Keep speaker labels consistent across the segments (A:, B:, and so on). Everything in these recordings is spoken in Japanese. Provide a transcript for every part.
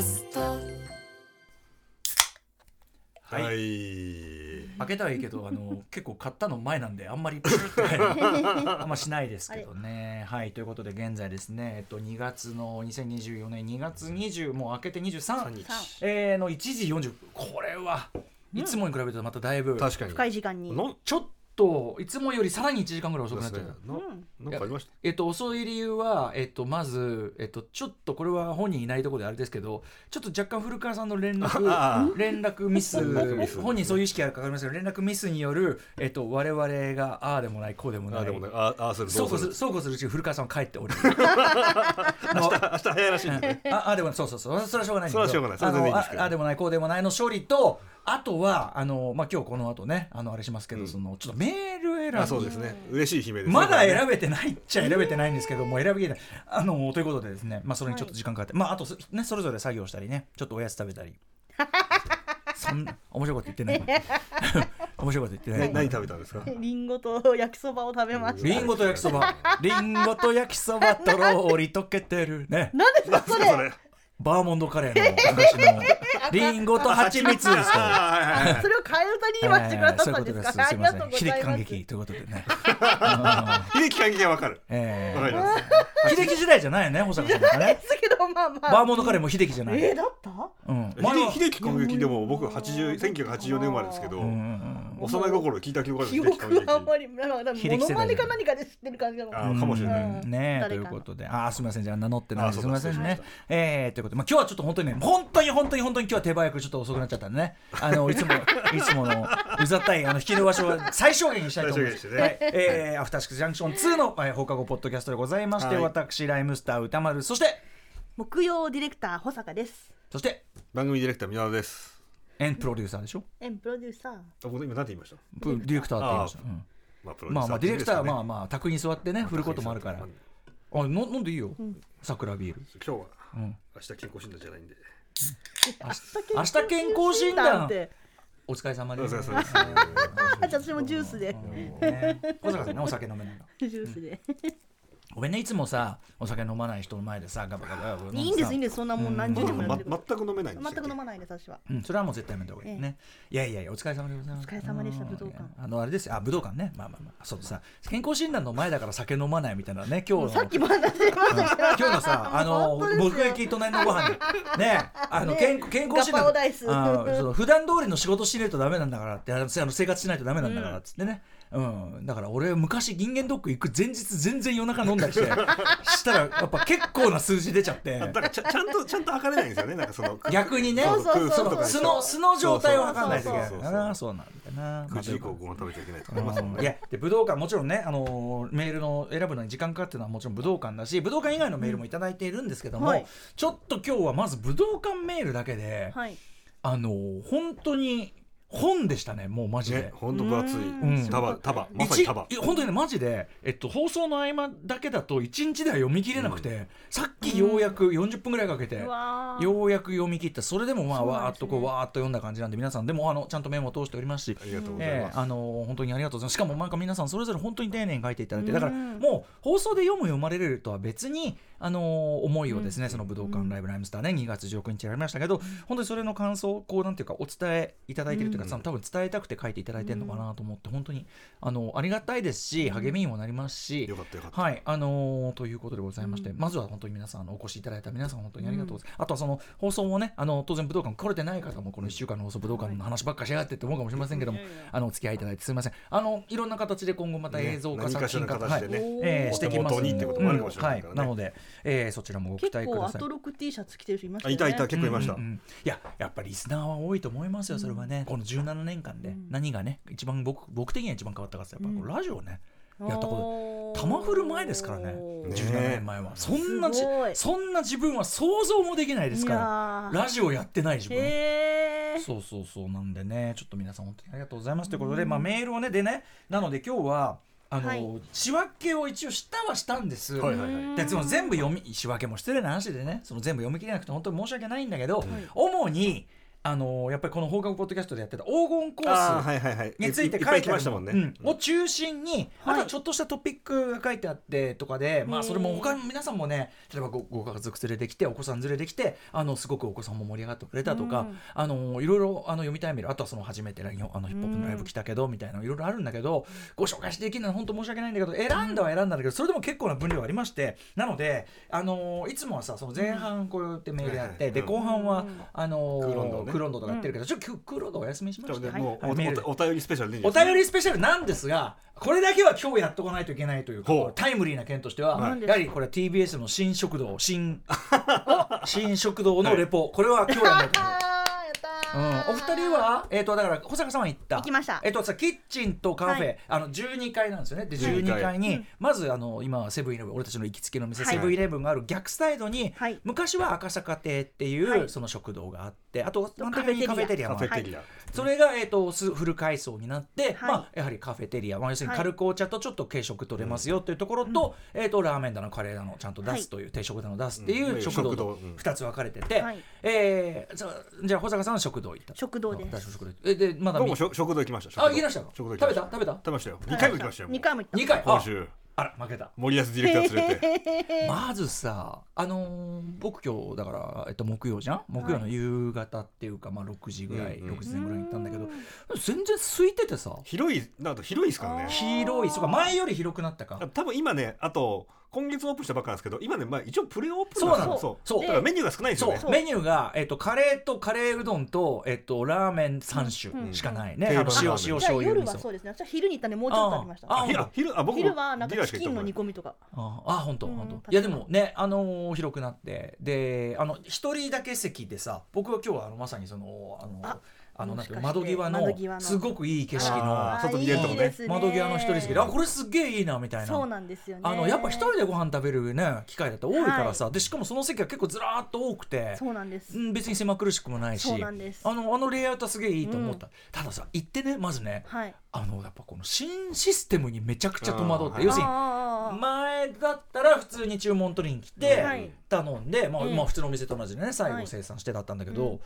A: ャスト。
B: はい、
C: 開けたらいいけどあの結構買ったの前なんであんまり あんましないですけどね。はい。ということで現在ですねえっと2月の2024年2月20もう開けて23
B: 3日。
C: えーの1時40これはいつもに比べるとまただいぶ
B: 確かに。
D: 深い時間に。
B: な
C: ちょっといつもよりさらに1時間ぐらい遅くなっちゃった。
B: ですねななんかありました？
C: えっと、遅い理由は、えっと、まず、えっと、ちょっとこれは本人いないところであれですけどちょっと若干古川さんの連
B: あ
C: 絡 連絡ミス
B: 連絡ミス。
C: 本人そういう意識あるか分かりませんけど連絡ミスによる、えっと、我々がああでもないこうでもない。
B: あでもねああする
C: そうこうするそうこうするうちに古川さんは帰っており
B: 明日明日早いらしいんで。ね
C: ああでもないそうそうそう。それはしょうがないんだけど。
B: それはしょうがない。
C: ああでもないこうでもないの処理とあとはあの、まあ、今日この後ねあのあれしますけど、
B: うん。
C: そのちょっとメール選び
B: あそうですね。嬉しい悲鳴ですね
C: まだ選
B: べ
C: べてないっちゃ選べてないんですけどもう選びきれない。あのということでですねまあそれにちょっと時間かかって、まああとすねそれぞれ作業したりねちょっとおやつ食べたり。そんな面白いこと言ってない。面白いこと言ってない。
B: 何食べたんですか？
D: リンゴと焼きそばを食べました。
C: リンゴと焼きそば。リンゴと焼きそばとろーり溶けてる。ね。
D: 何ですかそれ？
C: バーモンドカレーの昔の リンゴと蜂蜜ですか
D: それを替え歌に今してくださ。ったんですか？あ。りがとうご
C: 秀樹感
D: ざいます。
C: 激ということでね。
B: 秀樹感激はわかる
C: え
B: わかり
C: え
B: ます
C: 秀樹時代じゃないよね、保坂さんがね
D: で。すけどまあまあ。
C: バーモンドカレーも秀樹じゃない。
D: えー、だった？
C: うん。
B: 秀秀樹感激でも僕80 1980年生まれですけど
C: うんうんうん
B: 幼い心聞いた記憶ある
D: 記
B: 秀樹感激
D: 憶はあんまりなんかモノマネか何かで知ってる感じなの。
B: あかもしれない
C: うんねえということで、あーすみません、じゃあ名乗ってないすみませんね。えーということで、まあ今日はちょっと本当にね、本当に本当に本当に今日は手早くちょっと遅くなっちゃったんでね。あのいつもいつもの うざったいあの引き伸ばしを最小限にしたいと思います。
B: 最小限にしてね
C: はい、えーアフターシックスジャンクション2の、えー放課後ポッドキャストでございまして、
B: はい
C: 私ライムスター歌丸そして
D: 木曜ディレクター保坂です。
C: そして
B: 番組ディレクター宮田です
C: エンプロデューサーでしょ？
D: エンプロデューサー。
B: あ僕今何て言いました？
C: プディレクターって言いました。うん
B: まあプロ
C: まあまあディレクターはまあ
B: あ
C: まあ卓に座ってね振ることもあるから。あの飲んでいいよ？桜ビール。
B: 今日は
C: うん。
B: 明日健康診断じゃないんで
C: 明日健康診断
D: って。
C: お疲れ様です。
B: お疲れ様です
D: あじゃあ私もジュースで。
C: ね小坂さんねお酒飲めないの。
D: ジュースで。
C: ごめんねいつもさお酒飲まない人の前でさガバガバガバ
D: いいんですいいんですそんなもん何十年もや
B: ま
D: ってるから。
B: 全く飲めないんです
D: 全く飲まないです私は。
C: うん、それはもう絶対やめた方がいいね。いやいやいや、お疲れ様でございます。
D: お疲れ様でした
C: うん
D: 武道館
C: あの、あれですよ、あ、武道館ね。まあまあまあ、そうさ、健康診断の前だから酒飲まないみたいなね、今日の。
D: さっきも話してました。
C: 今日のさ、あの、
D: 本当ですよ
C: 僕駅隣のご飯に、ね、あの、
D: ね
C: 健健康診断
D: ガパオダイ。ス
C: あその普段通りの仕事しないとダメなんだからって、あのあの生活しないとダメなんだからっつってね。うん、だから俺昔人間ドック行く前日全然夜中飲んだりして したらやっぱ結構な数字出ちゃって。
B: だからちゃちゃんとちゃんと測れないんですよね。なんかその
C: 逆にね
D: そうそうそう。そう
C: 素の素の状態を測らないといけない
B: そう
C: なそうなんだよな。
B: 9時以降ご飯食べちゃいけないとか。ね
C: いやで武道館もちろんね、あのーメールの選ぶのに時間かかってるのはもちろん武道館だし武道館以外のメールもいただいているんですけども、
D: はい。
C: ちょっと今日はまず武道館メールだけで、
D: はい。
C: あのー本当に本でしたねもうマジで。
B: ね本当分厚い。
C: うん。
B: 束束。まさに
C: 一
B: 束。
C: い本当にねマジで、えっと、放送の合間だけだと1日では読み切れなくて、さっきようやく40分ぐらいかけて、
D: うわー。
C: ようやく読み切った。それでもまあわーっとこうわーっと読んだ感じなんで皆さんでもあのちゃんとメモを通しておりますし
B: ありがとうございます。
C: ええあの本当にありがとうございます。しかもなんか皆さんそれぞれ本当に丁寧に書いていただいて
D: うん。
C: だからもう放送で読む読まれるとは別にあの思いをですね、その武道館ライブライムスターね2月19日やりましたけど本当にそれの感想をこうなんていうかお伝えいただいてるというか、その多分伝えたくて書いていただいてるのかなと思って本当にあのありがたいですし励みにもなりますし、
B: よかったよかった。
C: はい、あのーということでございまして、まずは本当に皆さんあのお越しいただいた皆さん本当にありがとうございます。あとはその放送もね、あの当然武道館来れてない方もこの1週間の放送武道館の話ばっかしやがってって思うかもしれませんけども、あのお付き合いいただいてすみません。あのいろんな形で今後また映像化、
B: ね
C: 作品化
B: ね
C: はいえーしてきます。
B: にってこともあるかもしれなね。
C: うんはい、なので、えーそちらもご期
D: 結構
C: 待ください。
D: アトロク T シャツ着てる人いましたよね。
B: あいたいた結構いました。
C: うんうん。うんいややっぱりリスナーは多いと思いますよそれはね、この17年間で何がね一番僕僕的には一番変わったかってやっぱラジオね、やったこと玉振る前ですからね。
D: おー。
B: ね
C: 17年前は。そんなそんな自分は想像もできないですから
D: ー。
C: ラジオやってない自分。そうそうそう。なんでねちょっと皆さん本当にありがとうございます。ということで、まあ、メールをねでねなので今日はあの、
D: はい。
C: 仕分けを一応したはしたんです、
B: はいはいはい。
C: でその全部読み仕分けも失礼な話でねその全部読み切れなくて本当に申し訳ないんだけど、主にあのやっぱりこの放課後ポッドキャストでやってた黄金コ
B: あー
C: ースについて書いてある
B: もん
C: を中心に、あと
D: は
C: はい。ちょっとしたトピックが書いてあってとかで、まあそれも他の皆さんもね例えばごご家族連れてきてお子さん連れてきてあのすごくお子さんも盛り上がってくれたとか、
D: うん。
C: あのいろいろあの読みたいメールあとはその初めてあのヒップホップのライブ来たけどみたいないろいろあるんだけどご紹介してできるのは本当申し訳ないんだけど選んだは選んだんだけどそれでも結構な分量がありましてなのであのいつもはさその前半こうやってメールやって、
B: うん
C: で後半は、
D: うん。
C: あの
B: クーロンドね。
C: クーロンドとかやってるけど、ちょっとクロンドお休みしました？
B: ねもうお便りスペシャルでいい
C: お便りスペシャルなんですがこれだけは今日やっとかないといけないというタイムリーな件としては、
D: はい。
C: やはりこれは TBS の新食堂新 新食堂のレポ、これは今日やらないとお二人は、えー、とだから保坂さんは行った。
D: 行きました。
C: えっ、とさキッチンとカフェ、
D: はい。
C: あの12階なんですよね。で
B: 12
C: 12階。に、
D: うん。
C: まずあの今はセブンイレブン俺たちの行きつけの店、
D: はい。
C: セブンイレブンがある逆サイドに、
D: はい。
C: 昔は赤坂亭っていう、
D: はい。
C: その食堂があってあとカフェテリア。
B: カフェテリア、
C: それが、えー、とすフル改装になって、
D: はい。
C: まあ、やはりカフェテリア、まあ、要するに
D: はい。
C: 軽く紅茶とちょっと軽食取れますよっていうところと,、えー、とラーメンだのカレーだのちゃんと出すという、定食だの出すっていううん。食堂と
B: 食堂。うん
C: 2つ分かれてて、
D: はい。
C: えーじゃあじゃあ保坂さんは食堂行った
D: 食堂です。
C: 食堂えでまだみ
B: 僕も食食堂行きました。食堂
C: あ行きました
B: 食堂行き
C: 食
B: ました。
C: べた？食べた？
B: 食べました。よ二回も行きましたよもう
D: 二回も行った。
C: 2回あ
B: 今週
C: あら負けた。
B: 森保ディレクター連れて。
C: まずさあのー僕今日だから、えっと、木曜じゃん？木曜の夕方っていうか、まあ、6時ぐらい、
B: うんうん。
C: 6時前ぐらいに行ったんだけど全然空いててさ。
B: 広いなんと広いですからね。
C: 広い。そうか前より広くなったか。
B: 多分今ねあと今月オープンしたばっかなんですけど今ねまあ一応プレオープン
C: そうなの。
B: そう。
C: そう。
B: だからメニューが少ないんですよね。
C: そう。メニューが、えっと、カレーとカレーうどんと、えっと、ラーメン3種しかないね、
B: うん。
C: あの塩塩醤油
D: 夜はそうですね。私は昼に行ったんでもうちょっとありました。
C: あ
B: あ昼あ昼あ僕も
D: 昼はなんかチキンの煮込みとか。
C: ああ本当
D: うん
C: 本当、いやでもねあのー広くなって。であの一人だけ席でさ僕は今日はあのまさにそのあの
D: あ
C: あのなんて窓際のすごくいい景色の
B: 外に出るとこね。
C: 窓際の一人席であこれすっげえいいなみたいな。
D: そうなんですよね。
C: あのやっぱ一人でご飯食べるね機会だって多いからさ、でしかもその席が結構ずらーっと多くて。
D: そうなんです。
C: うん別に狭苦しくもないし。あのあのレイアウトはすげえいいと思った、たださ行ってねまずね
D: はい。
C: あのやっぱこの新システムにめちゃくちゃ戸惑って要するに前だったら普通に注文取りに来て
D: はい。
C: 頼んで、まあ
D: ええ
C: まあ普通のお店と同じでね最後
D: はい。
C: 生産してだったんだけど、
D: うん。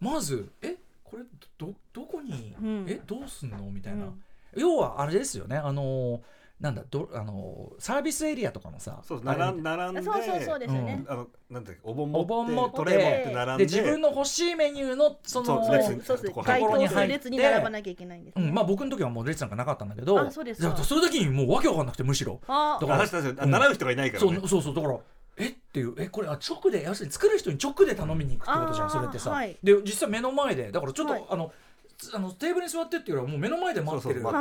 C: まずえ？これどどこに、
D: うん。
C: えどうすんの？みたいな、
D: うん。
C: 要はあれですよね。あのなんだどあのサービスエリアとかのさ
B: そう並ん並んで
D: そうそうそうですよね。
B: あのなんだっけお盆
C: お盆持って
B: 持ってトレー持って並んで。
C: で自分の欲しいメニューのその
B: そう
D: です。
B: こう
D: 該当す。
C: ところに入って。
D: る列に並ばなきゃいけないんですね。
C: うん、まあ僕の時はもう列なんかなかったんだけど
D: あそうです。
C: それだけにもうわけわかんなくてむしろ。
D: あ
C: だから
B: あ確かに
C: うん。
B: 習う人がいないからね。
C: そうそうそう。だからえっていうえこれあ直で要するに作る人に直で頼みに行くってことじゃんそれってさ、
D: はい。
C: で実際目の前でだからちょっと、
D: はい。
C: あのつあのテーブルに座ってっていうよりはもう目の前で待ってるよう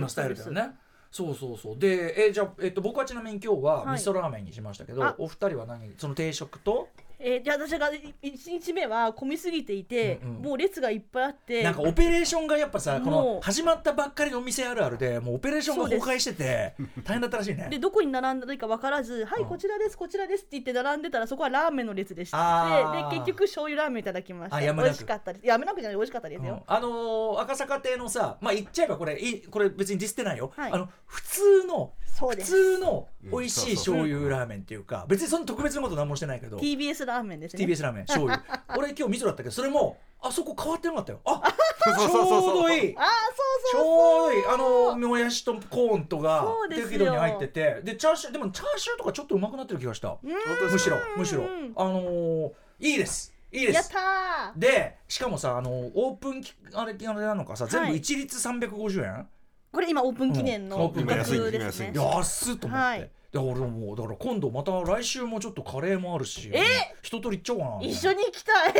C: なスタイルだよね。そうそうそうでえじゃあ、えっと、僕はちなみに今日は
D: はい。
C: 味噌ラーメンにしましたけど、
D: あ。
C: お二人は何その定食と
D: えー、じゃあ私が1日目は混みすぎていて、
C: うんうん。
D: もう列がいっぱいあって。
C: なんかオペレーションがやっぱさこ
D: も
C: の
D: う
C: 始まったばっかりのお店あるあるでもうオペレーションが崩壊してて大変だったらしいね。
D: でどこに並んだらいいか分からず「はい
C: うん
D: こちらですこちらです」って言って並んでたらそこはラーメンの列でしたでで結局醤油ラーメンいただきました。
C: あやむなく
D: 美味しかったです。やめなくじゃない美味しかったです
C: うん。
D: よ、
C: あのー赤坂亭のさまあ言っちゃえばこれいこれ別にディスってないよ、
D: はい。
C: あの普通の普通の美味しい醤油ラーメンっていうか別にその特別なこと何もしてないけど
D: TBS ラーメンですね。
C: TBS ラーメン醤油。俺今日味噌だったけどそれもあそこ変わってなかったよ。あ ちょうどいい。
D: あそうそう
C: ょうどいい。あのもやしとコーンとが適度に入ってて。でチャーシューでもチャーシューとかちょっとうまくなってる気がした。むしろむしろ。
D: うん
C: あのーいいです。いいです。
D: やったー。
C: でしかもさあのオープンきあれあれなのかさ全部
D: はい
C: 一律350円、
D: これ今オープン記念
C: うん。
D: の
C: オープン
D: 価
B: 安い
D: 格ですね
B: 今
C: 安っと思って、
D: はい。
C: だから俺もうだから今度また来週もちょっとカレーもあるし
D: え？
C: 一通り行っちゃおうかな。
D: 一緒に行きたい。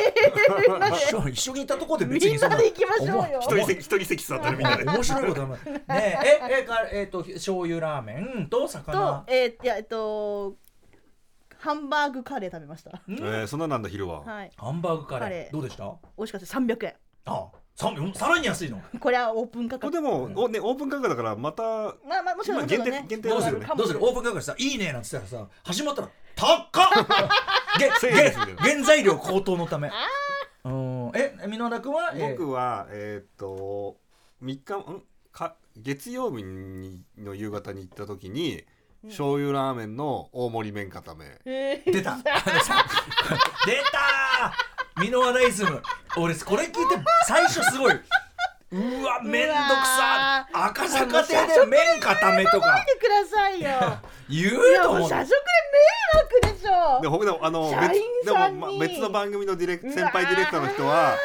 C: 一緒 一緒にいたところで別にそんな
D: なで行きましょうよ。
B: 一人席一人席座ってるみんな。で
C: 面白いことねえええかえっ、と醤油ラーメンと
D: と
C: 魚
D: えー、いやえっとハンバーグカレー食べました。
C: ん。
B: えーそんななんだ昼は。
D: はい。
C: ハンバーグカレー。
D: カレー。
C: どうでした？
D: 美味しかったです。300円。
C: あ。ささらに安いの？
D: これはオープン価格。
B: でもおねオープン価格だからまた
D: まあまあもちろん
B: まあ
D: もちろんね。
B: 限定限定
C: どうする？どうするオープン価格さ「いいね」なんて言ったらさ始まったら「高っ!げ」
B: せいですみたいな
C: げ原材料高騰のため。うん。え箕田君は？えー。
B: 僕はえーっと3日ん？か月曜日にの夕方に行った時に醤油ラーメンの大盛り麺固め。
D: えー。
C: 出た。出た箕輪ナイズム。俺これ聞いて最初すごい。うわめんどくさ。赤坂亭で麺固めとか。
D: 見てくださいよ。
C: 言
D: いうや
C: と思う。
D: 社食で迷惑でしょ。
B: で僕でもあの
D: 社
B: 別
D: 員
B: で
D: さんに。
B: もま別の番組のディレク先輩ディレクターの人は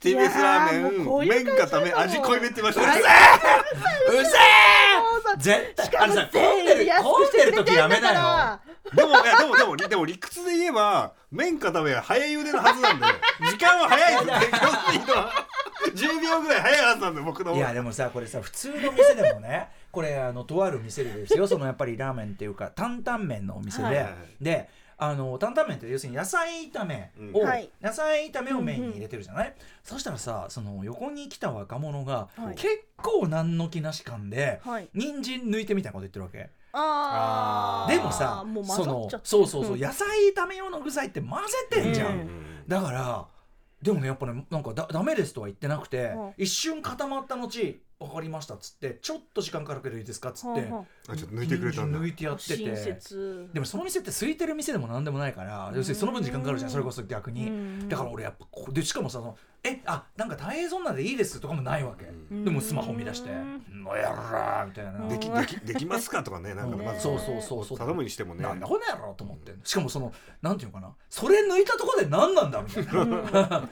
B: TBS ラーメン麺固め味濃いめって言いました。
C: うるせ
B: ね
C: えうるせえあのさ混んでる
D: 安
C: 混んでる時やめなよ。
D: よ
B: でもいやでもでもでも理屈で言えば麺固めは早茹でのはずなんで 時間は早いんですよ要するに10秒ぐらい早いはずなんで僕の。
C: いやでもさこれさ普通の店でもねこれあのとある店でですよ。そのやっぱりラーメンっていうか担々麺のお店で、
D: はい。
C: であの担々麺って要するに野菜炒めを、
B: うん。
D: はい。
C: 野菜炒めを麺に入れてるじゃない、そしたらさその横に来た若者が、
D: はい。
C: 結構何の気なし感で、
D: はい。
C: 人参抜いてみたいなこと言ってるわけ。
D: あー。
C: でもさ
D: もう混
C: そのそうそうそう、
D: ん。
C: 野菜炒め用の具材って混ぜてんじゃん、
D: うん。
C: だからでもねやっぱねなんかだダメですとは言ってなくて、
D: うん
C: 一瞬固まった後分かりましたっつってちょっと時間かけていいですか？っつって、
D: はあは
B: あちょっと抜いてくれたんだ。
C: 抜いてやってて。
D: 親切。
C: でもその店って空いてる店でも何でもないから要するにその分時間かかるじゃんそれこそ逆に。
D: うん。
C: だから俺やっぱこうでしかもさそのえあなんか大変そうなんでいいですとかもないわけ。
B: うん。
C: でもスマホ見出して
D: うん「
C: のやら」みたいな。
B: できできできますかとかねなんかまず。
C: そうそうそうそう
B: 頼むにしてもね。
C: なんだこの野郎と思ってしかもそのなんていうのかな。それ抜いたところで何なんだみたいな。
D: 来たか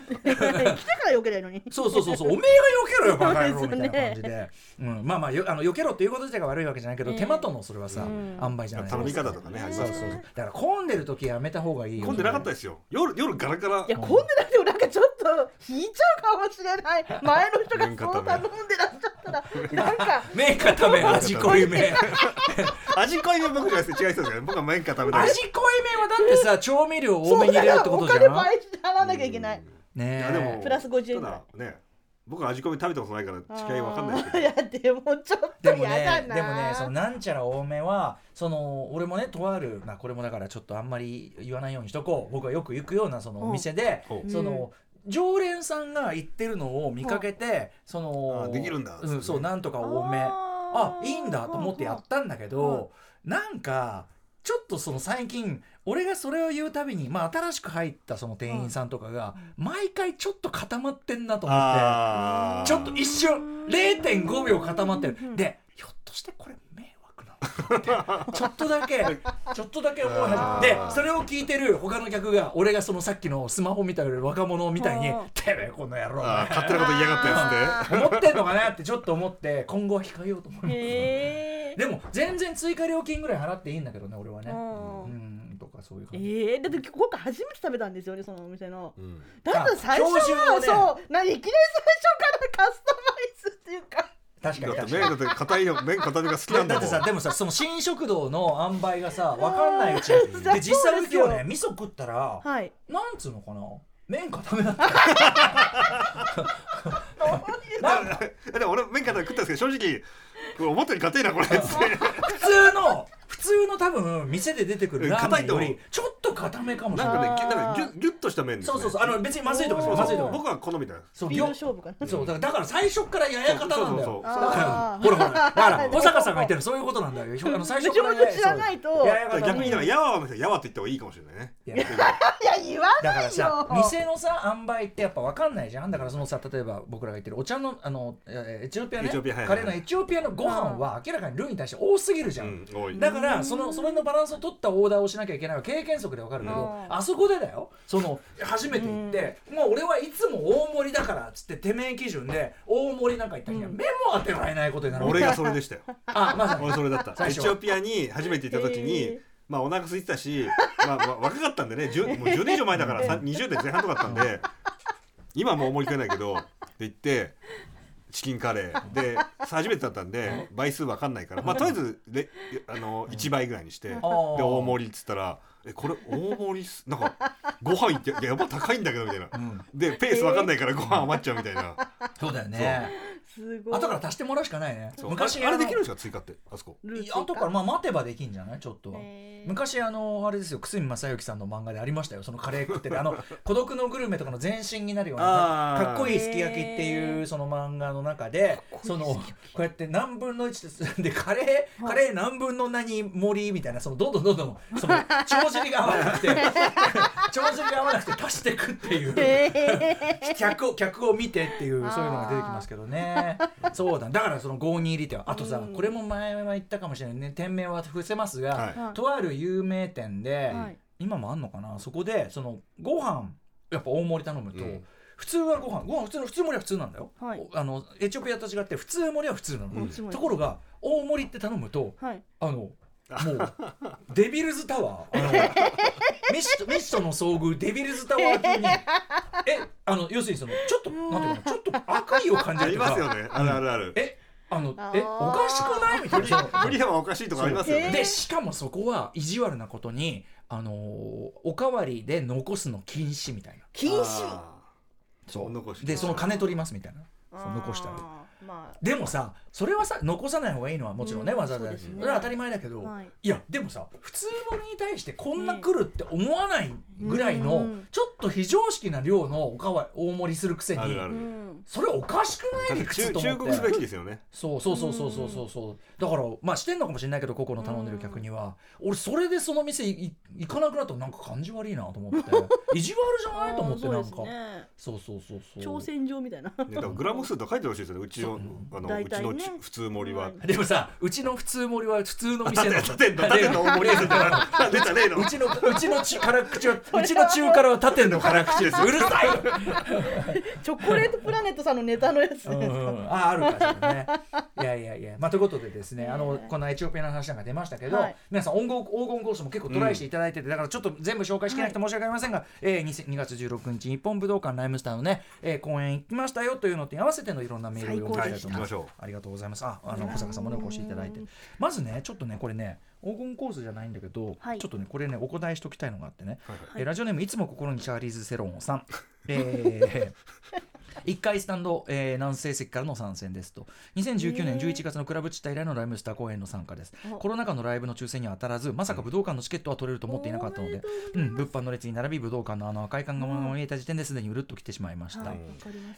D: らよけないのに。
C: そうそうそうそう。おめえが避けろよバカ野郎みたいな感じで、うん、まあまあよあの避けろっていうこと自体が悪いわけじゃないけど、
D: ええ
C: 手間とのそれはさ、
D: うん。
C: 塩梅じゃない
B: 頼み方とかねあり
C: そうそう。だから混んでる時やめた方がいいよ。
B: 混んでなかったですよ。夜夜ガラガラ。
D: いや混んでなくてもなんかちょっと引いちゃうかもしれない。前の人がそう頼んでらっしゃったらなんか
C: 麺固め。味濃いめ
B: 味濃いめ僕じ違いそうですよ。ね僕は麺固めだけ。
C: 味濃いめはだってさ調味料多めに入れるってことじゃん。
D: お金倍払わなきゃいけない。
C: ねえ。
B: いやでも
D: プラス50円
B: ね僕は味濃いめ食べたことないから違いわかんないですけ
D: あーいやでもちょっと
C: でもね
D: 嫌だな。
C: でもねそのなんちゃら多めはその俺もねとある、まあ、これもだからちょっとあんまり言わないようにしとこう。僕がよく行くようなそのお店で、
B: ど
C: その常連さんが行ってるのを見かけて、その
B: あできるんだ。
C: うん、そうなんとか多め。あいいんだと思ってやったんだけど、なんかちょっとその最近俺がそれを言うたびに、まあ、新しく入ったその店員さんとかが、毎回ちょっと固まってんなと思って。ちょっと一瞬0.5秒固まってる。でひょっとしてこれ迷惑なのちょっとだけ ちょっとだけ思い始
B: あ
C: め
B: ー。
C: てでそれを聞いてる他の客が俺がそのさっきのスマホ見た若者みたいに
D: うん「
C: てめえこの野郎
B: 勝手なこと言いやがったやつで
C: 思ってんのかなってちょっと思って今後は控えようと思います。
D: へえ
C: でも全然追加料金ぐらい払っていいんだけどね俺はね。
D: うん
C: かそういう感じ。
D: えー、だって今回初めて食べたんですよねそのお店の。
B: うん。
D: だって最初は、
C: をね。
D: そうないきなり最初からカスタマイズっていうか。
C: 確かに
B: だって
C: 確かに。
B: 麺だって硬いの麺固めが好きなんだもん。
C: だってさでもさその新食堂の塩梅がさ分かんないうちに
D: うん
C: で実際今日ね味噌食ったら
D: はい。
C: なんつうのかな？麺固めだった。なんか
B: でも俺麺固め食ったんですけど正直思ったより硬いなこれ。
C: 普通の普通の多分店で出てくるラーメンより
B: 硬いと思う
C: ちょっと固めかもしれ
B: な
C: ない
B: んかねぎゅなんかギュッギュッとした麺ですね。
C: そうそうそう。あの別にまずいとかじゃ
D: おー。
C: ないまずいとか。
B: 僕は好みだよ。
C: そう
D: 勝負かな。
C: そうだからだから最初からやや方なんだよ。ほらほらだから 小坂さんが言ってるそういうことなんだよ。あの最初から
D: めちゃめちゃ知らないと
B: 逆にだからやわの人やわって言った方がいいかもしれないね。
C: いや
D: いや言わ
C: だから
D: ない
C: さ
D: よ
C: 店のさ塩梅ってやっぱ分かんない。じゃんだからそのさ例えば僕らが言ってるお茶のあのえーエチオピアね。
B: エチオピアはいはい
C: カレーのエチオピアのご飯は明らかにルーに対して多すぎるじゃん、
B: うん多い。
C: だからそのそれのバランスを取ったオーダーをしなきゃいけないは経験則で分かるけど
D: うん。
C: あそこでだよ。その初めて行ってもう俺はいつも大盛りだからっつっててめえ基準で大盛りなんか言った日には
D: うん。
C: 目も当てられないことになる。
B: 俺がそれでしたよ。
C: あまさに。
B: 俺それだった。エチオピアに初めて行った時に、まあお腹空いてたし、まあ、まあ若かったんでね10もう10年以上前だからさ20代前半とかだったんで今はもう思い食えないけどって言ってチキンカレー。で 初めてだったんで倍数わかんないから。まあとりあえずレあの1倍ぐらいにしてで大盛りっつったら「えこれ大盛りっすなんかご飯いっていややっぱ高いんだけど」みたいな。
C: うん。
B: でペースわかんないからご飯余っちゃうみたいな。
C: そうだよね
D: すごい。
C: 後から足してもらうしかないね。
B: そう。
C: 昔
B: あれできるん
C: の
B: ですか？追加ってあそこ。
C: いや後からまあ待てばできんじゃない？ちょっと。昔あのあれですよ。久住正幸さんの漫画でありましたよ。そのカレー食ってるあの 孤独のグルメとかの前身になるようなかっこいいすき焼きっていうその漫画の中でそのこうやって何分の1です。でカレーカレー何分の何盛りみたいなそのどんどんどんどんその 帳尻が合わなくて調子が合わなくて足していくっていう。
D: え
C: 客を客を見てっていうそういうのが出てきますけどねそうだ。だからその5に入り手はあとさ
D: うん。
C: これも前は言ったかもしれないね。店名は伏せますが、
B: はい。
D: ー
C: とある有名店で、
D: はい。
C: 今もあんのかな？そこでそのご飯やっぱ大盛り頼むと、
B: うん。
C: 普通はご飯。ご飯普通の普通盛りは普通なんだよ、
D: はい。
C: おあのエチオピアと違って普通盛りは普通なの、
B: うん。
C: ところが大盛りって頼むと
D: はい。
C: あのもうデビルズタワー。あのミッショミッションの遭遇デビルズタワー級にえあの要するにそのちょっとなんていうのちょっと悪意を感じ
B: あり
C: るとか。
B: ますよね。あるあるある。
C: えあのえおかしくないみたいな。その
B: 無理はおかしいとかありますよね。
C: でしかもそこは意地悪なことにあのーおかわりで残すの禁止みたいな。
D: 禁止？
B: あ
C: そう。
B: 残し
C: でその金取りますみたいな。そう残したら
D: まあ。
C: でもさそれはさ残さない方がいいのはもちろんね、
D: うん
C: わざわざ
D: ね。
C: それは当たり前だけど、
D: はい。
C: い、やでもさ普通のに対してこんな来るって思わないぐらいの、
D: うん。
C: ちょっと非常識な量のおかわり大盛りするくせに
B: あるある
D: うん。
C: それおかしくない理屈
B: 忠
C: と思って。
B: 忠告すべきですよね。
C: そうそうそうそうそうそうそう。だからまあしてんのかもしれないけど個々の頼んでる客には、俺それでその店行かなくなったらなんか感じ悪いなと思って。意地悪じゃないと思ってなんか。
D: ね。
C: そうそうそうそう。
D: 挑戦状みたいな。
B: ねだからグラム数とか書いてほしいですよね。うちのあのうちのち普通盛りは。
C: でもさうちの普通盛りは普通の店の。
B: 縦の縦の大盛りですって出たねえの
C: うちのうちのち辛口はうちの中辛は縦の辛口ですうるさい
D: チョコレートプラネットさんのネタのやつ
C: うんうん。ああるかしらね。いやいやいや。まあということでですねあのこのエチオピアの話なんか出ましたけど、
D: はい。
C: 皆さん黄金黄金コースも結構トライしていただいてて、だからちょっと全部紹介しきれなくて申し訳ありませんが、えー 2, 2月16日日本武道館ライムスターのね、えー公演行きましたよというのと合わせてのいろんなメールを読んでいきたいと思います。
B: 最高でし
C: ありがとうございます。ああの小坂さんもねお越しいただいて。まずねちょっとねこれね黄金コースじゃないんだけど、
D: はい。
C: ちょっとねこれねお答えしときたいのがあってね、
B: はい。はい。
C: えーラジオネームいつも心にチャーリーズ・セロンさん、えー1回スタンド、えー南西席からの参戦ですと。2019年11月のクラブチッタ以来のライムスター公演の参加です。
D: お。
C: コロナ禍のライブの抽選には当たらずまさか武道館のチケットは取れると思っていなかったので、うん、物販の列に並び武道館のあの赤い看板が見えた時点ですでにうるっと来てしまいました、
D: はい。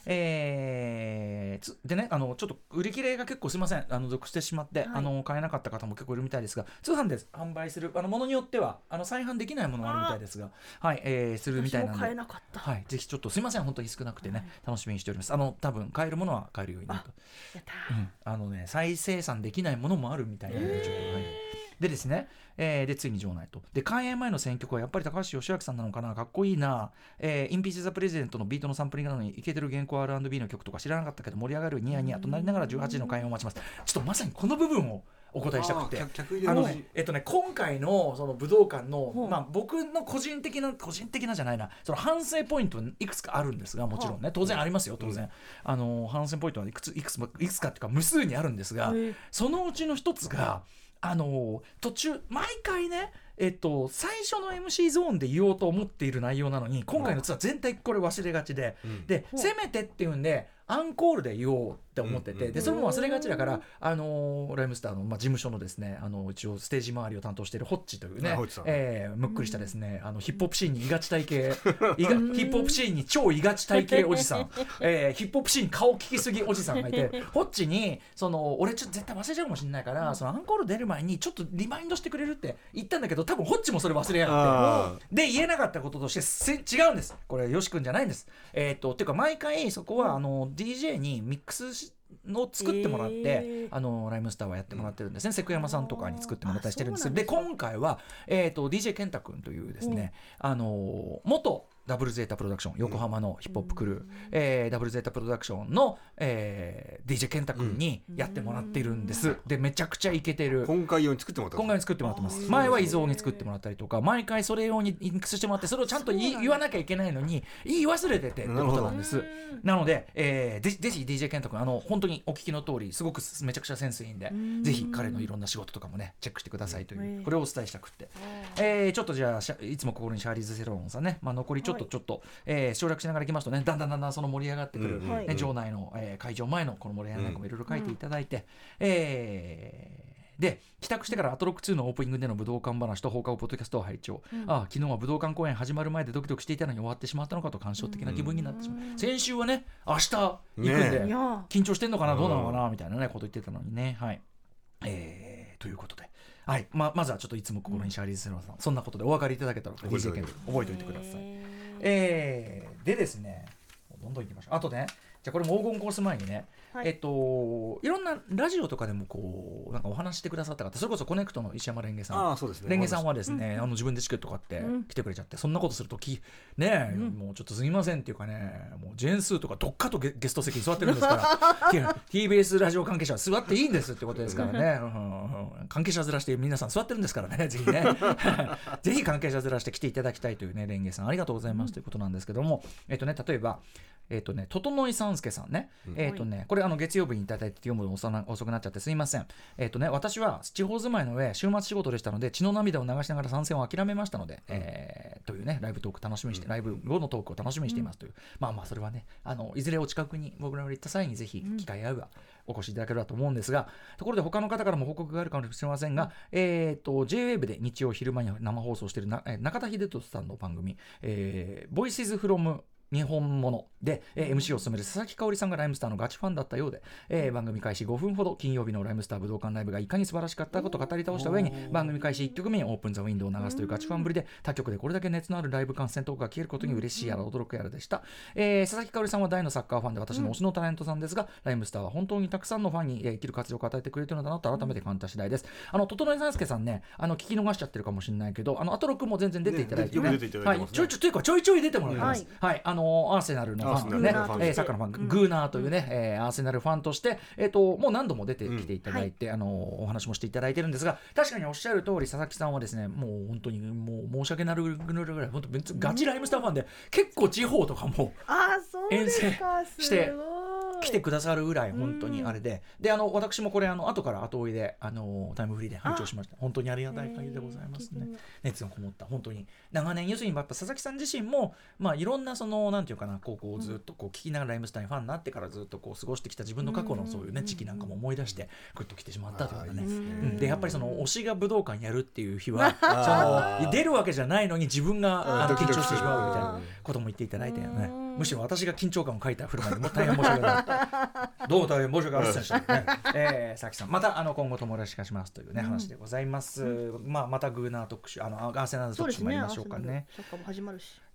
C: えーつでねあのちょっと売り切れが結構すいません。あの続してしまって、
D: はい。
C: あの買えなかった方も結構いるみたいですが通販で販売す。るあのものによってはあの再販できないものがあるみたいですがはい、えーするみたいなん
D: 私も買え
C: で
D: なかった。
C: はい、ぜひちょっとすいません。本当に少なくてね、楽しみにしております。あの多分買えるものは買えるようになると。
D: やった
C: うん。あのね再生産できないものもあるみたいなのでちょっと、はい、でですね、えーでついに場内と。で開演前の選曲はやっぱり高橋義明さんなのかな？かっこいいな、えー、インピーチ・ザ・プレゼントのビートのサンプリングなのにイケてる原稿 R&B の曲とか知らなかったけど盛り上がるニヤニヤとなりながら18時の開演を待ちます。ちょっとまさにこの部分をお答えしたくて。
B: あ
C: のねえっとね今回のその武道館の、まあ、僕の個人的な個人的なじゃないな。その反省ポイントいくつかあるんですがもちろんね。当然ありますよ当然、あの反省ポイントはいくついくつもいくつかっていうか無数にあるんですが、そのうちの一つがあの途中毎回ねえっと、最初の MC ゾーンで言おうと思っている内容なのに今回のツアー全体これ忘れがちで、
B: うん。
C: でせめてっていうんでアンコールで言おうって思ってて、
B: うん
C: でそれも忘れがちだから、あのーライムスターの、まあ、事務所のですねあの一応ステージ周りを担当しているホッチというねえーむっくりしたですね、あのヒップホップシーンにいがち体型ヒップホップシーンに超いがち体型おじさん、えーヒップホップシーンに顔聞きすぎおじさんがいてホッチにその俺ちょっと絶対忘れちゃうかもしれないから、そのアンコール出る前にちょっとリマインドしてくれるって言ったんだけど多分ホッチもそれ忘れやがって。
B: あ
C: で言えなかったこととしてせ違うんです。これよし君じゃないんです。えっ、とっていうか毎回そこはあの DJ にミックスしの作ってもらって、
D: へー。
C: あのライムスターはやってもらってるんですね、セクヤマさんとかに作ってもらったりしてるんです。で今回は、えー、と DJ 健太君というですね、あの元ダブルゼータプロダクション横浜のヒップホップクルー、えーダブルゼータプロダクションの、えー DJ 健太君にやってもらっているんです、でめちゃくちゃイケてる。
B: 今回用に作ってもらった
C: 今回に作ってもらってます。前は伊蔵に作ってもらったりとか毎回それ用にインクスしてもらってそれをちゃんと言わなきゃいけないのに言い忘れててってことなんです。なので、えー、ぜぜひ DJ 健太君あの本当にお聞きの通りすごくめちゃくちゃセンスいいんで
D: ん。
C: ぜひ彼のいろんな仕事とかもねチェックしてくださいという
D: うん。
C: これをお伝えしたくって、えー、ちょっとじゃあいつも心にシャーリーズ・セロンさんね、まあ、残りちょっと
D: はい。
C: ちょっと、えー省略しながらいきますとねだんだんだんだんその盛り上がってくる、ね、場内の、えー会場前のこの盛り上がりなんかもいろいろ書いていただいて、えーで帰宅してからアトロック2のオープニングでの武道館話と放課後ポッドキャストを拝聴、ああ昨日は武道館公演始まる前でドキドキしていたのに終わってしまったのかと感傷的な気分になってしまう、先週はね明日行くんで、緊張してんのかなどうなのかなみたいなねこと言ってたのにねはい。えーということで。はい。ままずはちょっといつも心にシャーリーズ・セロンさん、そんなことでお分かりいただけたら
B: 覚えて
C: おいてくださいえー、でですねどんどんいきましょう。あとねじゃあこれも黄金コース前にね、
D: はい。
C: えっといろんなラジオとかでもこうなんかお話してくださった方それこそコネクトの石山レンゲさん。
B: ああそうですね。
C: レンゲさんはですね、あの自分でチケット買って
D: うん。
C: 来てくれちゃって、そんなことするときねえ、
D: うん。
C: もうちょっとすみませんっていうかねもうジェーンスーとかどっかとゲゲスト席に座ってるんですから TBS ラジオ関係者は座っていいんですってことですからね、うんうんうん。関係者ずらして皆さん座ってるんですからね ぜひね。ぜひ関係者ずらして来ていただきたいというねレンゲさんありがとうございますということなんですけども、えっとね例えばえっ、とね、整井三助さんね、
B: うん。
C: えっ、とね、これあの月曜日にいただいて読むの遅くなっちゃってすいません。えっ、とね、私は地方住まいの上、週末仕事でしたので、血の涙を流しながら参戦を諦めましたので、えーというね、ライブトーク楽しみにして、ライブ後のトークを楽しみにしていますという、まあまあ、それはね、あのいずれお近くに僕らが行った際にぜひ機会合えばお越しいただければと思うんですが、ところで他の方からも報告があるかもしれませんが、えっ、と、JWAVE で日曜昼間に生放送している中田秀俊さんの番組、えー、Voices from 日本もので、えー MC を務める佐々木香織さんがライムスターのガチファンだったようで、えー番組開始5分ほど金曜日のライムスター武道館ライブがいかに素晴らしかったことを語り倒した上に番組開始1曲目にオープンザウィンドウを流すというガチファンぶりで他局でこれだけ熱のあるライブ観戦トークが聞けることに嬉しいやら驚くやらでした、えー佐々木香織さんは大のサッカーファンで私の推しのタレントさんですが、ライムスターは本当にたくさんのファンに、えー生きる活力を与えてくれてるのだなと改めて感じた次第です。あの整井三助さんねあの聞き逃しちゃってるかもしれないけどあのアトロクも全然出ていただいて、
B: ね。よく出ていただいてますね。
C: はい、ちょいちょいというかちょいちょい出てもらってます、
D: はい。
C: はい、あのアーセナルのファンのねえーサッカーのファン、グーナーというね、えーアーセナルファンとして、えー、ともう何度も出てきていただいて、あのお話もしていただいてるんですが確かにおっしゃる通り佐々木さんはですねもう本当にもう申し訳なるぐらい本当ガチライムスターファンで結構地方とかも遠征して来てくださるぐらい本当にあれで、であの私もこれあの後から後追いであのタイムフリーで拝聴しました本当にありがたい限りでございますね。熱のこもった本当に。長年要するにやっぱ佐々木さん自身もまあいろんなそのなんていうかなこうこうずっとこう聞きながらライムスターにファンになってからずっとこう過ごしてきた自分の過去のそういうね時期なんかも思い出してグッと来てしまったというかね。うん。でやっぱりその推しが武道館やるっていう日は その出るわけじゃないのに自分が緊張してしまうみたいな
B: うん
C: ことも言っていただいてね
D: うん
C: むしろ私が緊張感を書いた振る舞いでもう大変申し訳ない。どうも大変申し訳ありませんでしたね、えー、佐々木さんまたあの今後ともよろしくお願いしますというね、話でございます、まあまたグーナー特集あのアーセナル特集もやりましょうかね。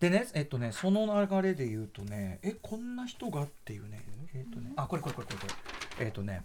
C: でねえっとねその流れで言うとねえこんな人がっていうねえっとねあこれこれこれこれこれ。えっとね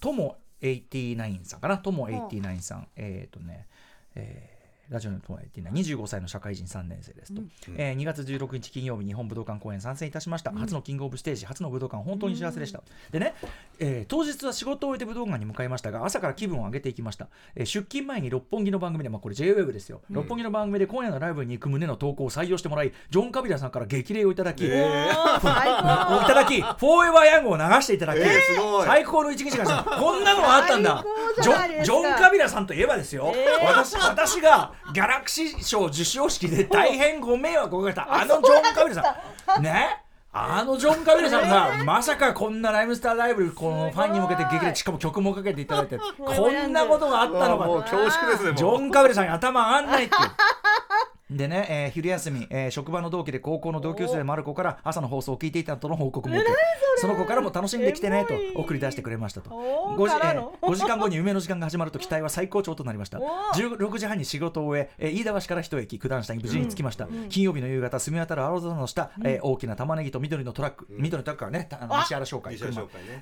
C: とも89さんかな？とも89さん。えっとねえーラジオの友達って25歳の社会人3年生ですと、えー2月16日金曜日日本武道館公演参戦いたしました、初のキングオブステージ初の武道館本当に幸せでした、でね、えー当日は仕事を終えて武道館に向かいましたが朝から気分を上げていきました、えー出勤前に六本木の番組で、まあ、これ JWEB ですよ、六本木の番組で今夜のライブに行く旨の投稿を採用してもらいジョン・カビラさんから激励をいただき、
B: えー
C: いただき、フォーエバーヤングを流していただき、
B: えーすごい。
C: 最高の一日がした。こんなのがあったんだ。
D: 最。
C: ジョンジョン・カビラさんといえばですよ、
D: えー。
C: 私私がギャラクシー賞授賞式で大変ご迷惑をかけた、あのジョン・カビラさん。ね？あのジョン・カビラさんがまさかこんなライムスターライブこのファンに向けて激励しかも曲もかけていただいて。こんなことがあったのか
B: もう恐縮ですね
C: ジョン・カビラさんに頭上がんないっていう。でね、えー昼休み、えー職場の同期で高校の同級生でマルコから朝の放送を聞いていたとの報告も受けその子からも楽しんできてねと送り出してくれましたと。
D: おー
C: 5, 時えー5時間後に夢の時間が始まると期待は最高潮となりました。
D: おー。
C: 16時半に仕事を終ええー飯田橋から一駅九段下に無事に着きました、金曜日の夕方澄み渡る青空の下、えー大きな玉ねぎと緑のトラック、緑のトラックからねたあの
D: あ
C: 石原商会車
B: ね。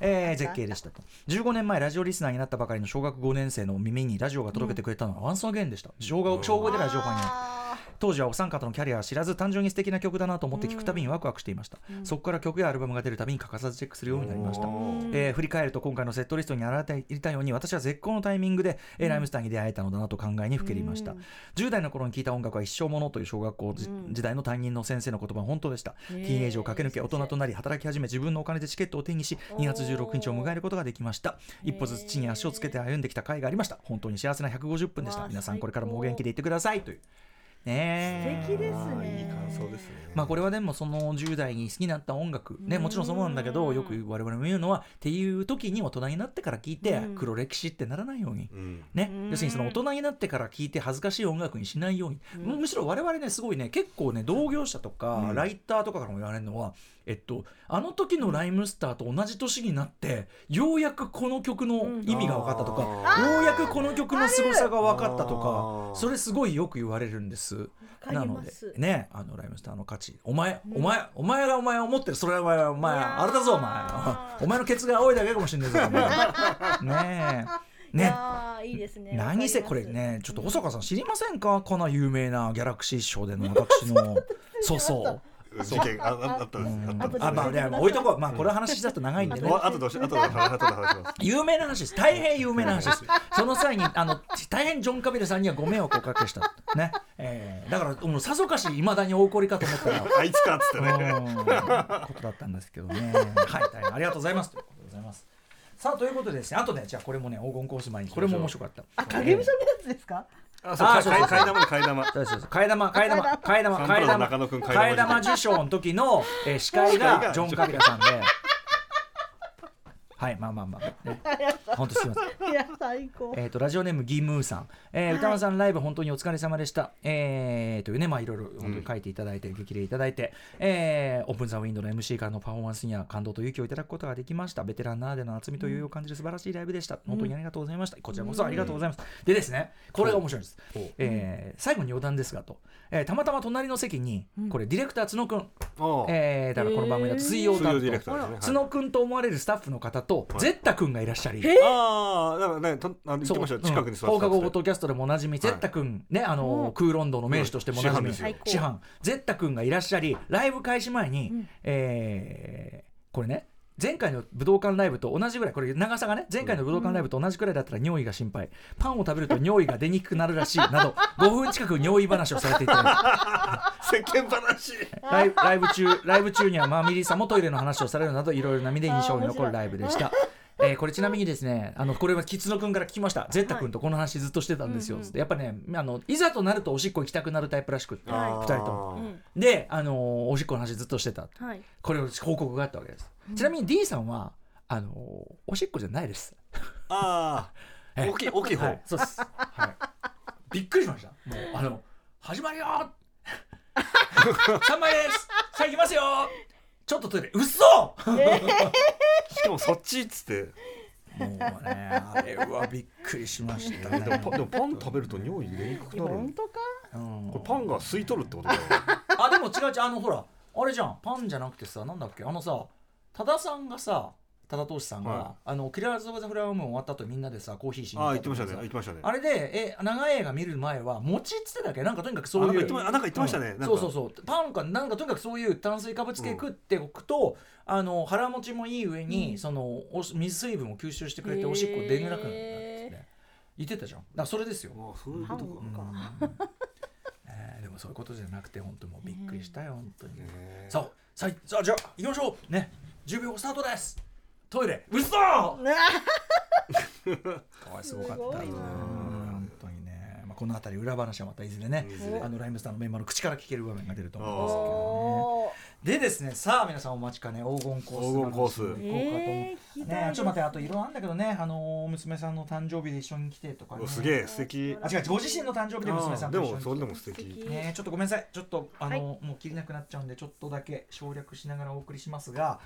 C: えー絶景でしたと。15年前ラジオリスナーになったばかりの小学5年生の耳にラジオが届けてくれたのはワンスアゲンでした。小学小5でラジオファンになった。
D: あ
C: 当時はお三方のキャリアは知らず単純に素敵な曲だなと思って聞くたびにワクワクしていました、そこから曲やアルバムが出るたびに欠かさずチェックするようになりました、えー振り返ると今回のセットリストに改めていたように私は絶好のタイミングで、えーライムスターに出会えたのだなと考えにふけりました、10代の頃に聴いた音楽は一生ものという小学校じ時代の担任の先生の言葉は本当でした、ティーンエイジを駆け抜け大人となり働き始め自分のお金でチケットを手にし2月16日を迎えることができました。一歩ずつ地に足をつけて歩んできた甲斐がありました。本当に幸せな150分でした。皆さんこれからもお元気でいってください。というね。
D: 素敵ですね。
B: いい感想ですね。
C: まあこれはでもその10代に好きになった音楽ね
D: うん。
C: もちろんそうなんだけどよく我々も言うのはっていう時に大人になってから聴いて
D: うん。
C: 黒歴史ってならないように。
B: うん。
C: ね。
D: うん
C: 要するにその大人になってから聴いて恥ずかしい音楽にしないように。
D: うん。
C: むしろ我々ねすごいね結構ね同業者とか
B: うん。
C: ライターとかからも言われるのはえっとあの時のライムスターと同じ年になってようやくこの曲の意味が分かったとか
B: あ
C: ようやくこの曲の凄さが分かったと
B: あ
C: か
B: ー。
C: それすごいよく言われるんです。なのでねあのライムスターの価値。お前、
D: うん。
C: お前お前がお前を思ってる。それはお前お前あれだぞお前。お前のケツが青いだけかもしれないぞ ねえ。
D: い
C: ね
D: いいですね。
C: 何せこれねちょっと小坂さん知りませんか？この有名なギャラクシー賞での私の。そうそう
B: 事件あああったんですあったんです
C: あまあでも置いとこうまあこれ話しだと長いんでね
B: あとで後で話します
C: 有名な話です大変有名な話ですその際にあの大変ジョン・カビルさんにはご迷惑をおかけしたね、えーだからもうさぞかしいまだにお怒りかと思ったら
B: あいつかっつってね
C: うんことだったんですけどね。はい、大変ありがとうございますということでございます。さあということでですね、あとね、じゃあこれもね、黄金コース前にこれも面白かった。
D: あ影武者のやつですか
B: あそう
C: あそうそう
B: 替え玉で替え玉
C: そうそうそう。替え玉、替え玉、替え玉、替え玉、
B: 替え玉
C: 替え玉受賞の時の、えー司会がジョン・カビラさんで。はい、まあまあまあ、ね、本当すみません。
D: いや最高。
C: えー、とラジオネームギムーさん、えー
D: はい。
C: 歌丸さんライブ本当にお疲れ様でした、えーというねまあいろいろ本当に書いていただいて、激励いただいて、えーオープンザウィンドの MC からのパフォーマンスには感動と勇気をいただくことができました。ベテランならでの厚みと余裕を感じる素晴らしいライブでした、本当にありがとうございました。こちらこそありがとうございます、でですねこれが面白いです、えー最後に余談ですがと、えーたまたま隣の席にこれディレクター角くん、
B: あ
C: えーだからこの番組だと水曜担当。
B: ーですね
C: 角くんと思われるスタッフの方と、
B: はい。
C: ゼッタくんがいらっしゃり、
B: ああだからねとあの言ってましたよ。近くに座って
C: 放課後ポッドキャストでもおなじみ、ゼッタ君ねあの、ーロンドの名手としてもおなじみ、
B: うん。師範
D: ですよ
C: 師範。ゼッタ君がいらっしゃりライブ開始前に、
D: うん。
C: えーこれね前回の武道館ライブと同じぐらいこれ長さがね前回の武道館ライブと同じくらいだったら尿意が心配パンを食べると尿意が出にくくなるらしいなど 5分近く尿意話をされていた
B: 世間話。
C: ライブライブ中ライブ中にはマーミリーさんもトイレの話をされるなどいろいろな意味で印象に残るライブでした。えーこれちなみにですねあのこれはキツノ君から聞きました。ゼッタ君とこの話ずっとしてたんですよ、
D: うんうん
C: つってやっぱねあのいざとなるとおしっこ行きたくなるタイプらしくって
D: はい。
C: 2人とも。
D: うん。
C: で、あのーおしっこの話ずっとしてた。
D: はい。
C: これを報告があったわけです、ちなみに D さんはあのーおしっこじゃないです。
B: ああ
C: え
B: 大きい大きい方。
C: はい、そうです、はい、びっくりしました。もうあの始まるよ。3枚です。さあ行きますよ。ちょっとトイレ。嘘！
B: しかもそっちっつって。
C: もうねあれはびっくりしました。ね
B: でもパでもパン食べると尿意出にくくなる
D: 本当か？
C: うん。
B: これパンが吸い取るってことだよ。
C: あでも違う違う。あのほらあれじゃん。パンじゃなくてさなんだっけ？あのさ多田さんがさ多田投資さんが、
B: は
C: あのキラーズ・オブ・ザ・フラワームーン終わった後みんなでさコーヒーしに行
B: 言ってましたね。
C: 時にさ
B: 言ってましたね。
C: あれでえ長い映画見る前は餅っつってたっけなんかとにかくそういう
B: あなんか言ってまあなんか言ってましたね。
C: うんそうそうそう。パンかなんかとにかくそういう炭水化物系食っておくと、あの腹持ちもいい上に、
D: うん。
C: そのお水水分を吸収してくれておしっこ出づらくなるって
D: へ
C: 言ってたじゃん。だからそれですよ、
B: そういうことか。
C: えーでもそういうことじゃなくて本当にもうびっくりしたよ本当に、さあさあじゃあ行きましょう。ね10秒スタートです。トイレうっそー！これすごかった
D: な
C: この辺り裏話はまたいずれねあのライムスターのメンバーの口から聞ける場面が出ると思うんですけどね
D: お
C: でですねさあ皆さんお待ちかね黄金コース
B: 黄金コース。
C: 行こうかと思
D: ーえー聞きたい
C: ねちょっと待ってあといろいろあるんだけどねあの娘さんの誕生日で一緒に来てとかね。
B: おすげえ素敵。
C: あ違うご自身の誕生日で娘さんと一緒に来て。
B: もそれでも素敵。
C: ねちょっとごめんなさい。ちょっとあの、
D: はい。
C: もう切れなくなっちゃうんでちょっとだけ省略しながらお送りしますが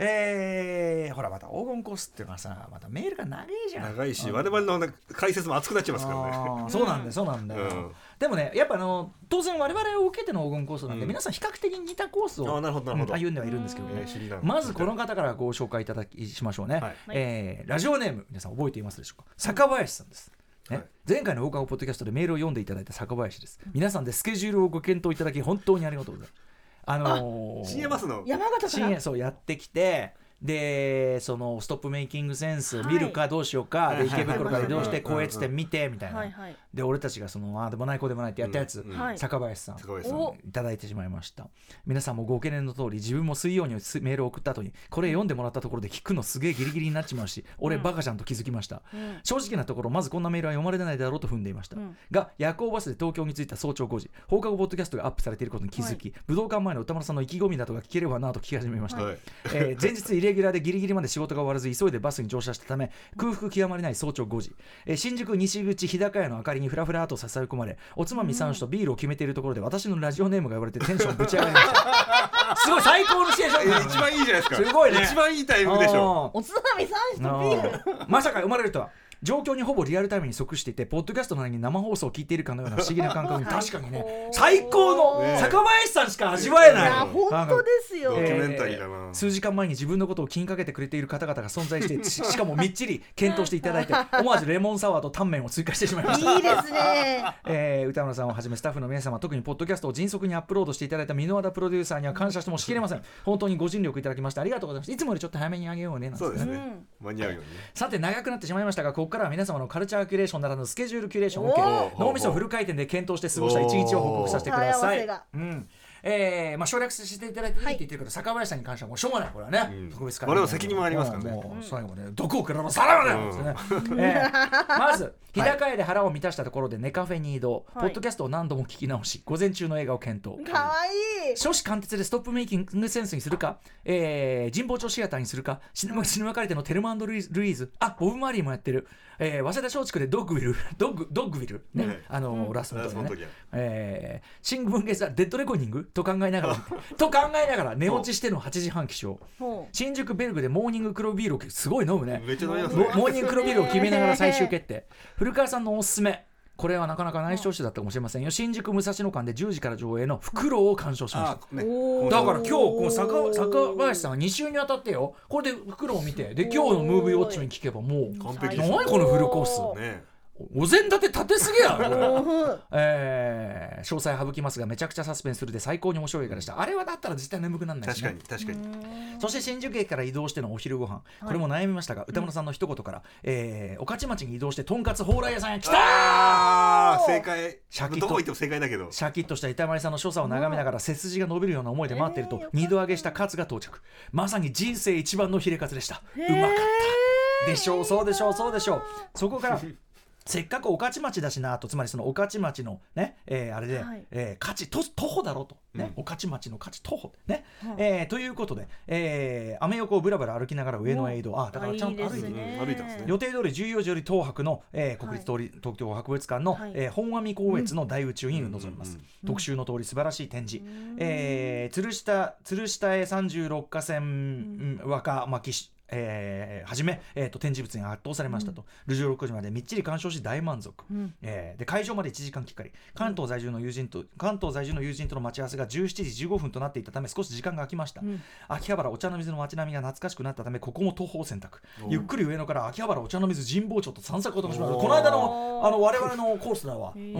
C: えー、ほらまた黄金コースっていうのはさまたメールが長いじゃん。
B: 長いし
C: うん。
B: 我々のね解説も熱くなっちゃいますからね。
C: そうなんだよそうなんだよ、
B: うん。
C: でもねやっぱあの当然我々を受けての黄金コースなんで、
B: うん。
C: 皆さん比較的似たコースを歩んではいるんですけどね。
B: ね
C: まずこの方からご紹介いただきしましょうね、
B: はい。
C: えーラジオネーム皆さん覚えていますでしょうか？坂林さんです、ね。
B: はい
C: 前回の放課後ポッドキャストでメールを読んでいただいた坂林です。皆さんでスケジュールをご検討いただき本当にありがとうございますあのー
B: 新山スの？
D: 山形か
C: 深
D: ら
C: 夜そうやってきてでそのストップメイキングセンス見るかどうしようか、
B: はい
C: で池袋から移動して
B: はい。
C: 高越店見てみたいな、
D: はいはい
C: で俺たちがそのああでもないこうでもないってやったやつ、
B: うんうん。
D: はい。
C: 坂林さん
B: 坂林さん。
D: お。
C: いただいてしまいました。皆さんもご懸念の通り自分も水曜にすメールを送った後にこれ読んでもらったところで聞くのすげえギリギリになっちまうし俺
D: うん。
C: バカじゃんと気づきました、
D: うん。
C: 正直なところまずこんなメールは読まれないだろうと踏んでいました、
D: うん。
C: が夜行バスで東京に着いた早朝5時放課後ポッドキャストがアップされていることに気づき、武道館前の歌丸さんの意気込みなどが聞ければなと聞き始めました、
B: はい。
C: えー前日イレギュラーでギリギリまで仕事が終わらず急いでバスに乗車したため空腹極まりない早朝5時、えー新宿西口日高屋の明かりにフラフラとささり込まれおつまみ3種とビールを決めているところで私のラジオネームが言われてテンションぶち上がりました。すごい最高のシチュエーションだ。
B: え一番いいじゃないですか。
C: すごいね。
B: 一番いいタイミングでしょ。
D: おつまみ三種とビール。
C: まさか生まれるとは状況にほぼリアルタイムに即していてポッドキャストなのに生放送を聞いているかのような 不思議な感覚に。確かにね。最高の
B: ね
C: 坂林さんしか味わえ
D: い
C: ない。
D: や本当ですよ。
B: ドキ
C: えー
B: ュメンタリーだな。
C: 数時間前に自分のことを気にかけてくれている方々が存在して ししかもみっちり検討していただいて 思わずレモンサワーとタンメンを追加してしまいました。
D: いいですね。
C: えー歌村さんをはじめスタッフの皆様特にポッドキャストを迅速にアップロードしていただいた箕輪田プロデューサーには感謝してもしきれません。本当にご尽力いただきましてありがとうございます。いつもよりちょっと早めにあげようねなん
B: そうですね。
D: うん
B: 間に合うようにね。
C: さて長くなってしまいましたがここからは皆様のカルチャーキュレーションならぬスケジュールキュレーションを受け脳みそフル回転で検討して過ごした一日を報告させてください。うん。えーまあ、省略させていただいていいっ
D: はい
C: て言ってるけど、坂林さんに関してはもうしょうがない。これはね、
B: うん。
C: 特別会
B: 我々責任もありますからね。
C: もう最後まで毒を食らわさらばだよ、
B: うん。
C: ねえーまず日高屋で腹を満たしたところでネカフェに移動、
D: はい。
C: ポッドキャストを何度も聞き直し午前中の映画を検討。
D: かわいい。
C: 初子貫徹でストップメイキングセンスにするか、えー、神保町シアターにするか、シネマシネマカリテのテルマルイズ・ルイーズ、あボブ・マリーもやってる、えー、早稲田松竹でドッグウィル、ドッグドッグウィル、ね、
B: はい
C: あのーラストの時ね。
B: ラストの時は。
C: えー、シング・文芸座デッドレコーディング？と考えながら。と考えながら寝落ちしての8時半起床。
D: ほ
C: 新宿ベルグでモーニング黒ビールをすごい飲むね。
B: めっちゃ飲みますね。
C: モモーニング黒ビールを決めながら最終決定 古川さんのおすすめ。これはなかなか内視聴取だったかもしれませんよ。新宿武蔵野間で10時から上映の「フクロウ」を鑑賞しました。
B: あね。
C: だから今日この坂坂林さんが2週にわたってよ。これで袋を見て。で今日のムービーウォッチに聞けばもう。
B: 完
C: 何このフルコース。
B: ね
C: お膳立て立てすぎやろ。えー詳細省きますがめちゃくちゃサスペンスするで最高に面白い映画でした。あれはだったら絶対眠くならないし、
B: 確
C: ね、
B: かに確かに。
C: そして新宿駅から移動してのお昼ご飯。これも悩みましたが、歌村さんの一言から、えー、御徒町に移動してとんかつ蓬莱屋さんへ来た。
B: あー正解。
C: シャキッと。
B: どこ行っても正解だけど。
C: シャキッとした板前さんの所作を眺めながら背筋が伸びるような思いで待っていると二度揚げしたカツが到着。まさに人生一番のヒレカツでした。うまかった。でしょうそうでしょうそうでしょう。そこからせっかく御徒町だしなとつまりその御徒町のね、えーあれで、
D: はい。
C: えー価値と徒歩だろうと。ね、
B: うん。
C: 御徒町の価値徒歩ね、
D: はい。
C: えーということで、えー、アメ横をぶらぶら歩きながら上野へ移動。あだからちゃんと
D: あ
C: 歩いて
B: 歩いたんですね。
C: 予定通り14時より東博の、えー国立通り、東京博物館の、
D: はい。
C: えー本阿弥光悦の大宇宙に臨みます、
B: うんうん
C: 特集の通り素晴らしい展示、
D: ん。
C: えー、鶴下鶴下へ36河線、うん。若巻しえーはじめ、えー、と展示物に圧倒されましたと、ルジョ6時までみっちり鑑賞し大満足、
D: うん。
C: えーで会場まで1時間きっかり。関東在住の友人と関東在住の友人との待ち合わせが17時15分となっていたため少し時間が空きました、
D: うん。
C: 秋葉原お茶の水の街並みが懐かしくなったためここも徒歩を選択。
B: お
C: ゆっくり上野から秋葉原お茶の水神保町と散策を楽しみまこの間のあの我々のコースだわ、う
D: へ
C: ん、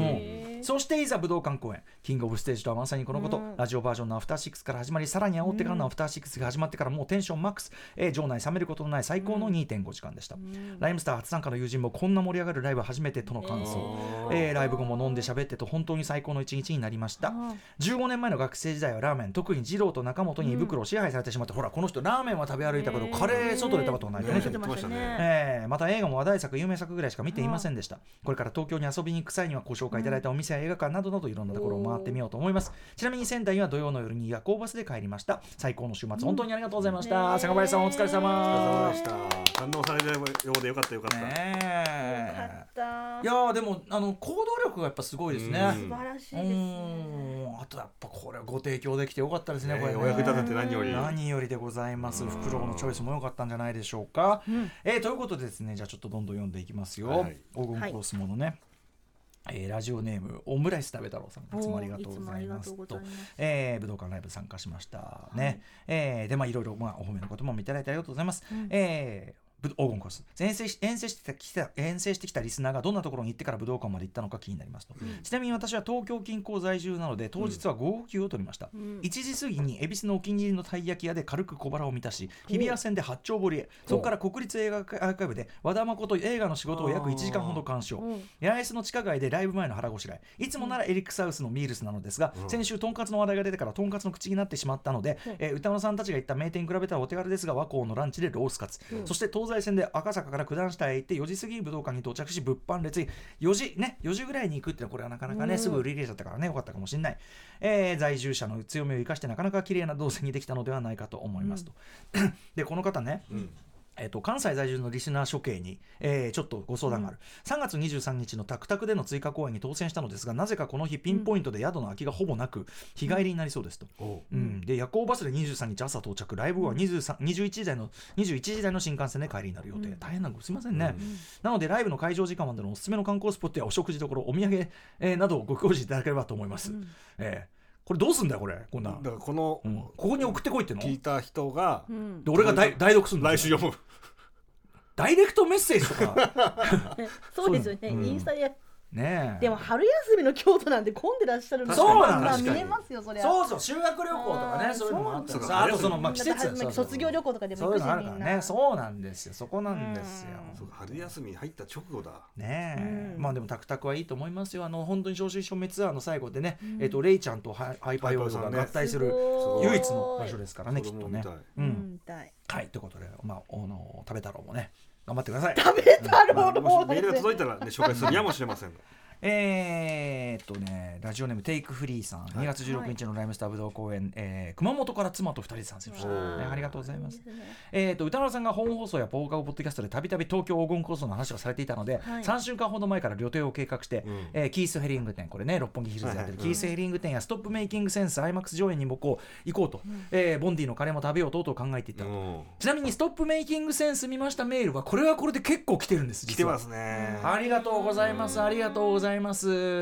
D: ー
C: そしていざ武道館公演。キングオブステージとはまさにこのこと、
D: うん。
C: ラジオバージョンのアフターシックスから始まりさらに煽ってからのアフターシックスが始まってからもうテンションマックス、えー場内冷めることのない最高の2.5時間でした、ライムスター初参加の友人もこんな盛り上がるライブ初めてとの感想、えーライブ後も飲んで喋ってと本当に最高の一日になりました。15年前の学生時代はラーメン特に二郎と中本に胃袋を支配されてしまって、ほらこの人ラーメンは食べ歩いたけど、カレー外で食べたことない。よね、
B: ね
D: 言ってましたね。
C: えーまた映画も話題作有名作ぐらいしか見ていませんでした。これから東京に遊びに行く際にはご紹介いただいたお店や映画館などなどいろんなところを回ってみようと思います。ちなみに仙台には土曜の夜に夜行バスで帰りました。最高の週末本当にありがとうございました、
D: ね
C: 坂林さんお疲れ
B: お疲れ様
C: 様
B: でした。感動されたようでよかったよかった、
C: ね
D: よか
C: え
D: った。
C: いやーでもあの行動力がやっぱすごいですね。
B: うん。
D: 素晴らしいうですね。
C: ん。あとやっぱこれご提供できてよかったですね
B: ね
C: これね。
B: お役立てて何より。
C: 何よりでございます。
B: うん。
C: フクロウのチョイスも良かったんじゃないでしょうか、
D: うん。
C: えーということでですねじゃあちょっとどんどん読んでいきますよ、
B: はい。
C: 黄金コースものね、えーラジオネームオムライス食べ太郎さんいつもありがとうございます
D: と。うございます。
C: えー武道館ライブ参加しました。ね、えーでまあいろいろまあお褒めの言葉もいただいてありがとうございます、
D: うん。
C: えーぶ黄金コース遠征し遠征してきた遠征してきたリスナーがどんなところに行ってから武道館まで行ったのか気になりますと、ちなみに私は東京近郊在住なので当日は午後休を取りました、
D: ん。
C: 1時過ぎに恵比寿のお気に入りのたい焼き屋で軽く小腹を満たし日比谷線で八丁堀へ。そこから国立映画アーカイブで和田誠映画の仕事を約1時間ほど鑑賞
D: うん。
C: 八重洲の地下街でライブ前の腹ごしらえ。いつもならエリックサウスのミールスなのですが、先週とんかつの話題が出てからとんかつの口になってしまったので、えー歌野さんたちが行った名店に比べたらお手軽ですが和光のランチでロースカツ、そして東西線で赤坂から九段下へ行って4時過ぎに武道館に到着し物販列に4時ね4時ぐらいに行くってのはこれはなかなかね、すぐ売り切れちゃったからねよかったかもしれない、えー在住者の強みを生かしてなかなか綺麗な動線にできたのではないかと思いますと、でこの方ね、
B: うん
C: えっと関西在住のリスナー処刑に、えーちょっとご相談がある、3月23日のタクタクでの追加公演に当選したのですがなぜかこの日ピンポイントで宿の空きがほぼなく日帰りになりそうですと、
B: おう。
C: うん、で夜行バスで23日朝到着ライブ後は23 21時台の21時台の新幹線で帰りになる予定、大変なのすいませんね、なのでライブの会場時間までのおすすめの観光スポットやお食事どころお土産、えーなどをご教示いただければと思います、えーこれどうすんだよこれ？こんな、
B: だからこの
C: うん。ここに送ってこいっての？
B: 聞いた人が
D: うん。
C: で俺が代代読するんだ
B: 来週読む。
C: ダイレクトメッセージとか。
D: そうですよね、
B: うん。
D: インスタで
C: ねえ。
D: でも春休みの京都なんて混んでらっしゃるの
C: そうなの
D: まあ
B: 確かに
D: 見れますよそれは
C: そうそう修学旅行とかねそういうのもあったり。
B: そう
C: さあとそのまあ季節
D: 卒業旅行とかでも
C: そういう
D: 行くし
C: のあるからね。
D: みんな。
C: そうなんですよ。そこなんですよ。
D: うん。
B: そうか春休み入った直後だ。
C: ねえ、
D: うん。
C: まあでもタクタクはいいと思いますよ。あの本当に正真正銘ツアーの最後でね、えっとレイちゃんとハイパーヨーヨーが合体する唯一の場所ですからねきっとね。う
D: うん。
C: はい。ということでまああの食べ太郎もね頑張ってください。
D: 食べたろ
B: まあ
D: う
B: もしメールが届いたらね紹介するやもしれませんが
C: えーっとねラジオネームテイクフリーさん、2月16日のライムスター武道公演、えー熊本から妻と2人で参戦しました、ね、ありがとうございます。えー、と歌丸さんが本放送やポーカーポッドキャストでたびたび東京黄金構想の話をされていたので、
D: はい。
C: 3週間ほど前から予定を計画して、
B: うん。
C: えーキース・ヘリング店これね六本木ヒルズでやってる、キース・ヘリング店やストップメイキングセンス IMAX 上演にもこう行こうと、えーボンディのカレーも食べようとと考えていた、
B: うん。
C: ちなみにストップメイキングセンス見ましたメールはこれはこれで結構来てるんです実は。
B: 来てますね。
C: ありがとうございます。ありがとうございます。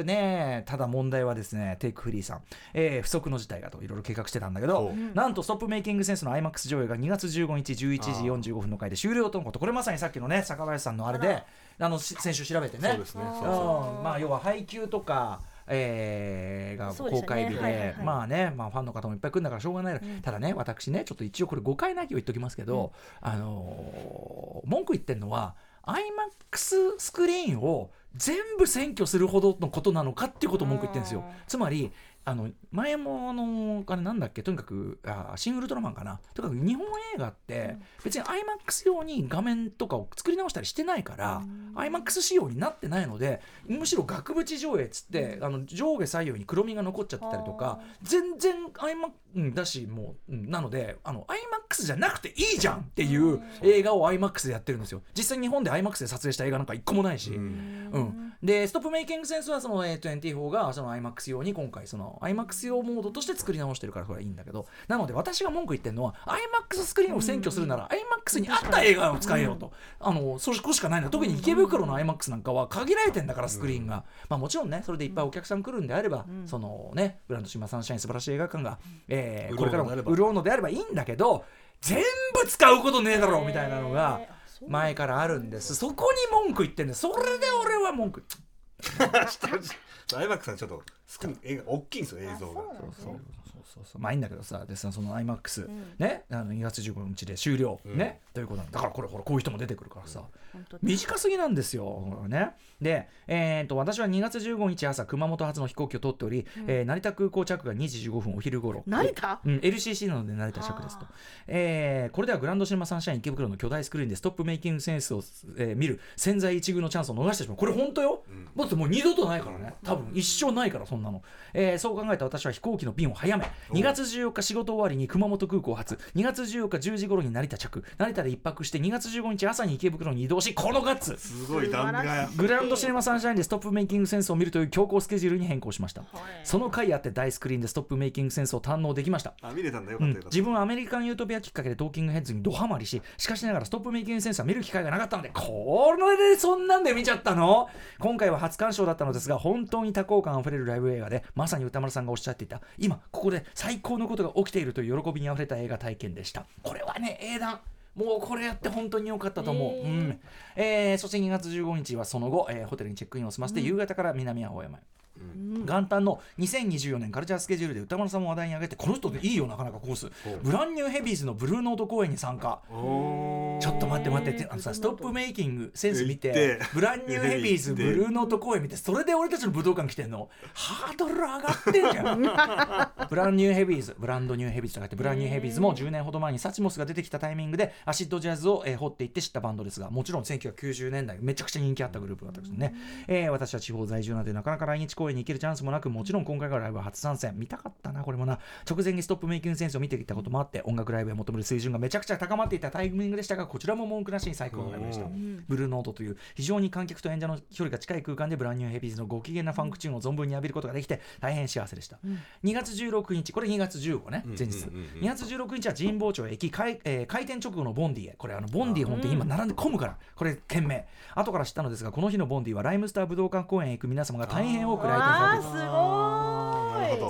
C: ねえ。ただ問題はですね、テイクフリーさん、えー不測の事態がといろいろ計画してたんだけどなんとストップメイキングセンスの IMAX 上映が2月15日11時45分の回で終了とのこと、これまさにさっきのね、坂林さんのあれで、あのし先週調べてね、
B: そうですね。
D: あー。
B: そうそ
C: うん。まあ要は配給とか、えーが公開日で、
D: はいはいはい
C: まあね、まあ、ファンの方もいっぱい来るんだからしょうがない、ただね私ねちょっと一応これ誤解なきを言っときますけど、あのー文句言ってるのは IMAX スクリーンを全部占拠するほどのことなのかっていうことを文句言ってるんですよ。つまりあの前もあのあれなんだっけ？とにかくあシン・ウルトラマンかな？とにかく日本映画って別に IMAX 用に画面とかを作り直したりしてないから、IMAX 仕様になってないのでむしろ額縁上映っつって、あの上下左右に黒みが残っちゃってたりとか全然 IMAX うんだしもううんなのであの IMAX じゃなくていいじゃんっていう映画を IMAX でやってるんですよ。実際日本で IMAX で撮影した映画なんか一個もないし、
B: う
C: うん。んでストップメイキングセンスはその、えー、24がその IMAX 用に今回その IMAX 用モードとして作り直してるからこれはいいんだけどなので私が文句言ってるのは IMAX スクリーンを占拠するなら IMAX に合った映画を使えようと、あのそこしかないの特に池袋の IMAX なんかは限られてんだからスクリーンが、まあ、もちろんねそれでいっぱいお客さん来るんであれば、そのねグランドシマサンシャイン素晴らしい映画館が、えーこれからも
B: 潤うのであれば。
C: 潤うのであればいいんだけど全部使うことねえだろうみたいなのが前からあるんです。そこに文句言ってんでそれで俺は文句
B: アイマックさんちょっと少ない映画大きいんですよ映像が。
D: あそう
C: そうそうそうまあいいんだけどさでさその IMAX、
D: ん。
C: ね。あの2月15日で終了、
B: うん。
C: ね。ということなんだ。だからこれほらこういう人も出てくるからさ、
D: 本当
C: 短すぎなんですよ。ね、で、えー、と私は2月15日朝熊本発の飛行機を取っており、えー成田空港着が2時15分お昼頃
D: 成田？
C: うん、LCC なので成田着ですと、えーこれではグランドシネマサンシャイン池袋の巨大スクリーンでストップメイキングセンスを、えー見る潜在一遇のチャンスを逃してしまうこれ本当よ、だってもう二度とないからね。多分一生ないからそんなの、えーそう考えた私は飛行機の便を早め2月14日仕事終わりに熊本空港発2月14日10時頃に成田着成田で一泊して2月15日朝に池袋に移動しこのガッツ。
B: すごい弾が
C: グランドシネマサンシャインでストップメイキングセンスを見るという強行スケジュールに変更しました、その回あって大スクリーンでストップメイキングセンスを堪能できました。
B: あ見れたんだよ
C: うん
B: かったよかった。
C: 自分はアメリカン・ユートピアきっかけでトーキングヘッズにドハマりししかしながらストップメイキングセンスは見る機会がなかったのでこれでそんなんで見ちゃったの今回は初鑑賞だったのですが本当に多幸感あふれるライブ映画でまさに歌丸さんがおっしゃっていた今ここで最高のことが起きているという喜びにあふれた映画体験でした。これはね英断もうこれやって本当に良かったと思う、
D: へー
C: うん。えーそして2月15日はその後、えーホテルにチェックインを済ませて、夕方から南青山へ。
D: うん。
C: 元旦の2024年カルチャースケジュールで宇多丸さんも話題に上げてこの人でいいよなかなかコース。 Brand New Heavies のブルーノート公演に参加。
B: おー
C: ちょっと待って待ってあのさ Stop Making Sense 見て
B: Brand New Heavies
C: ブルーノート公演見てそれで俺たちの武道館来てんの。ハードル上がってんじゃん。Brand New Heavies Brand New Heavies と書いて Brand New Heavies も10年ほど前に Suchmos が出てきたタイミングでアシッドジャズを、えー掘っていって知ったバンドですがもちろん1990年代めちゃくちゃ人気あったグループだったんですね、えー私は地方在住なのでなかなか来日公演に行けるチャンスもなくもちろん今回がライブは初参戦。見たかったなこれもな。直前にストップメイキングセンスを見てきたこともあって音楽ライブへ求める水準がめちゃくちゃ高まっていたタイミングでしたがこちらも文句なしに最高のライブでした。
B: うん。
C: ブルーノートという非常に観客と演者の距離が近い空間でブランニューヘビーズのご機嫌なファンクチューンを存分に浴びることができて大変幸せでした、2月16日これ2月15ね前日、
B: うんうんうん。うん
C: 2月16日は神保町駅開,、えー開店直後のボンディへ。これあのボンディ本店今並んで混むから。これ件名後から知ったのですがこの日のボンディはライムスター武道館公演へ行く皆様が大変多く来店されていた
D: あーす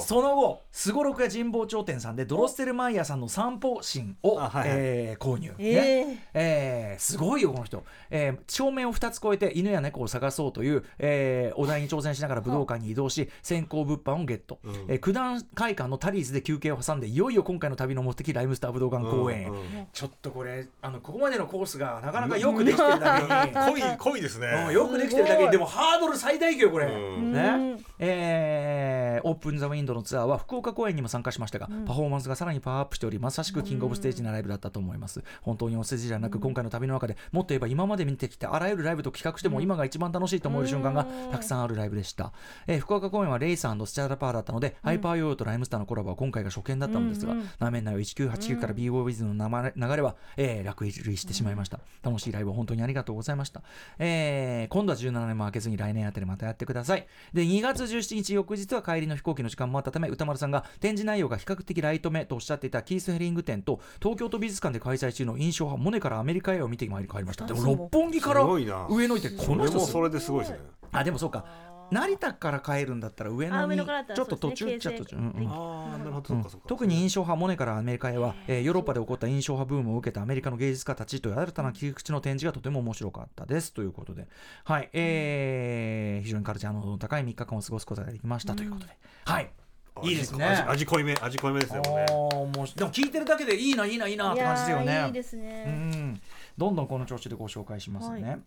C: その後すごろくや神保町店さんでドロステルマイヤーさんの散歩神を、
B: あはいはい。
C: えー購入、ね。
D: えー。
C: えーすごいよこの人、えー正面を2つ越えて犬や猫を探そうという、えーお題に挑戦しながら武道館に移動し先行物販をゲット、
B: うん。
C: えー九段会館のタリーズで休憩を挟んでいよいよ今回の旅の目的ライムスター武道館公演へ、
B: うんうん
C: ちょっとこれあのここまでのコースがなかなかよくできてるだけ。に、
B: 濃い濃いですね。
C: うんよくできてるだけ。にでもハードル最大級これ、
B: うん。
C: ね。
D: うん
C: えーオープン・ザ・ウィンドのツアーは福岡公演にも参加しましたが、パフォーマンスがさらにパワーアップしておりまさしくキングオブステージなライブだったと思います。本当にお世辞じゃなく、今回の旅の中でもっと言えば今まで見てきたあらゆるライブと企画しても今が一番楽しいと思える瞬間がたくさんあるライブでした、えー福岡公演はレイさんスチャーダパーだったので、ハイパーヨーヨーとライムスターのコラボは今回が初見だったのですが、なめんなよ1989から b ボー w i z の流れは、えー落類してしまいました、楽しいライブを本当にありがとうございました、えー今度は17年も空けずに来年あたりまたやってください。で2月17日翌日は帰りの飛行機の時間もあったため歌丸さんが展示内容が比較的ライト目とおっしゃっていたキース・ヘリング展と東京都美術館で開催中の印象派モネからアメリカへを見てまいりましたでも六本木から上野行ってこの人す
B: れもそれですごいですね
C: あでもそうか成田から帰るんだったら上野にちょっと途中
D: そうですね。
C: ちょっと途中、うんうん。
B: ああなるほど。
C: うん。
B: そうかそうか。
C: 特に印象派モネからアメリカへは、えーヨーロッパで起こった印象派ブームを受けたアメリカの芸術家たちという新たな切り口の展示がとても面白かったですということで、はい。えー非常にカルチャーの高い3日間を過ごすことができましたということで、はい。いいですね。
B: 味味濃いめ味濃いめですよね。
C: でも聞いてるだけでいいないいないいなって感じですよね。
D: いいいです
C: う
D: ね。
C: ん。どんどんこの調子でご紹介しますね。
D: はい。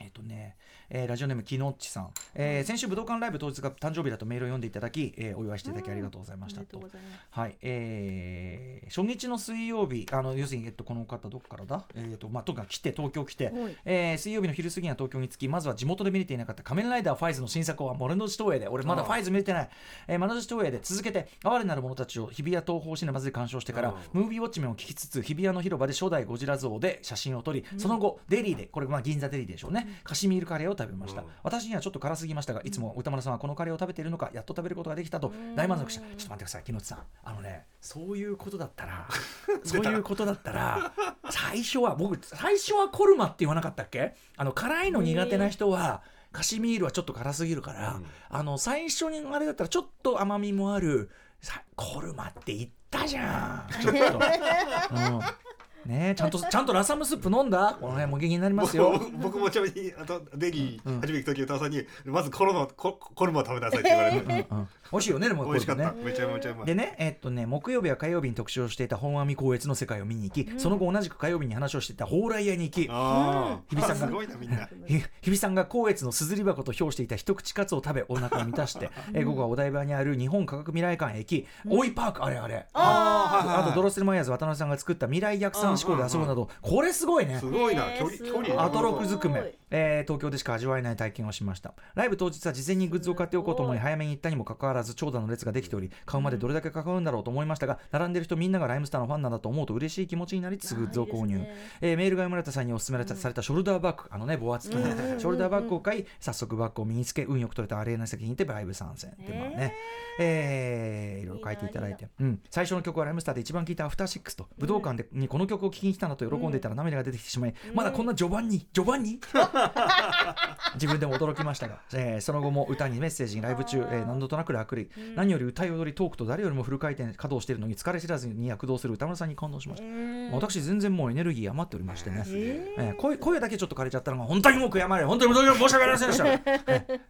C: えっ、とね、えーラジオネームきのっちさん、えー先週武道館ライブ当日が誕生日だとメールを読んでいただき、えーお祝いしていただきありがとうございましたと。はい、えー初日の水曜日、あの要するに、えっと、この方、どこからだ、えっとまあ、とにかく来て、東京来て、
D: はい。
C: えー水曜日の昼過ぎには東京に着き、まずは地元で見れていなかった仮面ライダーファイズの新作を丸の内東映で、俺まだファイズ見れてない、えー、丸の内東映で続けて、哀れなる者たちを日比谷東宝シネマズで鑑賞してから、ムービーウォッチメンを聞きつつ、日比谷の広場で初代ゴジラ像で写真を撮り、その後、デリーで、これ、まあ、銀座デリーでしょうね、カシミールカレーを食べました。
B: うん
C: 私にはちょっと辛すぎましたが、いつも歌丸さんはこのカレーを食べているのか、やっと食べることができたと大満足した。ちょっと待ってください、木之内さん。あのね、そういうことだったら、そういうことだったら、最初は、僕、最初はコルマって言わなかったっけ？あの、辛いの苦手な人は、カシミールはちょっと辛すぎるから、
B: うん
C: あの、最初にあれだったら、ちょっと甘みもある、さコルマって言ったじゃん。ちょっと。うんねえちゃんと ちゃんとラサムスープ飲んだ？この辺も元気になりますよ。
B: 僕僕もちなみにあとデリー初めて行く時歌さんにまずコロナココルマを食べなさいって言われて
C: うん美味しいよねでも
B: 美味しかった。
C: こ
B: めちゃめちゃうまい。
C: でねえっとね木曜日は火曜日に特集をしていた本阿弥光悦の世界を見に行き、その後同じく火曜日に話をしていた蓬莱屋に行き
B: あ
C: 日比さんが
B: あすごいなみんな。
C: ひ日比さんが光悦のすずり箱と評していた一口カツを食べお腹を満たして、え午後はお台場にある日本科学未来館へ行き、大井パークあれあれ。
B: あ
C: あとドロステルマイヤーズ渡辺さんが作った未来逆算思考で遊ぶなどこれすごいね。
B: すごいな。
D: えー
B: 距離距離
C: アトロクずくめ。えー東京でしか味わえない体験をしました。ライブ当日は事前にグッズを買っておこうと思い早めに行ったにもかかわらず長蛇の列ができており買うまでどれだけかかるんだろうと思いましたが並んでる人みんながライムスターのファンなんだと思うと嬉しい気持ちになりつつグッズを購入
D: ね。
C: えーメールが読まれた際にお勧めされたショルダーバッグあのねボア付きのショルダーバッグを買い早速バッグを身につけ運よく取れたアレーナ席に行ってライブ参戦ってまあねえーいろいろ書いていただいて。うん。最初の曲はライムスターで一番聴いたアフターシックスと武道館でにこの曲曲を聴きに来たんだと喜んでいたら涙が出てきてしまい、まだこんな序盤に序盤に？自分でも驚きましたが、えーその後も歌にメッセージにライブ中、えー何度となく楽り、何より歌い踊りトークと誰よりもフル回転稼働しているのに疲れ知らずに躍動する歌村さんに感動しました、私全然もうエネルギー余っておりましてね、えー声声だけちょっと枯れちゃったのが本当にもう悔やまれ 本当に申し訳ありませんでした、え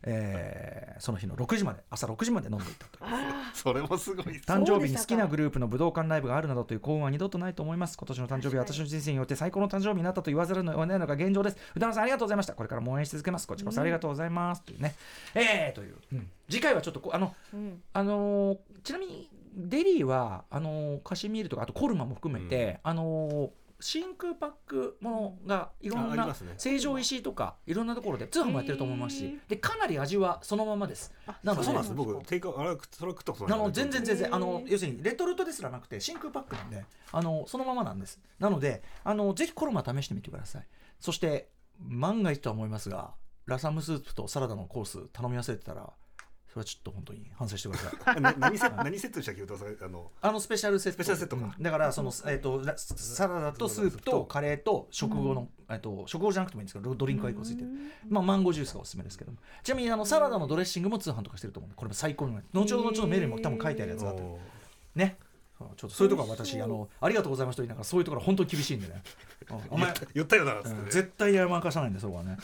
C: えーその日の6時まで朝6時まで飲んでいたという。
B: それもすごい。
C: 誕生日に好きなグループの武道館ライブがあるなどという幸運は二度とないと思います。今年の誕生日は私の人生によって最高の誕生日になったと言わざるを得ないのが現状です。歌野さんありがとうございました。これからも応援し続けます。こちらこそありがとうございます、というね。えー、という、うん。次回はちょっとこうあの
D: うん。
C: あのーちなみにデリーはあのーカシミールとかあとコルマも含めて、あのー真空パックものがいろんな成城石井とかいろんなところで通販もやってると思いますしでかなり味はそのままです。なので
B: そうなんです僕テイクあれはそれは食ったことない
C: あの全然全然あの要するにレトルトですらなくて真空パックなんであのそのままなんです。なのであのぜひコルマ試してみてください。そして万が一とは思いますがラサムスープとサラダのコース頼み忘れてたらそれはちょっと本当に反省してください。
B: な何セ何セットでしたっけあの
C: あのスペシャルセット。
B: スペシャルセットか。
C: うん。だからその、えっとラサラダとスープとカレーと食後の、えっと食後じゃなくてもいいんですけどドリンクが1個ついてる、まあ、マンゴージュースがおすすめですけども。ちなみにあのサラダのドレッシングも通販とかしてると思うこれも最高にうまい。後ほど後ほどメールにも多分書いてあるやつがあって。
B: お
C: ね。ちょっとそういうところは私あのありがとうございますと言いながらそういうところは本当に厳しいんでね、うんお前
B: 言ったよなっ
C: 絶対やまかさないんでそこはね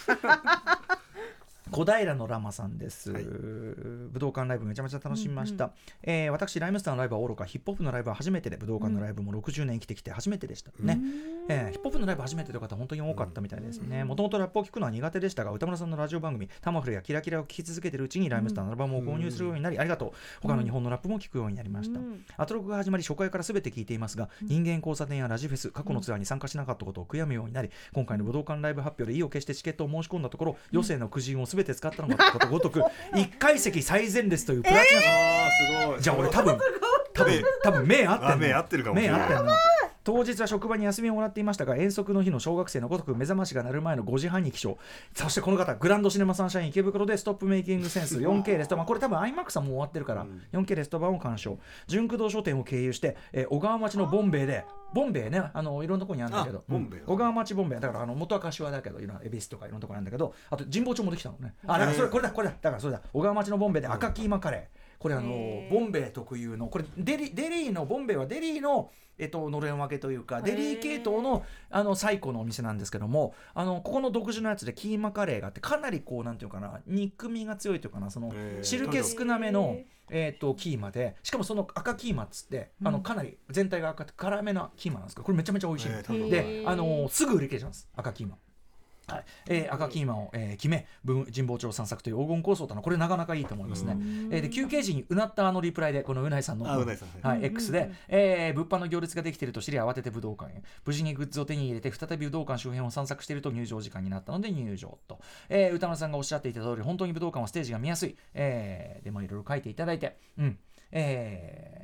C: 小平のラマさんです、
B: はい。
C: 武道館ライブめちゃめちゃ楽しみました、えー私ライムスターのライブはおろかヒップホップのライブは初めてで武道館のライブも60年生きてきて初めてでしたね、えーヒップホップのライブ初めてという方本当に多かったみたいですね。もともとラップを聞くのは苦手でした。が歌村さんのラジオ番組「タマフル」や「キラキラ」を聞き続けているうちにライムスターのアルバムを購入するようになり、ありがとう。他の日本のラップも聞くようになりました、アトロクが始まり初回から全て聞いていますが、人間交差点やラジフェス過去のツアーに参加しなかったことを悔やむようになり今回の武道館ライブ発表で意を決してチケットを申し込んだところ、余生の苦人を全て使ったのがことごとく 1階席最前列というプラチナ、
B: ああすごい。
C: じゃあ俺多分多分多分目合ってんの
B: あ目合ってるかもしれない。
C: 目合ってんの当日は職場に休みをもらっていましたが遠足の日の小学生のごとく目覚ましが鳴る前の5時半に起床。そしてこの方グランドシネマサンシャイン池袋でストップメイキングセンス 4K レスト版これ多分 iMAX はもう終わってるから、4K レスト版を鑑賞。純駆動書店を経由して、えー小川町のボンベイでボンベイねあのいろんなところにあるんだけど。
B: あボンベイ。
C: うん。小川町ボンベイ。だからあの元は柏だけどいろんな恵比寿とかいろんなところなんだけどあと神保町もできたのね。あだからそれこれだこれだ。だからそれだ。小川町のボンベイで赤キーマカレーこれあのボンベイ特有のこれデリデリーのボンベイはデリーのえっとのれん分けというかデリー系統のあの最古のお店なんですけどもあのここの独自のやつでキーマカレーがあってかなりこうなんていうかな肉味が強いというかなその汁気少なめのえっとキーマでしかもその赤キーマっつってあのかなり全体が赤くて辛めなキーマなんですけどこれめちゃめちゃ美味しいであのすぐ売り切れちゃうんです赤キーマ。はい。えー赤キーマを、えー決め文神保町散策という黄金構想とのはこれなかなかいいと思いますね、えーで休憩時にうなったあのリプライでこのうないさんのはい、X で、えー物販の行列ができていると知り慌てて武道館へ。無事にグッズを手に入れて再び武道館周辺を散策していると入場時間になったので入場と、えー歌丸さんがおっしゃっていた通り本当に武道館はステージが見やすい、えーでもいろいろ書いていただいて。うん。えー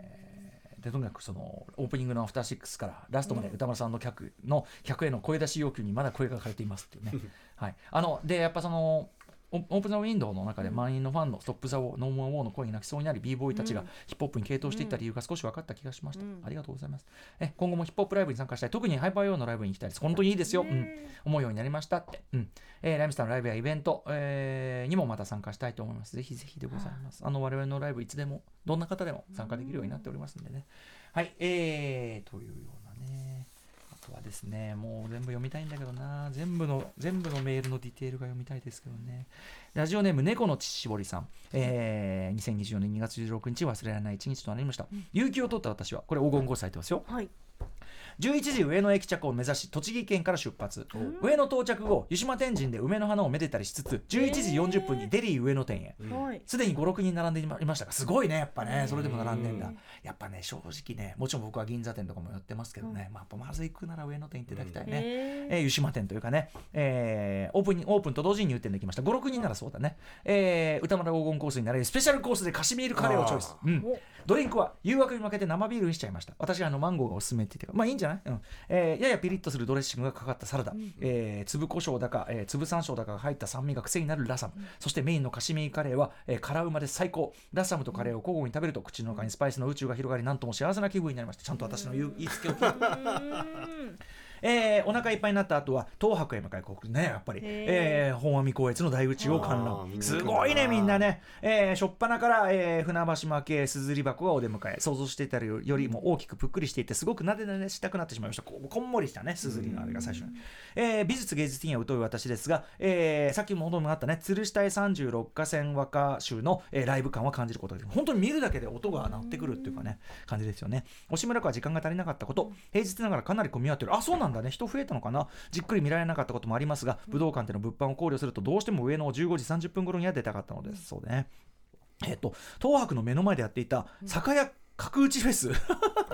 C: でとにかくそのオープニングのアフターシックスからラストまで歌丸さんの客の客への声出し要求にまだ声がかれていますっていうね。はい、あのでやっぱそのオオープン・ザ・ウィンドウの中で満員のファンのストップ・ザ・ウォーノーモア・ウォーの声に泣きそうになり b ボーイたちがヒップホップに傾倒していった理由が少し分かった気がしました、
D: うん。
C: ありがとうございます。え今後もヒップホップライブに参加したい。特にハイパーヨーのライブに行きたいです。本当にいいですよ、うん、思うようになりましたって、うん。えーライムスターのライブやイベント、えーにもまた参加したいと思います。ぜひぜひでございます。あの我々のライブいつでもどんな方でも参加できるようになっておりますんでね。はい。えー、というようなねはですね、もう全部読みたいんだけどな、全部の、全部のメールのディテールが読みたいですけどね。ラジオネーム、猫の乳搾りさん。えー、2024年2月16日、忘れられない一日となりました。有給を取った私は、これ黄金5歳ってますよ。
D: はい
C: 11時上野駅着を目指し栃木県から出発。上野到着後湯島天神で梅の花をめでたりしつつ11時40分にデリー上野店へ。
D: はい。
C: すでに56人並んでいまいましたがすごいねやっぱね。それでも並んでんだ。
B: うん
C: やっぱね正直ねもちろん僕は銀座店とかもやってますけどね、まあ、やっぱまず行くなら上野店行っていただきたいね、
D: へ
C: えー湯島店というかね、えーオープンにオープンと同時に入店できました56人ならそうだね、えー歌丸黄金コースになりスペシャルコースでカシミールカレーをチョイス。
B: あ、
C: う。ん。
D: お
C: ドリンクは誘惑に負けて生ビールにしちゃいました。私はあのマンゴーがおすすめって言ってまあいいんじゃない？じゃない、うん。えーややピリッとするドレッシングがかかったサラダ、えー粒胡椒だか、えー粒山椒だかが入った酸味が癖になるラサム、そしてメインのカシミーカレーは、えー辛うまで最高。ラサムとカレーを交互に食べると口の中にスパイスの宇宙が広がりなんとも幸せな気分になりましたちゃんと私の言いつけを聞いて。
D: うん
C: えーお腹いっぱいになった後は東博へ向かいここねやっぱり、えー本阿弥光悦の大宇宙を観覧。すごいねみんなね、えー、初っ端から、えー船橋負けすずり箱がお出迎え想像していたよりも大きくぷっくりしていてすごくなでなでしたくなってしまいました。ここんもりしたねすずりのあれが最初に、えー美術芸術には疎い私ですが、えーさっきもほどもあったね鶴下へ36河川和歌集の、えーライブ感は感じることができる本当に見るだけで音が鳴ってくるっていうかね感じですよね。押村区は時間が足りなかったこと平日ながらかなり混み合ってる。あそうなんだね。人増えたのかな？じっくり見られなかったこともありますが武道館での物販を考慮するとどうしても上の15時30分頃には出たかったのです。そうね。えっ、と東博の目の前でやっていた酒屋角打ちフェス。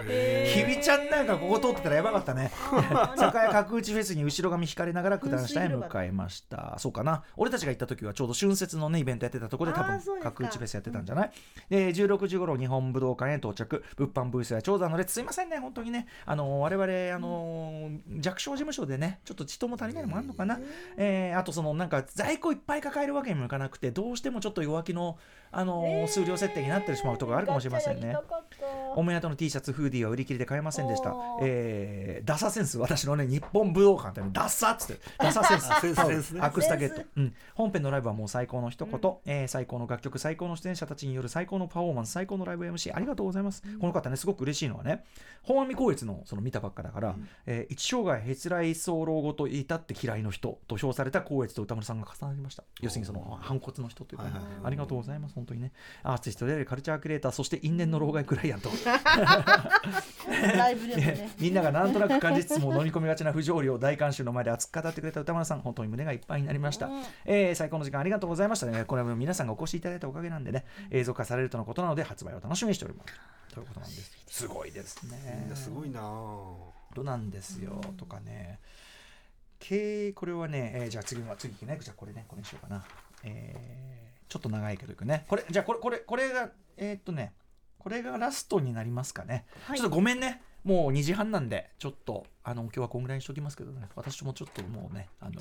B: へ
C: 日比ちゃんなんかここ通ってたらやばかったね。酒屋角打ちフェスに後ろ髪引かれながら九段下へ向かいました。そうかな。俺たちが行った時はちょうど春節のねイベントやってたところで多分角打ちフェスやってたんじゃない？で16時頃日本武道館へ到着。物販ブースや長蛇の列。すいませんね本当にね。あの我々あの弱小事務所でねちょっと人も足りないのもあるのかな、えーあとそのなんか在庫いっぱい抱えるわけにもいかなくてどうしてもちょっと弱気のあの数量設定になってしまうところがあるかもしれませんね。お目当ての T シャツ、フーディーは売り切りで買えませんでした。えー、ダサセンス、私のね、日本武道館ってね、ダッサっつって、ダサセンス、アクスタゲット。うん。本編のライブはもう最高の一言、えー最高の楽曲、最高の出演者たちによる最高のパフォーマンス、最高のライブ MC、ありがとうございます。この方ね、すごく嬉しいのはね、本阿弥光悦のその見たばっかだから、えー一生涯へつらい候ごといたって嫌いの人と評された光悦と歌丸さんが重なりました。要するにその反骨の人というかね、ありがとうございます、本当にね。アーティストであるカルチャークリエイター、そして因縁の老害クライアント。
D: ライブでもね。
C: みんながなんとなく感じつつも飲み込みがちな不条理を大観衆の前で熱く語ってくれた歌丸さん本当に胸がいっぱいになりました、
D: うん。
C: えー最高の時間ありがとうございましたね。これは皆さんがお越しいただいたおかげなんでね。映像化されるとのことなので発売を楽しみにしておりますということなんですすごいですね
B: みんなすごいな
C: ことなんですよ、とかね。けこれはね、えーじゃあ次は次ねじゃあこれねこれにしようかな。えーちょっと長いけどいくね。これじゃあこれこれこれがえーっとねこれがラストになりますかね、
D: はい。
C: ちょっとごめんね。もう2時半なんでちょっとあの今日はこんぐらいにしときますけどね。私もちょっともうねあの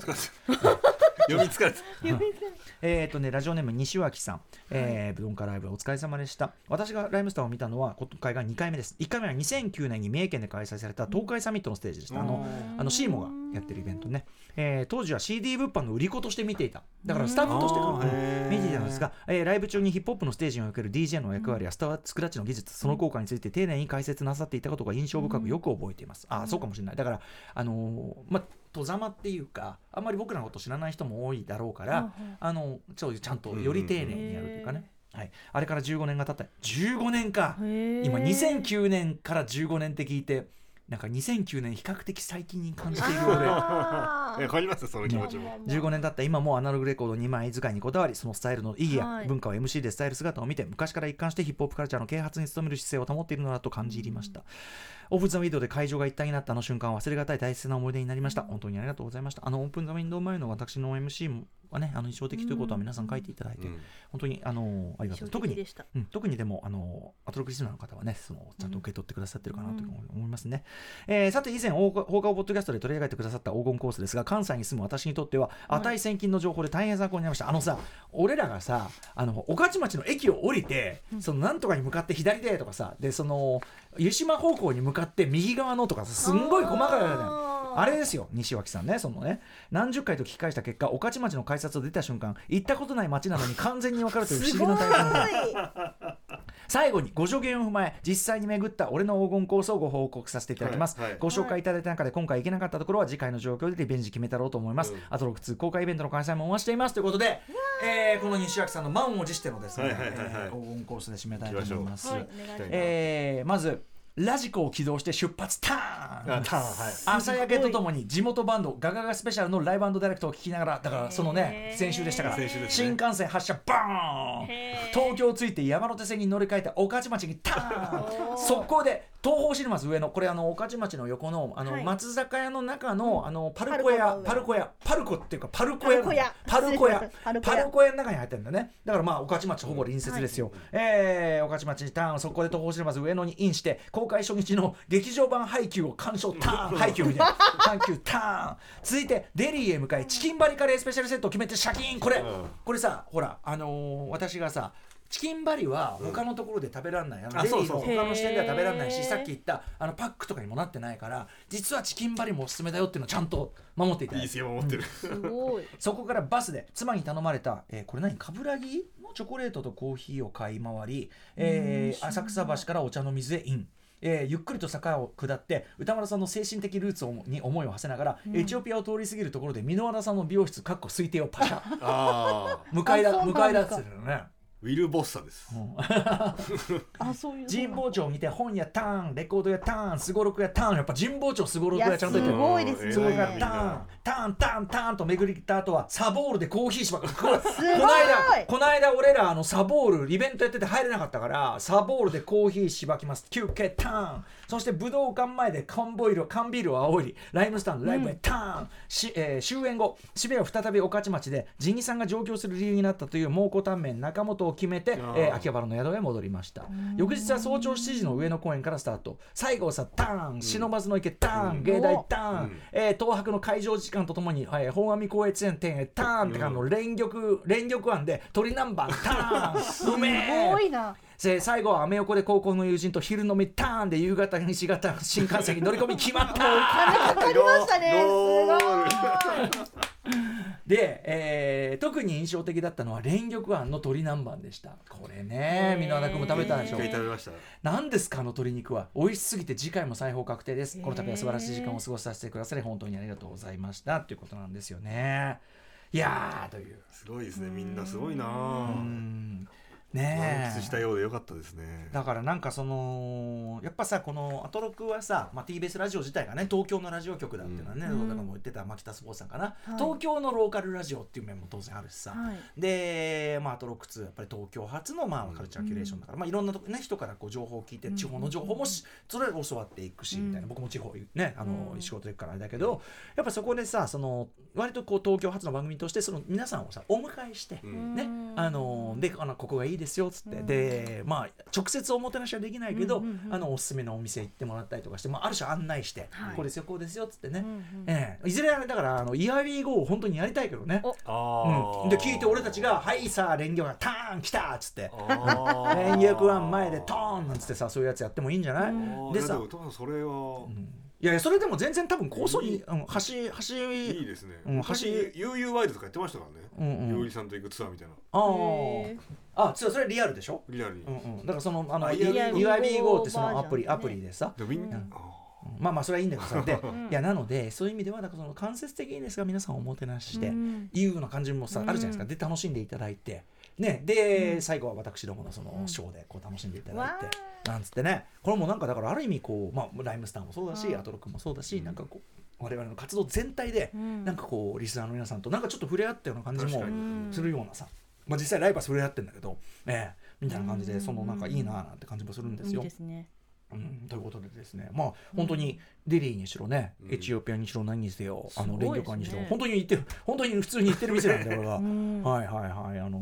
B: 読み疲れた
C: えーとね、ラジオネーム西脇さん、えー、ブドンカライブお疲れ様でした。私がライムスターを見たのは今回が2回目です。1回目は2009年に三重県で開催された東海サミットのステージでした。あのあのシーモがやってるイベントね、えー当時は CD 物販の売り子として見ていた。だからスタッフとして見ていたんですが、えーライブ中にヒップホップのステージにおける DJ の役割やスタースクラッチの技術、その効果について丁寧に解説なさっていたことが印象深くよく覚えています。あーそうかもしれない。だから、あのーまあ、戸ざまっていうか、あんまり僕らのこと知らない人も多いだろうから、あのちょちゃんとより丁寧にやるというかね、はい、あれから15年が経った。15年か。今2009年から15年って聞いてなんか2009年比較的最近に感じている俺
D: あー。
B: わかりますよその気持ちも。
C: 15年経った。今もアナログレコード2枚使いにこだわりそのスタイルの意義や
D: はい。
C: 文化を MC で伝える姿を見て昔から一貫してヒップホップカルチャーの啓発に努める姿勢を保っているのだと感じ入りました、オープンザウィンドウで会場が一体になったあの瞬間は忘れがたい大切な思い出になりました。本当にありがとうございました。あのオープンザウィンドウ前の私の MC はね、あの印象的ということは皆さん書いていただいて、
B: うん。
C: 本当にあのありがとう。特に
D: でした。
C: うん、特にでもあのアトロクリスナーの方はねそのちゃんと受け取ってくださってるかなと思いますね、えーさて以前放課放課後ポッドキャストで取り上げてくださった黄金コースですが関西に住む私にとっては値千金の情報で大変参考になりました。あのさ俺らがさあの御徒町の駅を降りてそのなんとかに向かって左でとかさでその湯島方向に向かって右側のとかさすんごい細かいああれですよ西脇さんねそのね。何十回と聞き返した結果御徒町の改札を出た瞬間行ったことない街なのに完全に分かるという不思議な体験が最後にご助言を踏まえ実際に巡った俺の黄金コースをご報告させていただきます、
B: はい。はい
C: ご紹介いただいた中で今回行けなかったところは次回の状況でリベンジ決めたろうと思います、
B: うん
C: アトロック2公開イベントの開催もお待ちしていますということで、えーこの西脇さんの満を持してのですね、黄金コースで締めたいと思います、
D: はい
C: えーまずラジコを起動して出発ターン。
B: あターンはい。
C: 朝焼けとともに地元バンドガガガスペシャルのライブダイレクトを聞きながらだからそのね先週でしたから
B: 先週ですね。
C: 新幹線発車バーン。東京着いて山手線に乗り換えて御徒 町にターン。速攻で東宝シネマズ上のこれあの御徒町の横のあの、
D: はい。
C: 松坂屋の中のあのパルコ屋パ
D: パルコ
C: ルコ屋パルコっていうかパルコ屋。
D: パルコ屋。
C: パルコ屋。
D: パルコ屋。
C: パルコ屋の中に入ってるんだね。だからまあ御徒町ほぼ隣接ですよ、えー御徒町にターン速攻で東宝シネマズ上野にインして今公開初日の劇場版配給を鑑賞ターン配給みたいな。配給ターン。続いてデリーへ向かいチキンバリカレースペシャルセットを決めてシャキーン。これ、
B: うん。
C: これさほらあのー私がさチキンバリは他のところで食べられない、あのデリーの
B: あそうそう。
C: 他の支店では食べられないしさっき言ったあのパックとかにもなってないから実はチキンバリもおすすめだよっていうのをちゃんと守っていただいて。
B: いいですよ守ってる。
D: すごい。
C: そこからバスで妻に頼まれた、えーこれ何冠城のチョコレートとコーヒーを買い回り、えー浅草橋からお茶の水へイン。えーゆっくりと坂を下って歌丸さんの精神的ルーツをに思いを馳せながら、エチオピアを通り過ぎるところで箕輪田さんの美容室かっこ推定をパシャ。
B: ああ
C: 向かいだつるのね、
B: ウィル・ボッサです。
C: うん。
D: あそういう
C: 神保町を見て本屋ターンレコード屋ターンすごろく屋ターン。やっぱ神保町すごろく屋ちゃんと言ってる。
D: すごいですね。
C: がターンターンターンターンと巡り切った後はサボールでコーヒーしば この間この間俺らあのサボールイベントやってて入れなかったからサボールでコーヒーしばきます。休憩ターンそして武道館前で缶ボイル缶ビールを煽りライムスタンドライブへターン、しえー終演後渋谷を再び御徒町でジギさんが上京する理由になったという蒙古タンメン中本を決めて、
B: ー。
C: えー秋葉原の宿へ戻りました。翌日は早朝7時の上野公園からスタート。最後はさターン。忍ばずの池ターン、
B: うん。
C: 芸大ターン、
B: うん。
C: えー東博の会場時間とともに、えー本阿弥光悦園店へターンって感の連玉連玉案で鳥南蛮ターン。う め
D: す
C: え
D: ごいな
C: せ最後はアメ横で高校の友人と昼飲みターンで夕方西型新幹線に乗り込み決まった。
D: かかりましたねす
B: ロ
D: ご
B: ー
D: い。
C: で、えー特に印象的だったのは連玉庵の鶏南蛮でした。これね箕輪田君も食べたでしょ
B: 一回食べました。
C: 何ですかあの鶏肉は。美味しすぎて次回も裁縫確定です。この度は素晴らしい時間を過ごさせてくださり本当にありがとうございました。ということなんですよね。いやーという。
B: すごいですね。みんなすごいな
C: う
B: あ
C: ん
B: 満
C: ね
B: 喫した
C: え
B: ようでよかったですね。
C: だからなんかそのやっぱさこのアトロクはさ、まあ、TBS ラジオ自体がね東京のラジオ局だっていうのはね、
D: うん。
C: だからも言ってた牧田スポーツさんかな、
D: い。
C: 東京のローカルラジオっていう面も当然あるしさ、
D: はい。
C: で、まあ、アトロック2やっぱり東京発の、まあ、カルチャーキュレーションだから、まあ、いろんなとこ、ね、人からこう情報を聞いて
D: うん。
C: 地方の情報もしそれを教わっていくし、
D: うん。
C: みたいな。僕も地方ねあの、
D: うん。
C: 仕事行くからあれだけどやっぱそこでさその割とこう東京発の番組としてその皆さんをさお迎えして。
B: うん。
C: ね、あのであのここがいいですよっつって、
D: うん。
C: でまあ直接おもてなしはできないけど、
D: うんうんうん
C: あのおすすめのお店行ってもらったりとかして、まあ、ある種案内して、
D: はい。
C: こうですよこうですよっつってね、
D: うんうん
C: ええ。いずれだからあのイヤーウィーゴーを本当にやりたいけどね、
D: お
B: ああ
C: うん、で聞いて俺たちが「はいさあ連玉がターン来た!」っつって。
B: あ
C: 連玉湾前でトーンなんつってさそういうやつやってもいいんじゃない、
D: うん
C: でさ。
B: それは
C: いやいやそれでも全然多分構想に、うん、橋橋
B: いいですね。
C: うん
B: 昔
C: 橋
B: UU ワイドとかやってましたからね。
C: うんうん。
B: ゆうりさんと行くツアーみたいな。
C: あ
D: へ
C: ああそうそれリアルでしょ？
B: リアルに。
C: うんうん、だからそのあの
B: あ
C: UIB
B: UIB
C: GO ってそのアプリアプリでさ。
B: でみん
C: まあまあそれはいいんだけどさ。で
D: ん。
C: いやなのでそういう意味ではなんかその間接的にですが皆さんをおもてなしして、
D: うん。
C: いうような感じもさ、
D: うん。
C: あるじゃないですか。で楽しんでいただいて。ね。で、最後は私どものその
D: うん。
C: ショーでこう楽しんでいただ
D: わ
C: いて、なんつってね。これもなんかだからある意味こう、まあ、ライムスターもそうだし、
D: うん。
C: アトロックもそうだし、
B: うん。
C: なんかこう我々の活動全体で、
D: うん。
C: なんかこうリスナーの皆さんとなんかちょっと触れ合ったような感じもするようなさ、まあ、実際ライバー触れ合ってんだけど、ええみたいな感じで
D: うん
C: そのなんかいいなあなんて感じもするんですよ。
D: いい。ですね。
C: うん、ということでですね。まあ本当にデリーにしろね、
B: うん。
C: エチオピアにしろ何にせよあの連
D: すごいですね。
C: 玉にしろ本当に行ってる本当に普通に行ってる店なんで 俺は。
D: うん。
C: はいはいはい。あの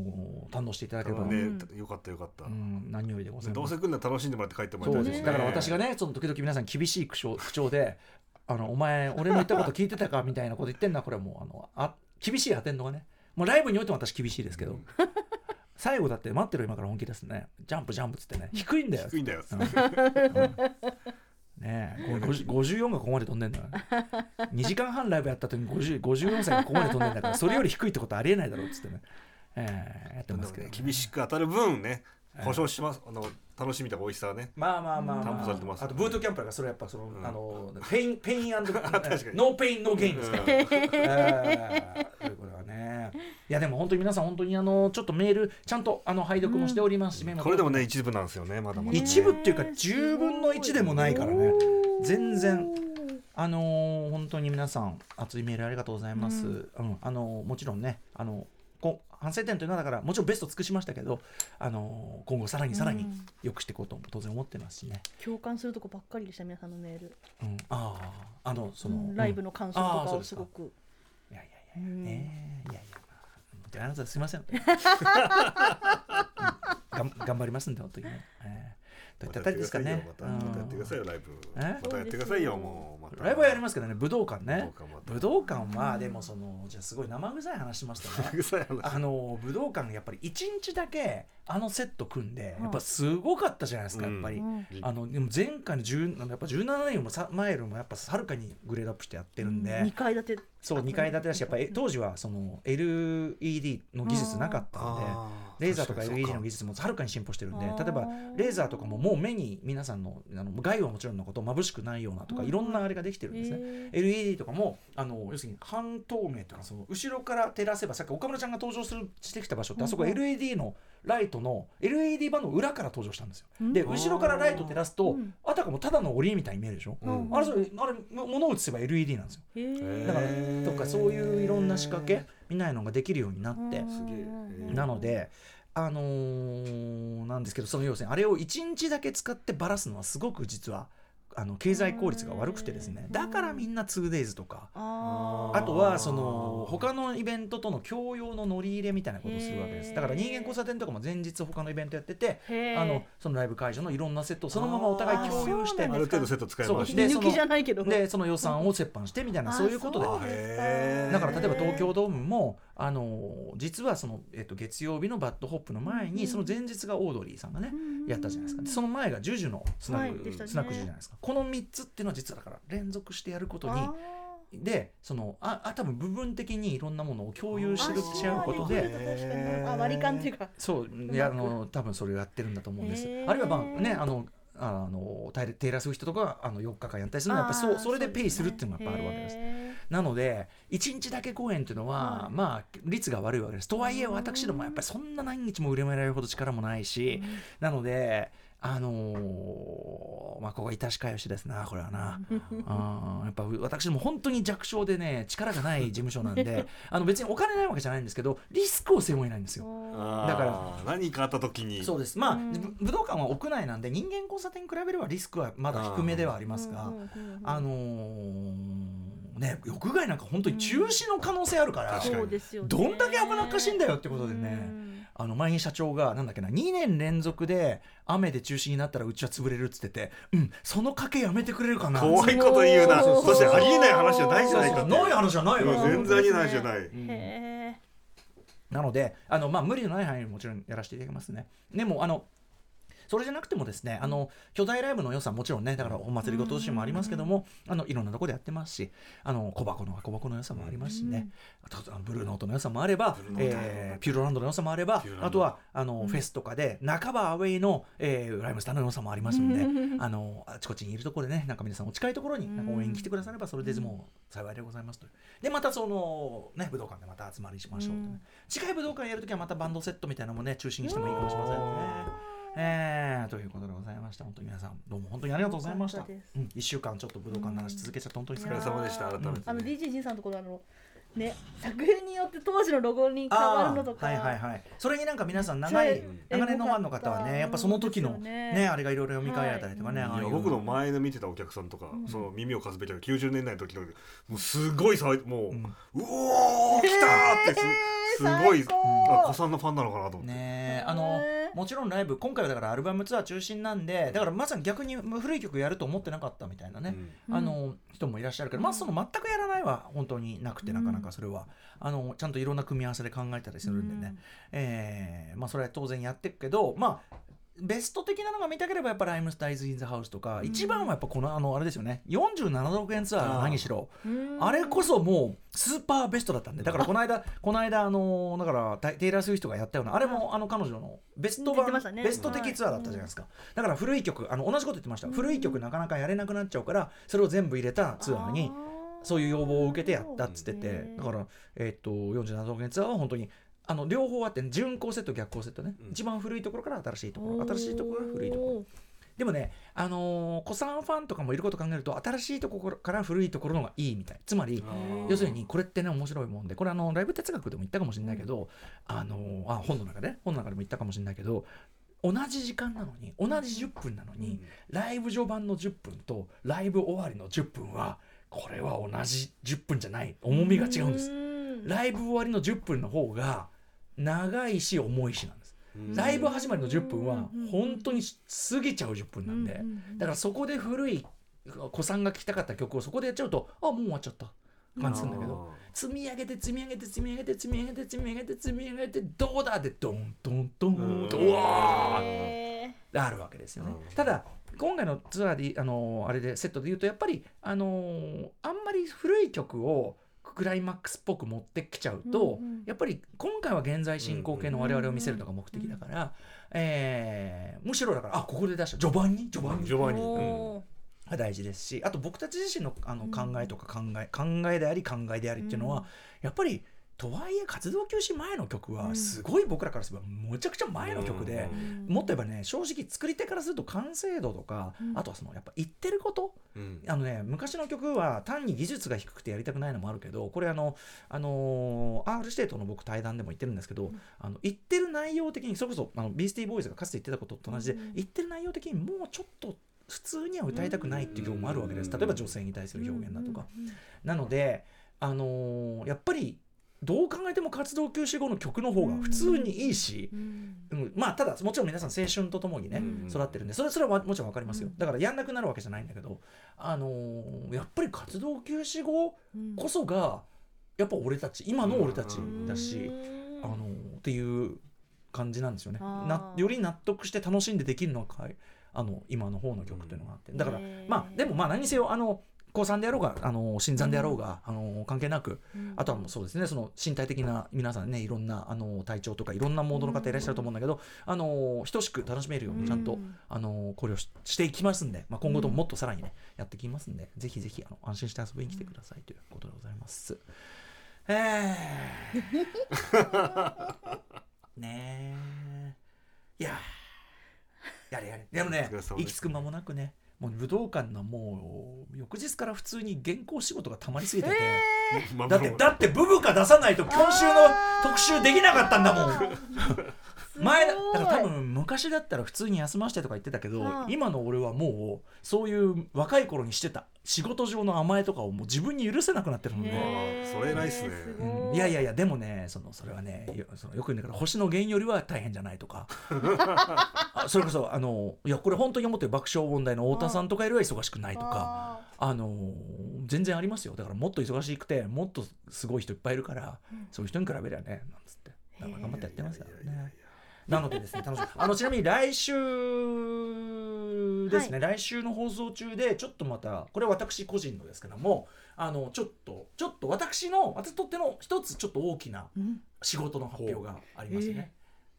C: 堪能していただければ、
B: ね
D: うん
B: よかったよかった。
C: うん、何よりでございます。
B: どうせ来るなら楽しんでもらって帰ってもらい
C: そ
B: たいです。ね。
C: だから私がねその時々皆さん厳しい口調口調で「あのお前俺の言ったこと聞いてたか?」みたいなこと言ってんのはこれはもうあのあ厳しいアテンドがねもうライブにおいても私厳しいですけど、最後だって待ってろ今から本気ですね。ジャンプジャンプっつってね。低いんだよ。
B: 低いんだよ。
C: うん。うんねえこれ50 54がここまで飛んでんだから2時間半ライブやった時に50 54歳がここまで飛んでんだからそれより低いってことありえないだろうっつってね、ええやってますけど、
B: 厳しく当たる分ね保証します。あの楽しみとか美味しさはね。
C: まあまあまあ、
B: 担
C: まあ。
B: 保されてます。
C: あとブートキャンプだからそれやっぱその、
B: うん。
C: あのペインペイン ノ
B: かに。
C: ーペインノーゲインですから、
B: うん。
C: えことはね。いやでも本当に皆さん本当にあのちょっとメールちゃんとあの拝読もしておりますし、
B: これでもね一部なんですよねまだまだね。
C: 一部っていうか10分の1でもないからね。全然。あのー本当に皆さん熱いメールありがとうございます、う
D: うんん。
C: あのーもちろんねあのこ反省点というのはだからもちろんベスト尽くしましたけど、あのー今後さらにさらに
D: うん。
C: 良くしていこうとも当然思ってますしね、
D: 共感するとこばっかりでした皆さんのメール。
C: うん、あああのその、
D: うん。ライブ
C: の、
D: の感想とかを
C: す
D: ごく。
C: いやいやいや、
D: うん。
C: ねえいやいやまあ。なたすいません、うん。がん頑張りますんで本当にね、えー。どういったあたりですかね。
B: またやってくださいよまた。やってくださいよライブ
C: え
B: またやってくださいよもうまた。
C: ライブはやりますけどね武道館ね。
B: 武道館また。
C: 武道館はでもそのじゃあすごい生臭い話しますとねあの武道館やっぱり1日だけあのセット組んでやっぱすごかったじゃないですかやっぱり、
D: うん。
C: あのでも前回の10あのやっぱ17年もさ前よりもやっぱはるかにグレードアップしてやってるんで、
D: 2階建て。
C: そう2階建てだしやっぱり当時はその LED の技術なかったんで
B: あ
C: レーザーとか LED の技術もはるかに進歩してるんで例えばレーザーとかももう目に皆さんのあの害はもちろんのこと眩しくないようなとか
D: うん。
C: いろんなあれができてるんですね。
D: へ
C: LED とかもあの要するに半透明とかその後ろから照らせばさっき岡村ちゃんが登場するしてきた場所ってあそこ LED のライトの LED 版の裏から登場したんですよ。
D: うん
C: で後ろからライト照らすと
D: うん
C: あたかもただの檻みたいに見えるでしょ？
B: うん
C: あれそれあれ物を映せば LED なんですよ。
D: えー
C: だからとかそういういろんな仕掛けみたいのができるようになってなので。あのーなんですけどその要するにあれを1日だけ使ってばらすのはすごく実はあの経済効率が悪くてですね。
D: うん。
C: だからみんな 2days とか。
D: あ
C: とはその他のイベントとの共用の乗り入れみたいなことをするわけです。だから人間交差点とかも前日他のイベントやっててあのそのライブ会場のいろんなセットをそのままお互い共有して
D: あ
B: る程度セット使いまして
C: でその予算を折半してみたいな
D: あ
C: そういうことで。だから例えば東京ドームもあの実はその、えっと、月曜日の BAD HOP の前に、
D: うん
C: その前日がオードリーさんがね、やったじゃないですか。でその前が JUJU のスナック、
D: はいね。
C: スナック JUJU じゃないですか。この3つっていうのは実はだから連続してやることに
D: あ
C: でそのああ多分部分的にいろんなものを共有してる
D: ー
C: し合うことで
D: 割り勘っていうか。
C: そう。いやあの多分それをやってるんだと思うんです。あるいはまあねあのあのテイラー・スウィフトとかあの4日間やったりするのはやっぱりそうそれでペイするっていうのがやっぱあるわけです。
D: へ
C: なので1日だけ公演っていうのは、
D: はい。
C: まあ率が悪いわけです。とはいえ私どもやっぱりそんな何日も売れめられるほど力もないし、なのであのーまあここは致し返しですなこれはな。あ ーやっぱ私ども本当に弱小でね力がない事務所なんで あの別にお金ないわけじゃないんですけどリスクを背負えないんですよ。だから
B: 何かあった時に。
C: そうです。まあ、武道館は屋内なんで人間交差点に比べればリスクはまだ低めではありますが、あのーね屋外なんか本当に中止の可能性あるから、
B: 確かに
D: そうですよね。
C: どんだけ危なっかしいんだよってことでね。
D: うん。
C: あの前に社長がなんだっけな2年連続で雨で中止になったらうちは潰れるっつっててうんその賭けやめてくれるかな。
B: 怖いこと言うな。
D: そう。
B: そしてありえない話じゃないじゃないかって
C: ない話じゃないよ
B: うん全然ありえないじゃない。
C: うん。
D: へ
C: なのであの、まあ、無理のない範囲にもちろんやらせていただきますね。でもあのそれじゃなくてもですねあの巨大ライブの良さもちろんねだからお祭りごとしもありますけどもあのいろんなところでやってますしあの小箱のは小箱の良さもありますしね、あとあのブルーノートの良さもあればえーピューロランドの良さもあればあとはあの、フェスとかで半ばアウェイの、えーライムスターの良さもありますのであのあちこちにいるところでねなんか皆さんお近いところになんか応援に来てくださればそれでもう幸いでございますと。でまたそのね武道館でまた集まりしましょうという
D: うん。
C: 次回武道館やるときはまたバンドセットみたいなのもね中心にしてもいいかもしれませんね。えー、ということでございました。本当に皆さんどうも本当にありがとうございました。うん、1週間ちょっと武道館の話続けちゃって本当に
B: お疲れ様でした。改めてね。
D: あの DJ ジンさんのところあのね作品によって当時のロゴに変わるのとか
C: はいはいはい。それになんか皆さん長い長年のファンの方はねやっぱその時の
D: ね。
C: ねあれがいろいろ読み替えられたりとかね、
D: はい。
C: ああいう。
B: いや僕の前の見てたお客さんとか、
D: うん。
B: その耳をかすべちゃう90年代の時のもうすごい騒いもう、
C: うん。
B: うおー来たーってす,、すごい
D: 最高。
B: あ子さんのファンなのかなと思って、
C: ねあのもちろんライブ今回はだからアルバムツアー中心なんでだからまさに逆に古い曲やると思ってなかったみたいなね、
B: うん。
C: あの人もいらっしゃるけど、まあその全くやらないは本当になくてなかなかそれは、あのちゃんといろんな組み合わせで考えたりするんでね、えーまあそれは当然やっていくけどまあベスト的なのが見たければやっぱライムスタイズ・イン・ザ・ハウスとか、一番はやっぱこのあのあれですよね。47億円ツアーが何しろ。
D: うん。
C: あれこそもうスーパーベストだったんでだからこの間この間あのだからテテイラー・スウィフトがやったようなあれもあの彼女のベスト版、
D: ね。
C: ベスト的ツアーだったじゃないですか、だから古い曲あの同じこと言ってました、古い曲なかなかやれなくなっちゃうからそれを全部入れたツアーにそういう要望を受けてやったっつっててだから、えっと47億円ツアーは本当にあの両方あって順行セット逆行セットね、
B: うん。
C: 一番古いところから新しいところ。新しいところから古いところ。でもね、あのー、子さんファンとかもいること考えると新しいところから古いところの方がいいみたい。つまり要するにこれってね面白いもんで。これあのライブ哲学でも言ったかもしれないけど、あのーあ本の中で本の中でも言ったかもしれないけど同じ時間なのに同じ10分なのに、ライブ序盤の10分とライブ終わりの10分はこれは同じ10分じゃない。重みが違うんです。
D: ん。
C: ライブ終わりの10分の方が長いし重いしなんです。
B: うん。
C: ライブ始まりの10分は
D: うん
C: 本当に過ぎちゃう10分なんで、だからそこで古い子さんが聴きたかった曲をそこでやっちゃうとあもう終わっちゃった。感じするんだけど。積み上げて積み上げて積み上げて積み上げて積み上げて積み上げてどうだでドンドンドンとわあるわけですよね。
B: うん
C: ただ今回のツアーであのあれでセットで言うとやっぱりあのあんまり古い曲をクライマックスっぽく持ってきちゃうと、
D: うんうん。
C: やっぱり今回は現在進行形の我々を見せるのが目的だから、えーむしろだからあここで出した序盤に？序盤に。
B: 序盤に。
D: お
C: が大事ですしあと僕たち自身のあの
D: うん。
C: 考えとか考え、考えであり考えでありっていうのは、
D: うん。
C: やっぱりとはいえ活動休止前の曲は
D: うん。
C: すごい僕らからすればむちゃくちゃ前の曲で、
B: うん。
C: もっと言えばね正直作り手からすると完成度とか、
D: うん。
C: あとはそのやっぱ言ってること。
B: うん。
C: あのね昔の曲は単に技術が低くてやりたくないのもあるけどこれあのあのー R 指定との僕対談でも言ってるんですけど、
D: うん。
C: あの言ってる内容的にそれこそあのビースティーボーイズがかつて言ってたことと同じで、
D: うん。
C: 言ってる内容的にもうちょっと普通には歌いたくないっていう曲もあるわけです。例えば女性に対する表現だとか。なので、あのーやっぱりどう考えても活動休止後の曲の方が普通にいいし、
D: うん。
C: うん。まあただもちろん皆さん青春とともにね、
B: うん。
C: 育ってるんでそれそれはもちろん分かりますよ、
D: うん。
C: だからやんなくなるわけじゃないんだけど、あのーやっぱり活動休止後
D: うん
C: こそがやっぱ俺たち今の俺たちだし、
D: うん。
C: あのーっていう感じなんですよね。なより納得して楽しんでできるのがあの今の方の曲っていうのがあって。だから、まあでもまあ何にせよあの高3であろうがあの新参であろうが、あの関係なく
D: うん。
C: あとはもうそうですねその身体的な皆さんねいろんなあの体調とかいろんなモードの方いらっしゃると思うんだけど、あの等しく楽しめるようにちゃんと、
D: うん
C: あの考慮ししていきますんで、まあ、今後とももっとさらにね、やっていきますんでぜひぜひあの安心して遊びに来てくださいということでございます。えー、ねえいやー。やれやれ。でもね息つく間もなくねもう武道館のもう翌日から普通に原稿仕事がたまりすぎてて、
B: まあ
C: だってだってブブカ出さないと今週の特集できなかったんだもん。前だだから多分昔だったら普通に休ませてとか言ってたけど、
D: うん。
C: 今の俺はもうそういう若い頃にしてた仕事上の甘えとかをもう自分に許せなくなってるので、
B: それ偉いっすね。
C: い。やいやいやでもねそのそれはねよそのよく言うんだから星の源よりは大変じゃないとか。あそれこそあのいやこれ本当に思ってる爆笑問題の太田さんとかよりは忙しくないとか。
D: あ
C: あの全然ありますよ。だからもっと忙しくてもっとすごい人いっぱいいるから、
D: うん。
C: そういう人に比べりゃねなんつって。だから頑張ってやってますよ
B: いやいやいやい
C: ねなのでですね楽しみ。あのちなみに来週ですね、来週の放送中でちょっとまたこれは私個人のですけどもあのちょっとちょっと私の私にとっての一つちょっと大きな仕事の発表があります
D: ほう
C: ね。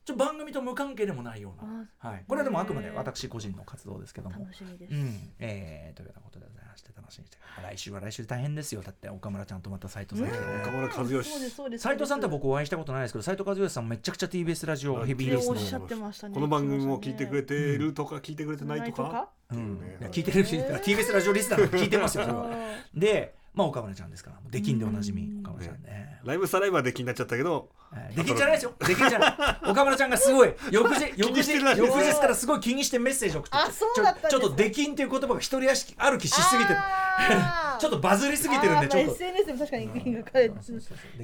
C: ちょ番組と無関係でもないような、はい、これはでもあくまで私個人の活動ですけども。
D: 楽しみです。
C: うん、えー、というようなことでございまして楽しみにして。来週は来週で大変ですよ。だって岡村ちゃんとまた斉藤さん
B: 岡村和義。
D: そうですそうです。
C: 斉藤さんとは僕お会いしたことないですけど斉藤和義さんめちゃくちゃ TBS ラジオヘビーリスの。
D: おっしゃってましたね。
B: この番組も聞いてくれてるとか聞いてくれてないとか。
C: うん。聞いてる人
D: えー
C: TBS ラジオリスナーが聞いてますよそれは。
D: あ
C: でまあ岡村ちゃんですから出禁でおなじみ
D: うん。
C: 岡村ちゃんね。
B: ライブサライバーで気になっちゃったけど
C: はい。出禁じゃないですよ。出禁じゃない。岡村ちゃんがすごい。翌日 翌日翌日からすごい気にしてメッセージ送って
D: あそうだったんです
C: ちょちょっと出禁っていう言葉が一人歩きしすぎてる。ちょっとバズりすぎてるんでちょっと。
D: SNS でも確かに
C: できんで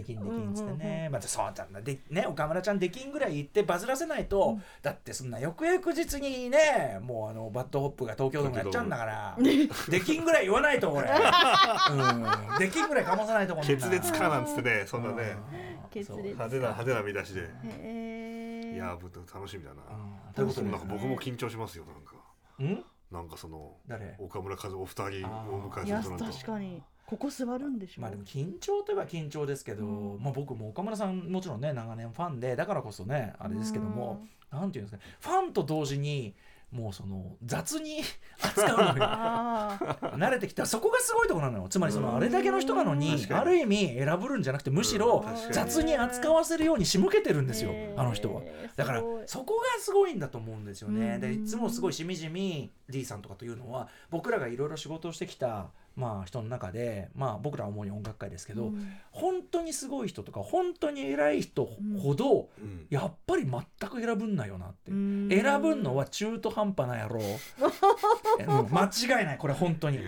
C: きんっつって
D: うんうん
C: ね、またそうだ。なでね岡村ちゃんできんぐらい言ってバズらせないと、
D: うん。
C: だってそんな翌々日にねもうあの BAD HOP が東京ドームやっちゃうんだから出禁ぐらい言わないと俺、うん、出禁ぐらいかまさないとこんな
B: 決裂かなんつってねそんなね。
C: うん。
D: 決裂。
C: そう。
B: 派手な派手な見出しで。いやー僕楽しみだな。
C: うん。ということで
B: なんか僕も緊張しますよなんか。
C: うん？
B: なんかその
C: 誰？
B: 岡村和お二人をお迎え
D: いや
B: するとなると
D: 確かに。ここ座るんでしょ
C: まあでも緊張といえば緊張ですけど、
D: うん。
C: まあ僕も岡村さんもちろんね長年ファンでだからこそねあれですけども、なんていうんですかね。ファンと同時にもうその雑に 扱うのよ。
D: あー。
C: 慣れてきた。そこがすごいところなのよ。つまりそのあれだけの人なのにある意味選ぶるんじゃなくてむしろ雑に扱わせるように仕向けてるんですよ。あの人は。だからそこがすごいんだと思うんですよね。
D: うん。
C: でいつもすごいしみじみ D さんとかというのは僕らがいろいろ仕事をしてきた、まあ、人の中で、まあ、僕らは主に音楽界ですけど、
D: うん。
C: 本当にすごい人とか本当に偉い人ほど、
B: うん。
C: やっぱり全く選ぶんなよなって。
D: う。ん。
C: 選ぶのは中途半端な野郎、うん間違いないこれ本当に。っ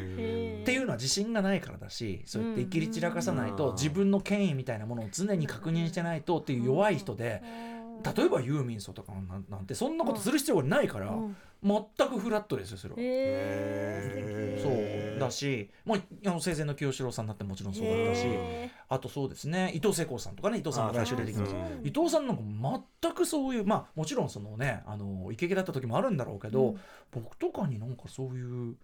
C: ていうのは自信がないからだしそうやって生きり散らかさないと
B: うん。
C: 自分の権威みたいなものを常に確認してないとっていう弱い人で例えばユーミンソとかなんなんてそんなことする必要がないから、
D: うん。
C: 全くフラットですよそれは。
D: へ
C: そう。
D: ー
C: だし、まあ、あの生前の清志郎さんだってもちろんそうだったし、
D: へ
C: あとそうですね伊藤聖子さんとかね伊藤さんが来週出てきます
B: あ
C: 伊藤さんなんか全くそういうまあもちろんそのねあのイケイケだった時もあるんだろうけど、
D: うん。
C: 僕とかになんかそういう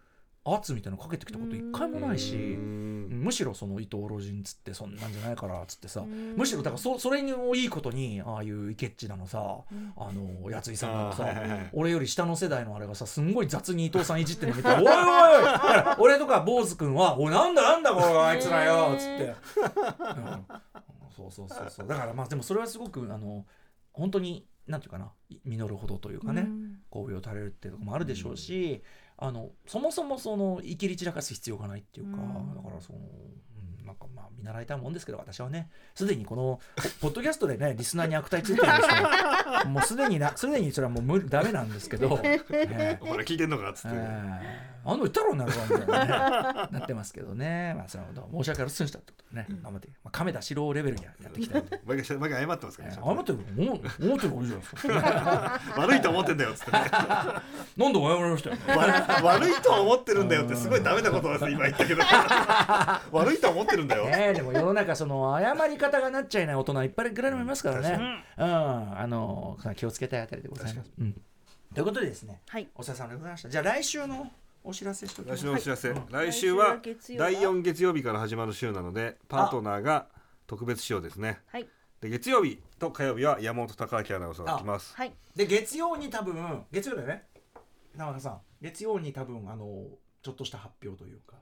C: 圧みたいなのかけてきたこと一回もないし、
B: うん。
C: むしろその伊藤老人っつってそんなんじゃないからっつってさ、
D: うん。
C: むしろだからそそれにもいいことにああいうイケッチだのさ、
D: ん。
C: あのやついさんがさ、
B: あーはいはいはい。
C: 俺より下の世代のあれがさすんごい雑に伊藤さんいじってるの見て「おいおいおい!」俺とか坊主君は「おいなんだなんだこれあいつらよ」っつって、うん。そうそうそうそう。だからまあでもそれはすごくあの本当になんていうかな実るほどというかね、
D: うん。
C: 神戸を垂れるっていうところもあるでしょうし、あのそもそもその生きり散らかす必要がないっていうか、
D: うん。
C: だからその、うん、なんかまあ見習いたいもんですけど私はねすでにこのポポッドキャストでねリスナーに悪態ついてるんですけど もうすでになすでにそれはもう無理ダメなんですけど、ええ。
B: お前ら聞いてんのかっつって、
C: ええあの言ったろうなるわみたいな、ね、なってますけどね、まあ、それは申し訳ありませんでしたってことでね、頑張って、まあ、亀田四郎レベルにはやっていきたい。
B: 毎回毎回謝ってますからね、
C: ええ謝ってる思ってる方がいいじゃないですか。
B: 悪いと思ってんだよっつってね。
C: なんで謝りましたよ。
B: 悪悪いとは思ってるんだよってすごいダメなことです今言ったけど。悪いとは思ってるんだよ、
C: ねえでも世の中その謝り方がなっちゃいない大人いっぱいいくらでもいますからね。うん、あの気をつけたいあたりでございます。うん、ということでですね、
D: はい。
C: お疲れ様でございました。じゃあ来週のお知らせしときま
B: 来
C: す。
B: 週のお知らせ、
C: うん。
B: 来週は
D: 来週は月曜
B: 第4月曜日から始まる週なのでパートナーが特別仕様ですね。
D: はい。
B: で月曜日と火曜日は山本貴明アナウンサーが来ます。
D: はい。
C: で月曜に多分月曜だよね。田中さん、月曜に多分あのちょっとした発表というか、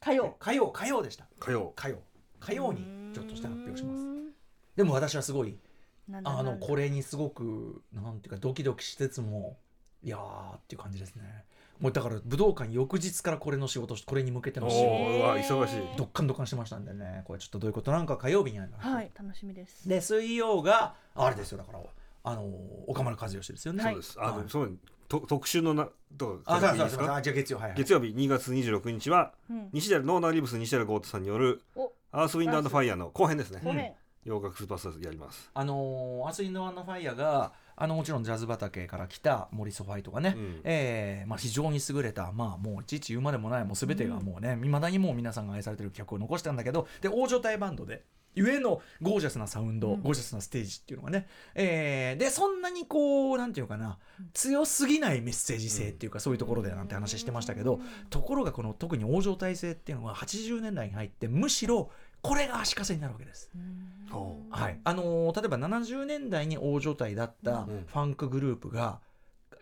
D: 火曜。
C: 火曜火曜でした。
B: 火曜。
C: 火曜。火曜にちょっとした発表します。
D: す
C: でも私はすごい
D: なんだ
C: あの
D: なんだ。
C: これにすごくなんていうかドキドキしつつもいやーっていう感じですねもうだから武道館翌日からこれの仕事しこれに向けて
B: お
C: の仕事。
B: 忙しい。
C: どっかんどっかんしてましたんでね。これちょっとどういうこと？なんか火曜日にあります、
D: はい。楽しみです。
C: で水曜があれですよだからあの岡村和義ですよね。
B: そうです。あ
C: はい。
B: でそうと特集のなとか
C: あそう
B: いいですか？
C: そうそうあじゃあ月曜はい、はい、
B: 月曜日2月26日は
D: うん。
B: 西寺ノーナーリブス西寺豪太さんによる
D: お
B: アースウィンドアンドファイヤーの後編ですね。
D: ごめん。
B: 洋楽スーパースターズやります。
C: あのーアスインドワンのファイヤーがあのもちろんジャズ畑から来たモーリス・ホワイトとかね、
B: うん。
C: えーまあ、非常に優れた、まあ、もういちいち言うまでもないもう全てがもうねいま、未だにもう皆さんが愛されてる曲を残したんだけどで大所帯バンドでゆえのゴージャスなサウンド、
D: うん。
C: ゴージャスなステージっていうのがね、えーでそんなにこうなんていうかな強すぎないメッセージ性っていうか、そういうところでなんて話してましたけど、ところがこの特に大所帯性っていうのは80年代に入ってむしろこれが足かせになるわけです。はい、あのー例えば70年代に大所帯だった
B: うん。
C: ファンクグループが、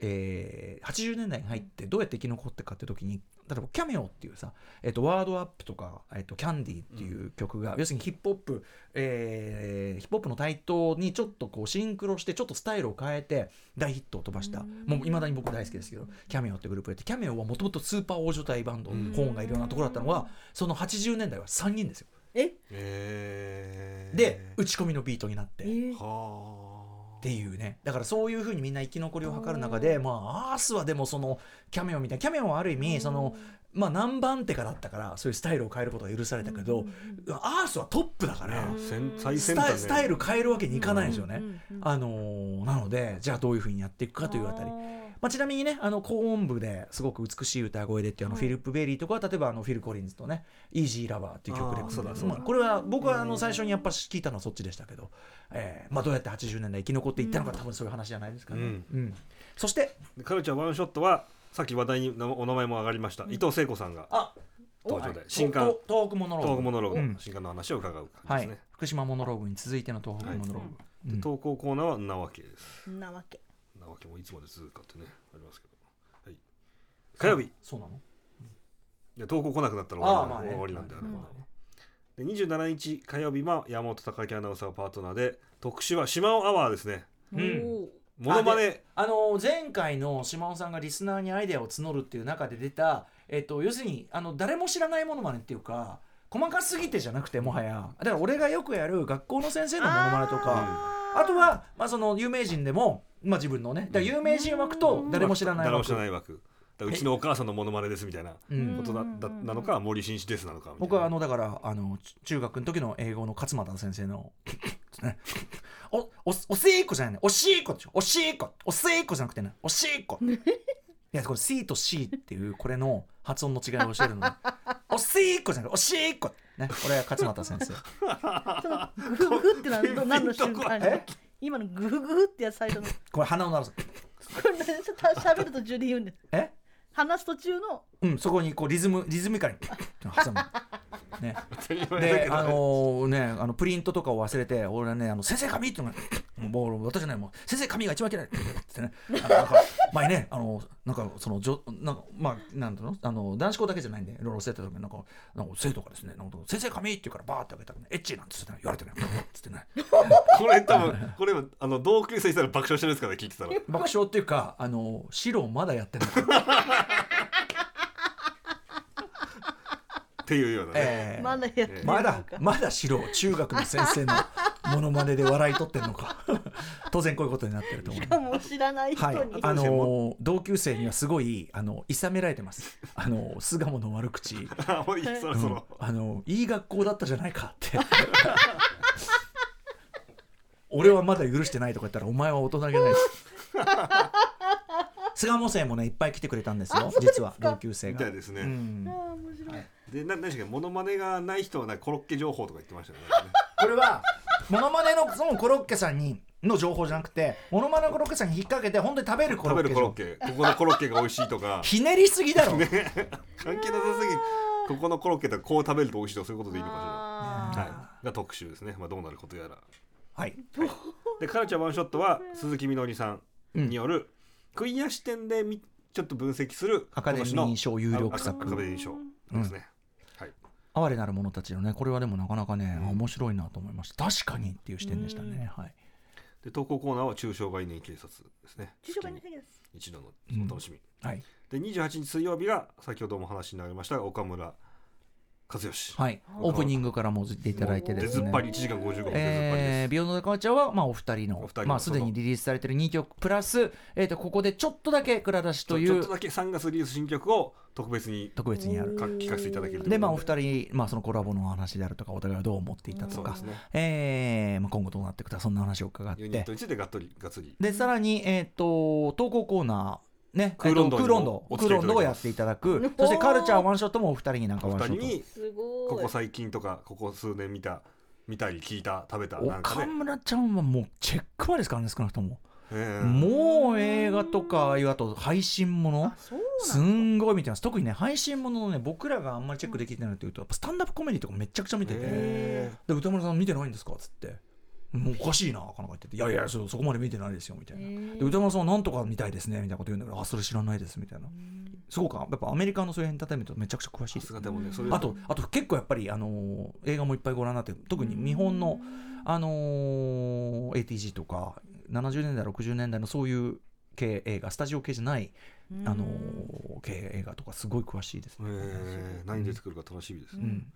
C: えー80年代に入ってどうやって生き残ってかって時に例えば「キャメオ」っていうさ、えっとワードアップとか「えっとキャンディー」っていう曲が、要するにヒップホップ、えーヒップホップの台頭にちょっとこうシンクロしてちょっとスタイルを変えて大ヒットを飛ばした、
D: うん。
C: もういまだに僕大好きですけどキャメオってグループやってキャメオはもともとスーパー大所帯バンド、
B: うん。
C: ホーンがいるようなところだったのがその80年代は3人ですよ。
D: え？
B: えー、
C: で打ち込みのビートになって。
D: えー
B: はあ。
C: っていうね。だからそういうふうにみんな生き残りを図る中でまあアースはでもそのキャメオみたいなキャメオはある意味そのまあ何番手かだったからそういうスタイルを変えることが許されたけど、アースはトップだから、スタイスタイル変えるわけにいかないんですよね。あのーなのでじゃあどういうふうにやっていくかというあたり。まあ、ちなみにねあの高音部ですごく美しい歌声でっていうあの
D: はい。
C: フィリップ・ベイリーとかは例えばあのフィル・コリンズとね「イージー・ラバー」っていう曲で
B: あーそうだそうだ。
C: まあこれは僕はあの最初にやっぱ聞いたのはそっちでしたけど、えーまあ、どうやって80年代生き残っていったのか多分そういう話じゃないですかね。
B: うん。
C: うん。そして
B: でカルチャーワンショットはさっき話題にお名前も上がりました、伊藤聖子さんが
C: あ
B: 登場で
C: はい。
B: 新刊。
C: と東北モノローグ。
B: 東北モノローグ。
C: うん。
B: の新刊の話を伺う
C: はい
B: 感じですね、
C: 福島モノローグに続いての東北モノローグ、うん。
B: で投稿コーナーはなわけです。
D: なわけ
B: なわけもいつまで続くかってねありますけど、はい、火曜日。
C: そうなの？
B: で投稿来なくなったら終わり,、
C: ああまあね。
B: 終わりなんであれば、
C: ま
B: で27日火曜日は山本貴明アナウンサーがパートナーで特集は島尾アワーですね。
C: うん。
B: モノマネ。
C: あの前回の島尾さんがリスナーにアイデアを募るっていう中で出た、えっと、要するにあの誰も知らないものまねっていうか細かすぎてじゃなくてもはや。だから俺がよくやる学校の先生のものまねとかあとは、まあ、その有名人でも、まあ、自分のね。だから有名人枠と誰も知らない
B: 誰も
C: 枠
B: 知らない枠。らうちのお母さんのモノマネですみたいな。
C: うん。
B: ことだだなのか森進一ですなのかみたいな。
C: 僕はあのだからあのち中学の時の英語の勝俣先生のね おおおしっこじゃないね。おしっこでしょ。おしっこ。おしっこじゃなくてね。おしっこ。いやこれ C と C っていうこれの発音の違いを教えるの。おしっこじゃなくておしっこ。ねこれは勝俣先生。
D: そのグフグフっての何の瞬間
C: え？
D: 今のグフグフってやつ最初の。こ
C: これ鼻を鳴らす。
D: れ何しゃべる途中で言うんです
C: え？
D: 話す途中の
C: うんそこにこうリズムリズミカルに挟む。ね。であのーねあのプリントとかを忘れて俺はねあの先生紙っていうのがもう私ねもう先生紙が一番嫌いってねあのなんか前ねあのなんかそのじょなんかまあなんだろうのあの男子校だけじゃないんでいろいろ教えてた時になんかなんか生徒がですねなんか先生紙って言うからバーって開けたらねエッチなんつってね言われてねつってね
B: これ多分これあの同級生いたら爆笑してるんですからね聞いてたら
C: 爆笑っていうかあの白まだやってんの
B: っていうようなね、
C: ええ。
D: まだやって
C: まだまだ白中学の先生のモノマネで笑い取ってんのか。当然こういうことになってると思う。
D: しかも知らない人
C: はい。
D: に、
C: あのー同級生にはすごいあの諌められてます。あの巣鴨の悪口、
B: あもういいそろそろ、
C: あのいい学校だったじゃないかって。俺はまだ許してないとか言ったらお前は大人げない。です。巣鴨生もねいっぱい来てくれたんですよ。実は同級生が。
B: みたい。ですね、
C: うん
B: でな何でしたっけ？モノマネがない人はなコロッケ情報とか言ってましたよね。
C: これはモノマネのそのコロッケさんにの情報じゃなくてモノマネのコロッケさんに引っ掛けて本当に食べるコロ
B: 食べ
C: ッケ情報
B: るコロッケ。ここのコロッケが美味しいとか。
C: ひ ね。りすぎだろ、
B: 関係なさすぎ。ここのコロッケとかこう食べると美味しいとかそういうことでいいのかし
D: あ
B: らはい。が特集ですね。まあどうなることやら。
C: はい、
B: でカルチャーワンショットは鈴木みのりさんによるクイア視点でみちょっと分析する
C: アカデミー賞有力作。
B: アカデミー賞ですね、はい
C: 哀れなる者たちのねこれはでもなかなかね、面白いなと思いました。確かにっていう視点でしたね、はい。
B: で投稿コーナーは中小概念警察ですね。
D: 中小概念です
B: 一度のその楽しみ、
C: はい、
B: で28日水曜日が先ほども話になりました岡村和義。
C: はい、オープニングからもずっていただいて
B: 出
C: ですね。
B: ずっぱり1時間55分出ずっぱりです、
C: えー、ビヨンド・カルチャーは、まあ、お二人の
B: お二人の
C: まあ、すでにリリースされてる2曲プラス、えー、とここでちょっとだけ蔵出しという
B: ちょっとだけ3月リリース新曲を特別に
C: 特別にやる。
B: か聞かせていただける
C: でまあお二人、まあ、そのコラボの話であるとかお互いがどう思っていたとか。
B: そうです、ね。
C: えーまあ、今後どうなっていくかそんな話を伺って。
B: ユニットについてがっとりがっつり。
C: でさらに、えー、と投稿コーナーね、
B: クーロンド
C: えっとクーロンドクーロンドをやっていただく。そしてカルチャーワンショットもお二人になんか
B: お
C: ワンショット
B: ここ最近とかここ数年見た見たり聞いた食べたなんか
C: 岡
B: ね、
C: 村ちゃんはもうチェックまでですからね少なくとも、
B: ええ。
C: もう映画とかあと配信もの
D: あそう
C: す
D: なん
C: んごい見てます。特にね配信もののね僕らがあんまりチェックできてないというとやっぱスタンダップコメディとかめちゃくちゃ見てて、
B: へ
C: で歌村さん見てないんですか？っつってもうおかしいなかなか言ってて。いやいやそそこまで見てないですよみたいな、で歌村さんはなんとか見たいですねみたいなこと言うんだけどあそれ知らないですみたいな。すごくやっぱアメリカのそういうエンターテインメントめちゃくちゃ詳しいです
B: でもねそれ
C: あとあと結構やっぱり、あのー映画もいっぱいご覧になって特に日本の、あのー ATG とか70年代60年代のそういう系映画スタジオ系じゃない、あのー系映画とかすごい詳しいですね。
B: ええ何出てくるか楽しみです、
C: うん。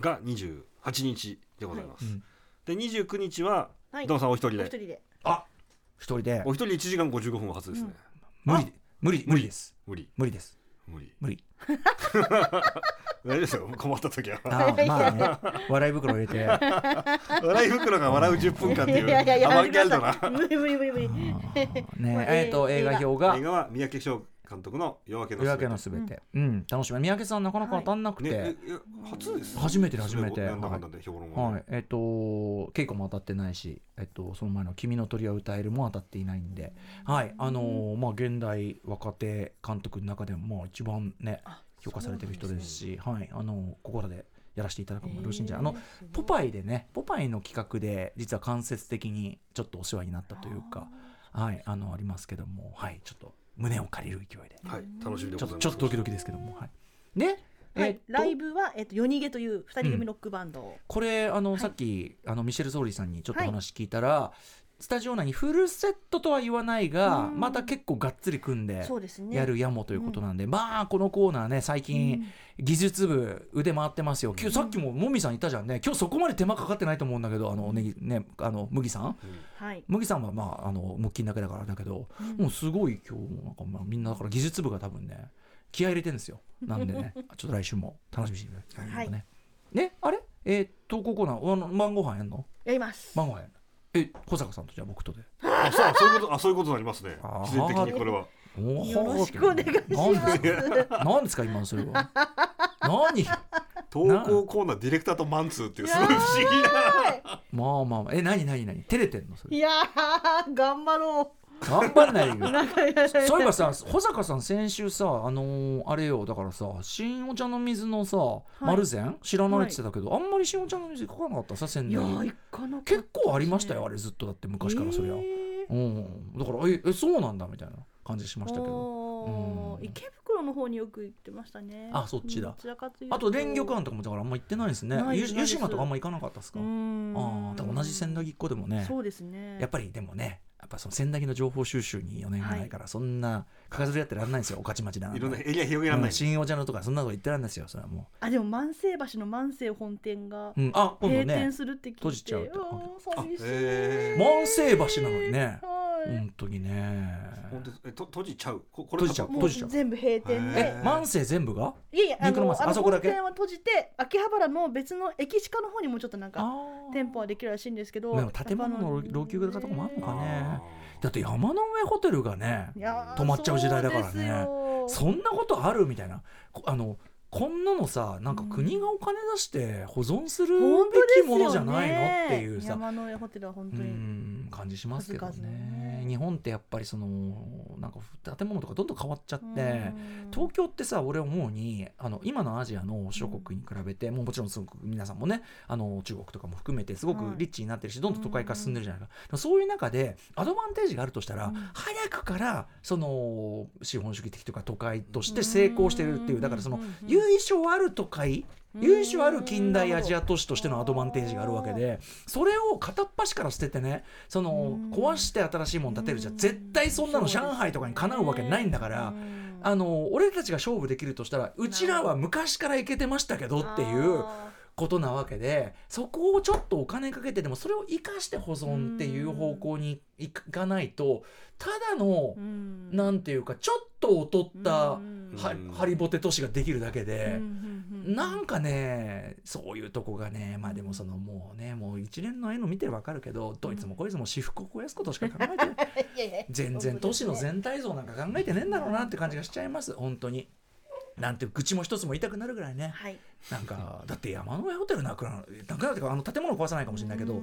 B: が28日でございます、
C: うん
B: で29日は
D: はい。
B: どうもさんお一人で。
D: お一人で。
C: あ一人で。
B: お一人で1時間55分は初ですね、
C: 無理。無理。無理。です。
B: 無理。
C: 無理です。
B: 無理。
C: 無理。
B: 大丈夫ですよ。困った時は。
C: あーまあね。笑い袋入れて。
B: 笑い袋が笑う10分間っていう。
D: いやいやいや
B: アバンギャルドな。
D: 無理無理無理無理。
C: ねえっと 映画表が。
B: 映画は三宅翔監督の夜明けの
C: 夜明けのすべて。うん楽しみ。三宅さんなかなか当たんなくて、
B: ねええ初です
C: 初めて初めて。
B: なんだかんだで評論は
C: はい、えっ、と稽古も当たってないし、えっとその前の「君の鳥は歌える」も当たっていないんで、はい。あのーまあ現代若手監督の中でもまあ一番ね評価されてる人ですしはい。あのーここらでやらせていただくのもよろしいんじゃない。あのポパイでねポパイの企画で実は間接的にちょっとお世話になったというかはい。あのありますけども。はい。ちょっと胸を借りる勢いで。
B: はい楽しみで
C: ちょっと
B: ございます。
C: ちょっとドキドキですけども。はい。で、
D: はい
C: えっと
D: ライブは、えっと、夜逃げという二人組ロックバンド。を、
C: これあの、
D: はい。
C: さっきあのミシェル・ソーリーさんにちょっと
D: はい。
C: 話聞いたら、スタジオ内にフルセットとは言わないが
D: うん。
C: また結構がっつり組んでやるやもということなんで、まあこのコーナーね最近、技術部腕回ってますよ。今日さっきももみさん言ったじゃんね。今日そこまで手間かかってないと思うんだけどあのねぎねあの麦さん。
D: はい。
C: 麦さんはまああの木金だけだからだけど、もうすごい今日もなんかまあみんなだから技術部が多分ね気合い入れてるんですよ。なんでね。ちょっと来週も楽しみにしてください、
D: はい。
C: ね。ね？あれ？えー、投稿コーナーあの晩ご飯やんの？
D: やります。
C: 晩ご飯やんの？え小坂さんとじゃあ僕とで。
B: あそうそういうことあそういうことになりますね。
C: あー。
B: 必然的にこれは。
D: よろしくお願いします。
C: ですかなんですか今のそれは。何？
B: 投稿コーナーディレクターとマンツーっていうすごい不思議な。
C: まあまあまあ。え何何何？照れてんのそれ。
D: いやー頑張ろ
C: 頑張んないよ。そういえばさ保坂さん先週さあのーあれよだからさ新お茶の水のさ、丸善？知らないって言ってたけど、あんまり新お茶の水書かなかった？さ仙
D: いや
C: 台に
D: 行かなかった
C: 結構ありましたよあれずっとだって昔からそりゃ、
D: えー。
C: うん。だからええそうなんだみたいな感じしましたけど。うん。
D: 池袋の方によく行ってましたね。
C: あそっちだ。あと蓮玉庵とかもだからあんま行ってないですね。湯島とかあんま行かなかったですか、
D: うん
C: ああ同じ千駄木っ子でもね。
D: そうですね。
C: やっぱりでもねやっぱその千駄木の情報収集に4年がないから、そんなかかずりやってらんないんですよ。御徒町だなんて。
B: いろんなエリア広げられない、
C: うん。新お茶のとかそんなこと言ってらんないですよそれはも
D: あでも万世橋の万世本店が閉
C: ね。
D: 店するって聞いて。
C: 閉じちゃう
D: 寂しい。
C: 万世橋なのにね。
D: はい
C: 本当にね。
B: 本当えと閉じちゃう？ここれ
C: 閉じちゃう。
D: も
C: 閉じちゃう。
D: う。全部閉店
B: へ
D: で
C: え万世全部が？
D: いやいやあ
C: 肉の
D: あ
C: そこだけ？
D: 本店は閉じて秋葉原の別の駅近の方にもちょっとなんか店舗はできるらしいんですけど
C: でも建物の老朽化とかもあんのかね。
B: あ
C: だって山の上ホテルがね
D: いやー
C: 止まっちゃう時代だからね。
D: そ
C: んなことある？みたいな。こあのこんなのさなんか国がお金出して保存するべきものじゃないの
D: ね
C: っていうさ。
D: 山の上ホテルは本当
C: う
D: に
C: ん感じしますけどね。
D: ね。
C: 日本ってやっぱりそのなんか建物とかどんどん変わっちゃって
D: うん。
C: 東京ってさ俺思うにあの今のアジアの諸国に比べて、もうもちろんすごく皆さんもねあの中国とかも含めてすごく
D: はい。
C: リッチになってるし、どんどん都会化進んでるじゃないか、でもそういう中でアドバンテージがあるとしたら、
D: うん。
C: 早くからその資本主義的というか都会として成功してるっていうだからその
D: うん
C: 由緒ある都会？由緒ある近代アジア都市としてのアドバンテージがあるわけでそれを片っ端から捨ててねその
D: うん。
C: 壊して新しいもの建てるじゃ絶対そんなの上海とかにかなうわけないんだから。あの俺たちが勝負できるとしたらうちらは昔からいけてましたけどっていうことなわけでそこをちょっとお金かけてでもそれを生かして保存っていう方向にいかないとただのなんていうかちょっと劣ったハリボテ都市ができるだけで。な
D: なん
C: かねそういうとこがねまあでもそのもうねもう一連の絵の見てわかるけどどいつもこいつも私服を肥やすことしか考えてない。全然都市の全体像なんか考えてねえんだろうなって感じがしちゃいます。本当に。なんて愚痴も一つも言いたくなるぐらいね。
D: はい。
C: なんかだって山の上ホテルなくなるなくなるっていうかあの建物壊さないかもしれないけど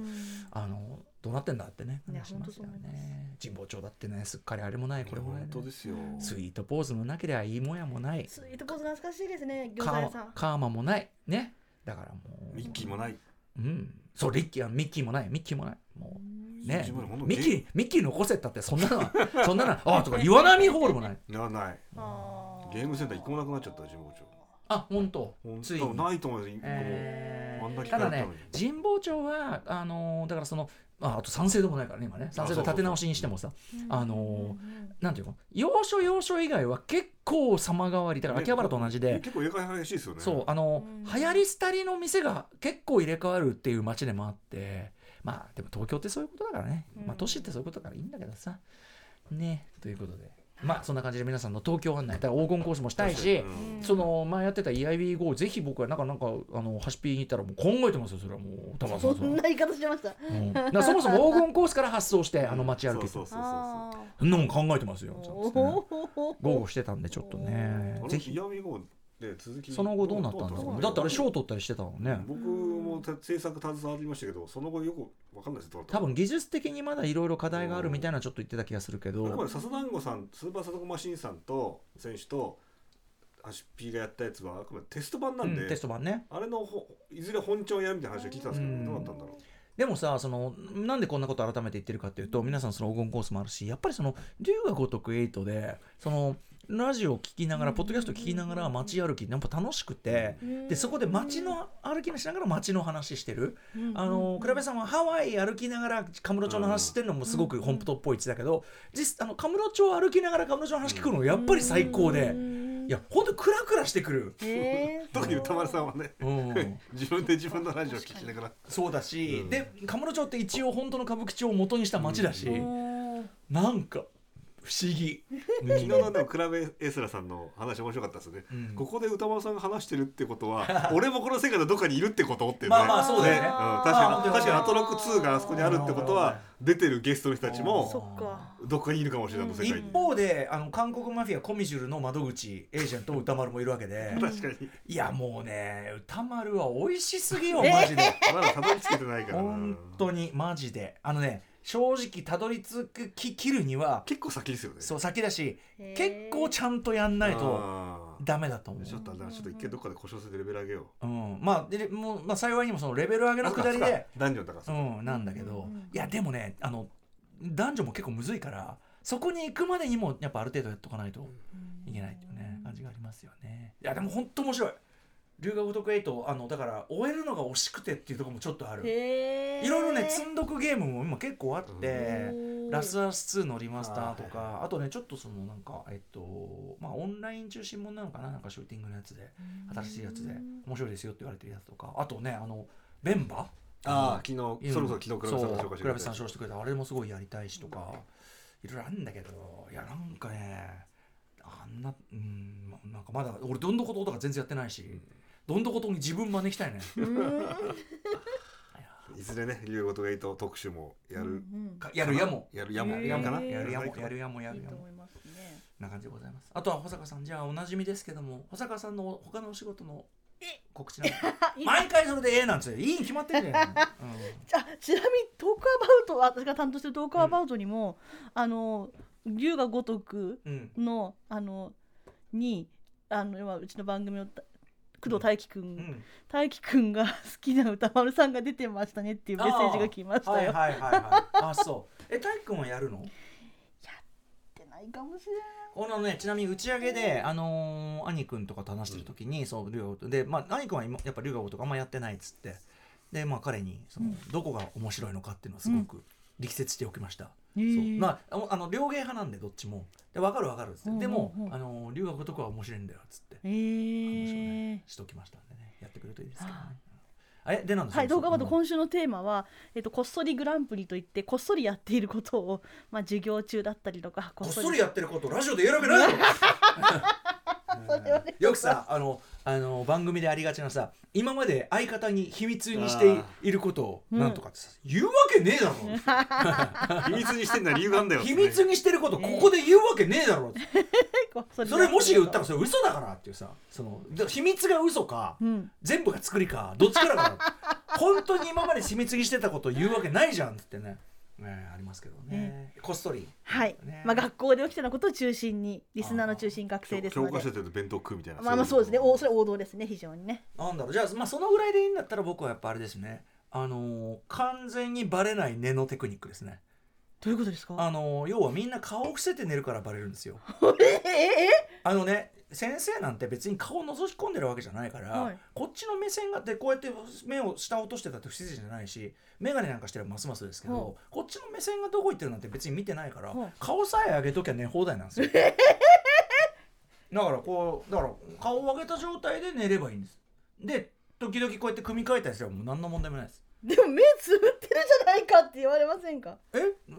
C: あのどうなってんだってね話しますよ
D: 本当そう思い
C: ね神保町だってねすっかりあれもないこれもないね。
B: 本当ですよ。
C: スイートポーズもなければいいもやもない。
D: スイートポーズ懐かしいですね餃
C: カー
D: 子屋さん。
C: カーマもない。ね。だからもう。
B: ミッキーもない。
C: うん。そうリッキーはミッキーもない。ミッキーもない。もう。ね。
B: 自分らほんと
C: ミッキーミッキー残せったってそんなのはそんなのはあとか岩波ホールもない。
B: いやない。
D: あ
B: ゲームセンター一個もなくなっちゃった神保町。
C: あ本当。
B: 本
C: ついに。
B: 当ないと思います一個も
C: えー。
B: あんな機
C: ただね神保町はあのーだからそのああと三省堂もないからね今ね。三省堂立て直しにしてもさ。あのなんていうの？要所要所以外は結構様変わりだから秋葉原と同じで、
B: 結構入れ替え激しいですよね。
C: そうあの
D: うん。
C: 流行り廃りの店が結構入れ替わるっていう街でもあって。まあでも東京ってそういうことだからね、まあ、都市ってそういうことだからいいんだけどさ。ねということでまあそんな感じで皆さんの東京案内だから黄金コースもしたいし、その前やってた EIB5 ぜひ僕はなんかなんかあの端 P に行ったらもう考えてますよそれはもう玉川さ
D: そんな言い方しました、
C: うん、そもそも黄金コースから発想してあの街歩き
B: そ
C: んなもん考えてますよちゃんと、ね、豪してたんでちょっとね。ぜひ。
B: EIB5 って続き
C: その後どうなったんだ
B: ろう
C: だってあれ賞取ったりしてたもんね
B: 僕も制作携わりましたけどその後よく分かんないです
C: 多分技術的にまだいろいろ課題があるみたいなちょっと言ってた気がするけど
B: 笹団子さんスーパーサトコマシンさんと選手と足 P がやったやつはあくまでテスト版なんで、
C: うん、テスト版ね
B: あれのいずれ本調やるみたいな話を聞いたんですけど、どうなったんだろう
C: でもさそのなんでこんなこと改めて言ってるかっていうと皆さんその黄金コースもあるしやっぱりその龍が如く8でそのラジオを聞きながらポッドキャスト聞きながら街歩きやっぱ楽しくてでそこで街の歩きしながら街の話してる。あの倉部さんはハワイ歩きながらカムロ町の話してるのもすごく本当っぽいって言ってたけど実あのカムロ町歩きながらカムロ町の話聞くのがやっぱり最高で。いや本当にクラクラしてくる。
D: え
B: 特に歌丸さんはね。
C: うん。
B: 自分で自分のラジオ聞きながら。
C: そうだし、
B: うん。
C: でカムロ町って一応本当の歌舞伎町を元にした町だし、なんか不思議。
B: 昨日のでもクラブエスラさんの話面白かったですね、
C: うん。
B: ここで歌丸さんが話してるってことは 俺もこの世界のどっかにいるってことっていうね。
C: まあまあそうだよね。
B: うん、確
C: あ
B: かに
C: ー。
B: 確かにアトロック2があそこにあるってことは出てるゲストの人たち
D: そ
B: も
D: っか。
B: どっかにいるかもしれない、あの世界に。
C: 一方であの韓国マフィアコミジュルの窓口エージェント歌丸もいるわけで。
B: 確かに。
C: いやもうね歌丸は美味しすぎよ
D: え
C: マジで。
B: まだたどり着けてないからな。
C: 本当にマジで。あのね正直たどり着くき切るには
B: 結構先ですよね。
C: そう先だし結構ちゃんとやんないとダメだと思う。
B: ちょっとちょっと一回どっかで故障するレベル上げよ
C: う。ん、まあでもう、まあ、幸いにもそのレベル上げ
B: う
C: のくだりで
B: ダンジョンだからさ、
C: うんなんだけど、
D: うん
C: いやでもねあの男女も結構むずいからそこに行くまでにもやっぱある程度やっとかないといけないっていうね感じがありますよね。いやでも本当面白い龍が如く8あのだから終えるのが惜しくてっていうところもちょっとある。いろいろね積んどくゲームも今結構あって、
D: うん。
C: ラスアース2のリマスターと
B: あー
C: かあとねちょっとそのなんかえっとまあオンライン中心もんなのかななんかシューティングのやつで新しいやつで面白いですよって言われてるやつとかあとねあのベンバ
B: ああ昨日そろそろ昨日クラブさんが紹介してくれた。
C: さん紹介してくれた。あれもすごいやりたいしとかいろいろあるんだけどいやなんかねあんなうんまなんかまだ俺どんどこととか全然やってないしどんどことに自分招きたいね。
D: うん。
B: いずれね龍ごとがいと特集もやる、
D: うん
C: かやるやも。
B: やるやもやるかな
C: やるやも。やるやもや
D: いい
C: るやも。
D: と思いますね
C: な感じでございますあとは保坂さんじゃあおなじみですけども保坂さんの他のお仕事の告知なんか。毎回それでええなんつっていいに決まってるじゃん、うん。
D: あちなみにトークアバウト私が担当してるトークアバウトにも、あの龍が如く
C: うん。
D: のあのにあの今うちの番組のた工藤大輝くん、
C: うん。
D: 大輝くんが 好きな歌丸さんが出てましたねっていうメッセージが来ましたよ。
C: はいはいはいはい。あそう。え体育君はやるの？
D: ってないかもしれない。
C: このねちなみに打ち上げで、あのー兄君とかと話してる時に、そう龍でまあ兄君は今やっぱ龍河とかあんまやってないっつって。でまあ彼にその、
D: うん。
C: どこが面白いのかっていうのはすごく力説しておきました、
D: へ
C: そう。
D: ー
C: まああの両芸派なんでどっちも。で分かる分かるっつって、でも、あのー龍河とかは面白いんだよっつって。
D: え
C: 話をね
D: ー
C: しておきましたんでね。やってくれるといいですけどね。あれでなんです
D: はい、動画バト
C: うん。
D: 今週のテーマは、えっと、こっそりグランプリといってこっそりやっていることを、まあ、授業中だったりとか
C: こっそりやってることラジオで言えるわけないだろ よくさあのあの番組でありがちなさ今まで相方に秘密にしていることを
D: うん。
C: なんとかってさ、言うわけねえだろ。
B: 秘密にしてんのは理由があるんだよ。
C: 秘密にしてることここで言うわけねえだろ。
D: そ
C: れもし言ったらそれ嘘だからっていうさそので秘密が嘘か
D: うん。
C: 全部が作りかどっちからか本当に今まで秘密にしてたことを言うわけないじゃんってねねありますけどね。こっそり。
D: はい、
C: ね。
D: まあ、学校で起きてたことを中心にリスナーの中心学生です
B: 教
D: ので。
B: 科書で弁当食うみたいな。
D: まあまあそうですね。おそれ王道ですね非常にね。
C: なんだろう。じゃあ、まあ、そのぐらいでいいんだったら僕はやっぱあれですね。あのー完全にバレない寝のテクニックですね。
D: どういうことですか？
C: あのー要はみんな顔を伏せて寝るからバレるんですよ。
D: えええ？
C: あのね先生なんて別に顔を覗き込んでるわけじゃないから、
D: はい。
C: こっちの目線がでこうやって目を下落としてたって不自然じゃないし眼鏡なんかしてればますますですけど、
D: ほ
C: こっちの目線がどこ行ってるなんて別に見てないから、
D: ほう
C: 顔さえ上げときゃ寝放題なんですよ。だからこうだから顔を上げた状態で寝ればいいんです。で時々こうやって組み替えたりすればもう何の問題もないです。
D: でも目つぶってるじゃないかって言われませんか？
C: え？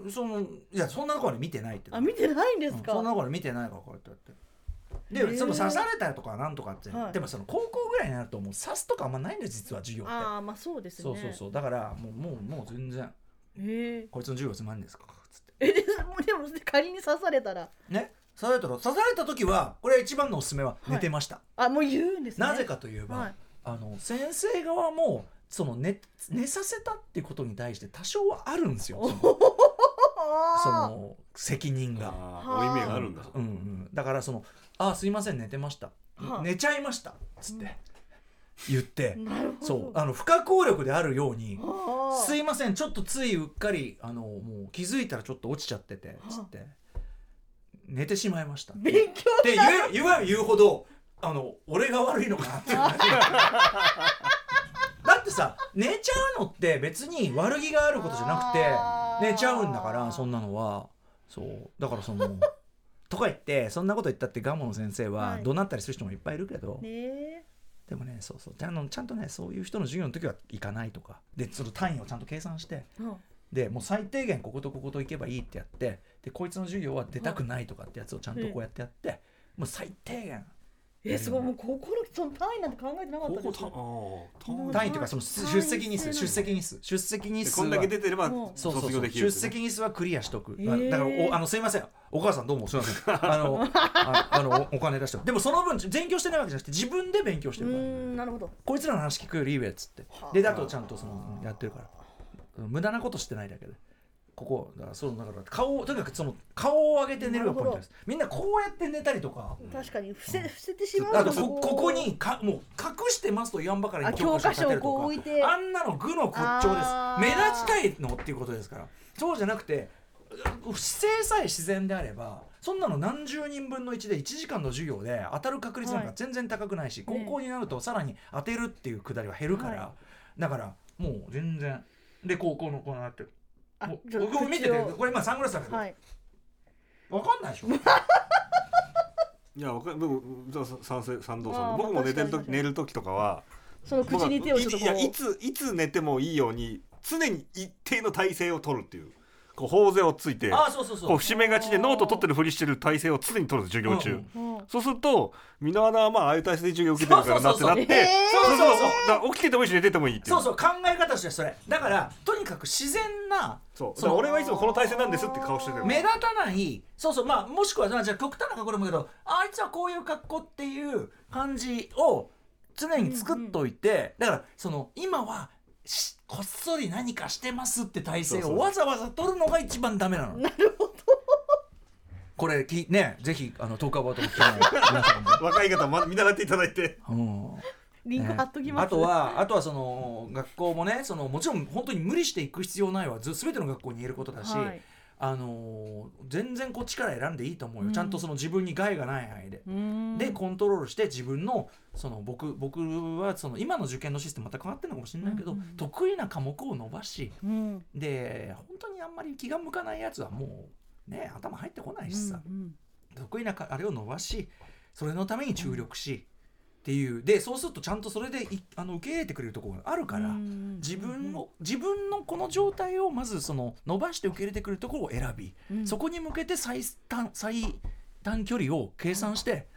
C: そのいやそんなところで見てないって
D: あ見てないんですか、
C: うんそんなところで見てないからこうやってやってでその刺されたりとかなんとかって、
D: はい。
C: でもその高校ぐらいになるともう刺すとかあんまないんです実は授業って。
D: ああまあそうですね。
C: そうそうそう。だからもうもうもう全然。
D: へえ
C: こいつの授業つまんねえですかつって。
D: えでもでも仮に刺されたら。
C: ね。刺されたら刺された時はこれ一番のおすすめは寝てました、
D: あもう言うんですね。
C: なぜかといえば、
D: はい。
C: あの先生側もその寝寝させたってことに対して多少はあるんですよその 責任が。
B: ああ。負い目があるんだ。
C: うんうん、だからその「あすいません寝てました、
D: はあ。
C: 寝ちゃいました」っつって言って。そう。あの不可抗力であるように「
D: あ。ー
C: すいませんちょっとついうっかりあのもう気づいたらちょっと落ちちゃってて」つって「寝てしまいました」って
D: 勉強
C: 言え言えば言うほどあの俺が悪いのかなっていう。感 じだってさ寝ちゃうのって別に悪気があることじゃなくて寝ちゃうんだからそんなのはそう。だからその とか言ってそんなこと言ったってガモの先生は
D: はい。
C: 怒鳴ったりする人もいっぱいいるけど、
D: ねえ。
C: でもねそうそう。ちゃんとちゃんとねそういう人の授業の時は行かないとか。でその単位をちゃんと計算して。
D: うん。
C: でもう最低限こことここと行けばいいってやって。でこいつの授業は出たくないとかってやつをちゃんとこうやってやって、もう最低限
D: えすごいもう高校のその単位なんて考えてなかったです。
B: 高校たあー単位。
C: 単位というかその出席日数出席日数。出席日数
B: こんだけ出てれば卒業できる
C: 出席日数はクリアしとく、
D: へー。
C: まあだからおあのすいません。お母さんどうもすいません。あのああのおお金出して。でもその分勉強してないわけじゃなくて自分で勉強して
D: う
C: るから、
D: なるほど。
C: こいつらの話聞くよりいいべっつって。
D: はあ。
C: でだとちゃんとそのやってるから。うん無駄なことしてないだけでここだからそうだから顔をとにかくその顔を上げて寝るがポイントです。みんなこうやって寝たりとか。
D: 確かに伏せ伏せてしまう
C: あと
D: と
C: こここにかもう隠してますと言わんばかりに
D: あ教科書をこう置いて。
C: あんなの愚の骨頂です。目立ちたいのっていうことですから。そうじゃなくて姿勢さえ自然であればそんなの何十人分の1で1時間の授業で当たる確率なんか全然高くないし、
D: はい
C: 高校になるとさらに当てるっていうくだりは減るから、
D: は
C: だからもう全然。で高校のこうなってる。
D: あ
C: も僕見ててこれ今サングラスだけど、
D: はい。
C: わかんないでしょ。
B: いやわか僕さ賛成賛同さん僕も寝てる時寝る時とかは
D: その口に手をちょっとこ
B: いやいうついつ寝てもいいように常に一定の体勢を取るっていうこう頬杖をついて
C: あそうそうそう。
B: がちでノート取ってるふりしてる体勢を常に取るんです授業中、そうすると箕輪はまあああいう体勢で授業受けてるからなってなって
C: そうそうそう。
B: 起きててもいいし寝ててもいいっていう。
C: そうそう考え方としてそれ。だからとにかく自然な
B: そう。
C: そ
B: 俺はいつもこの体勢なんですって顔してる
C: 目立たないそうそうまあもしくはじゃあ極端な格好でもいいけどあいつはこういう格好っていう感じを常に作っといて、だからその今はこっそり何かしてますって体勢
B: そうそう。
C: をわざわざ取るのが一番ダメなの。
D: なるほど。
C: これきねぜひあのトークアバウトも聞きながら 皆さんも。
B: 若い方ま見習っていただいて。
C: うん。
D: リンク貼っときます、
C: あとはあとはその学校もねそのもちろん本当に無理していく必要ないはず全ての学校に言えることだし、
D: はい
C: あのー全然こっちから選んでいいと思うよ、
D: うん。
C: ちゃんとその自分に害がない範囲で。
D: うーん。
C: でコントロールして自分のその僕僕はその今の受験のシステムまた変わってるのかもしれないけど、
D: うんうん
C: 得意な科目を伸ばし
D: うん。
C: で本当にあんまり気が向かないやつはもうね頭入ってこないしさ、
D: うん。
C: 得意なかあれを伸ばしそれのために注力し、っていう。でそうするとちゃんとそれでいあの受け入れてくれるところがあるから、
D: うん
C: 自分を自分のこの状態をまずその伸ばして受け入れてくれるところを選び、
D: うん。
C: そこに向けて最短最短距離を計算して、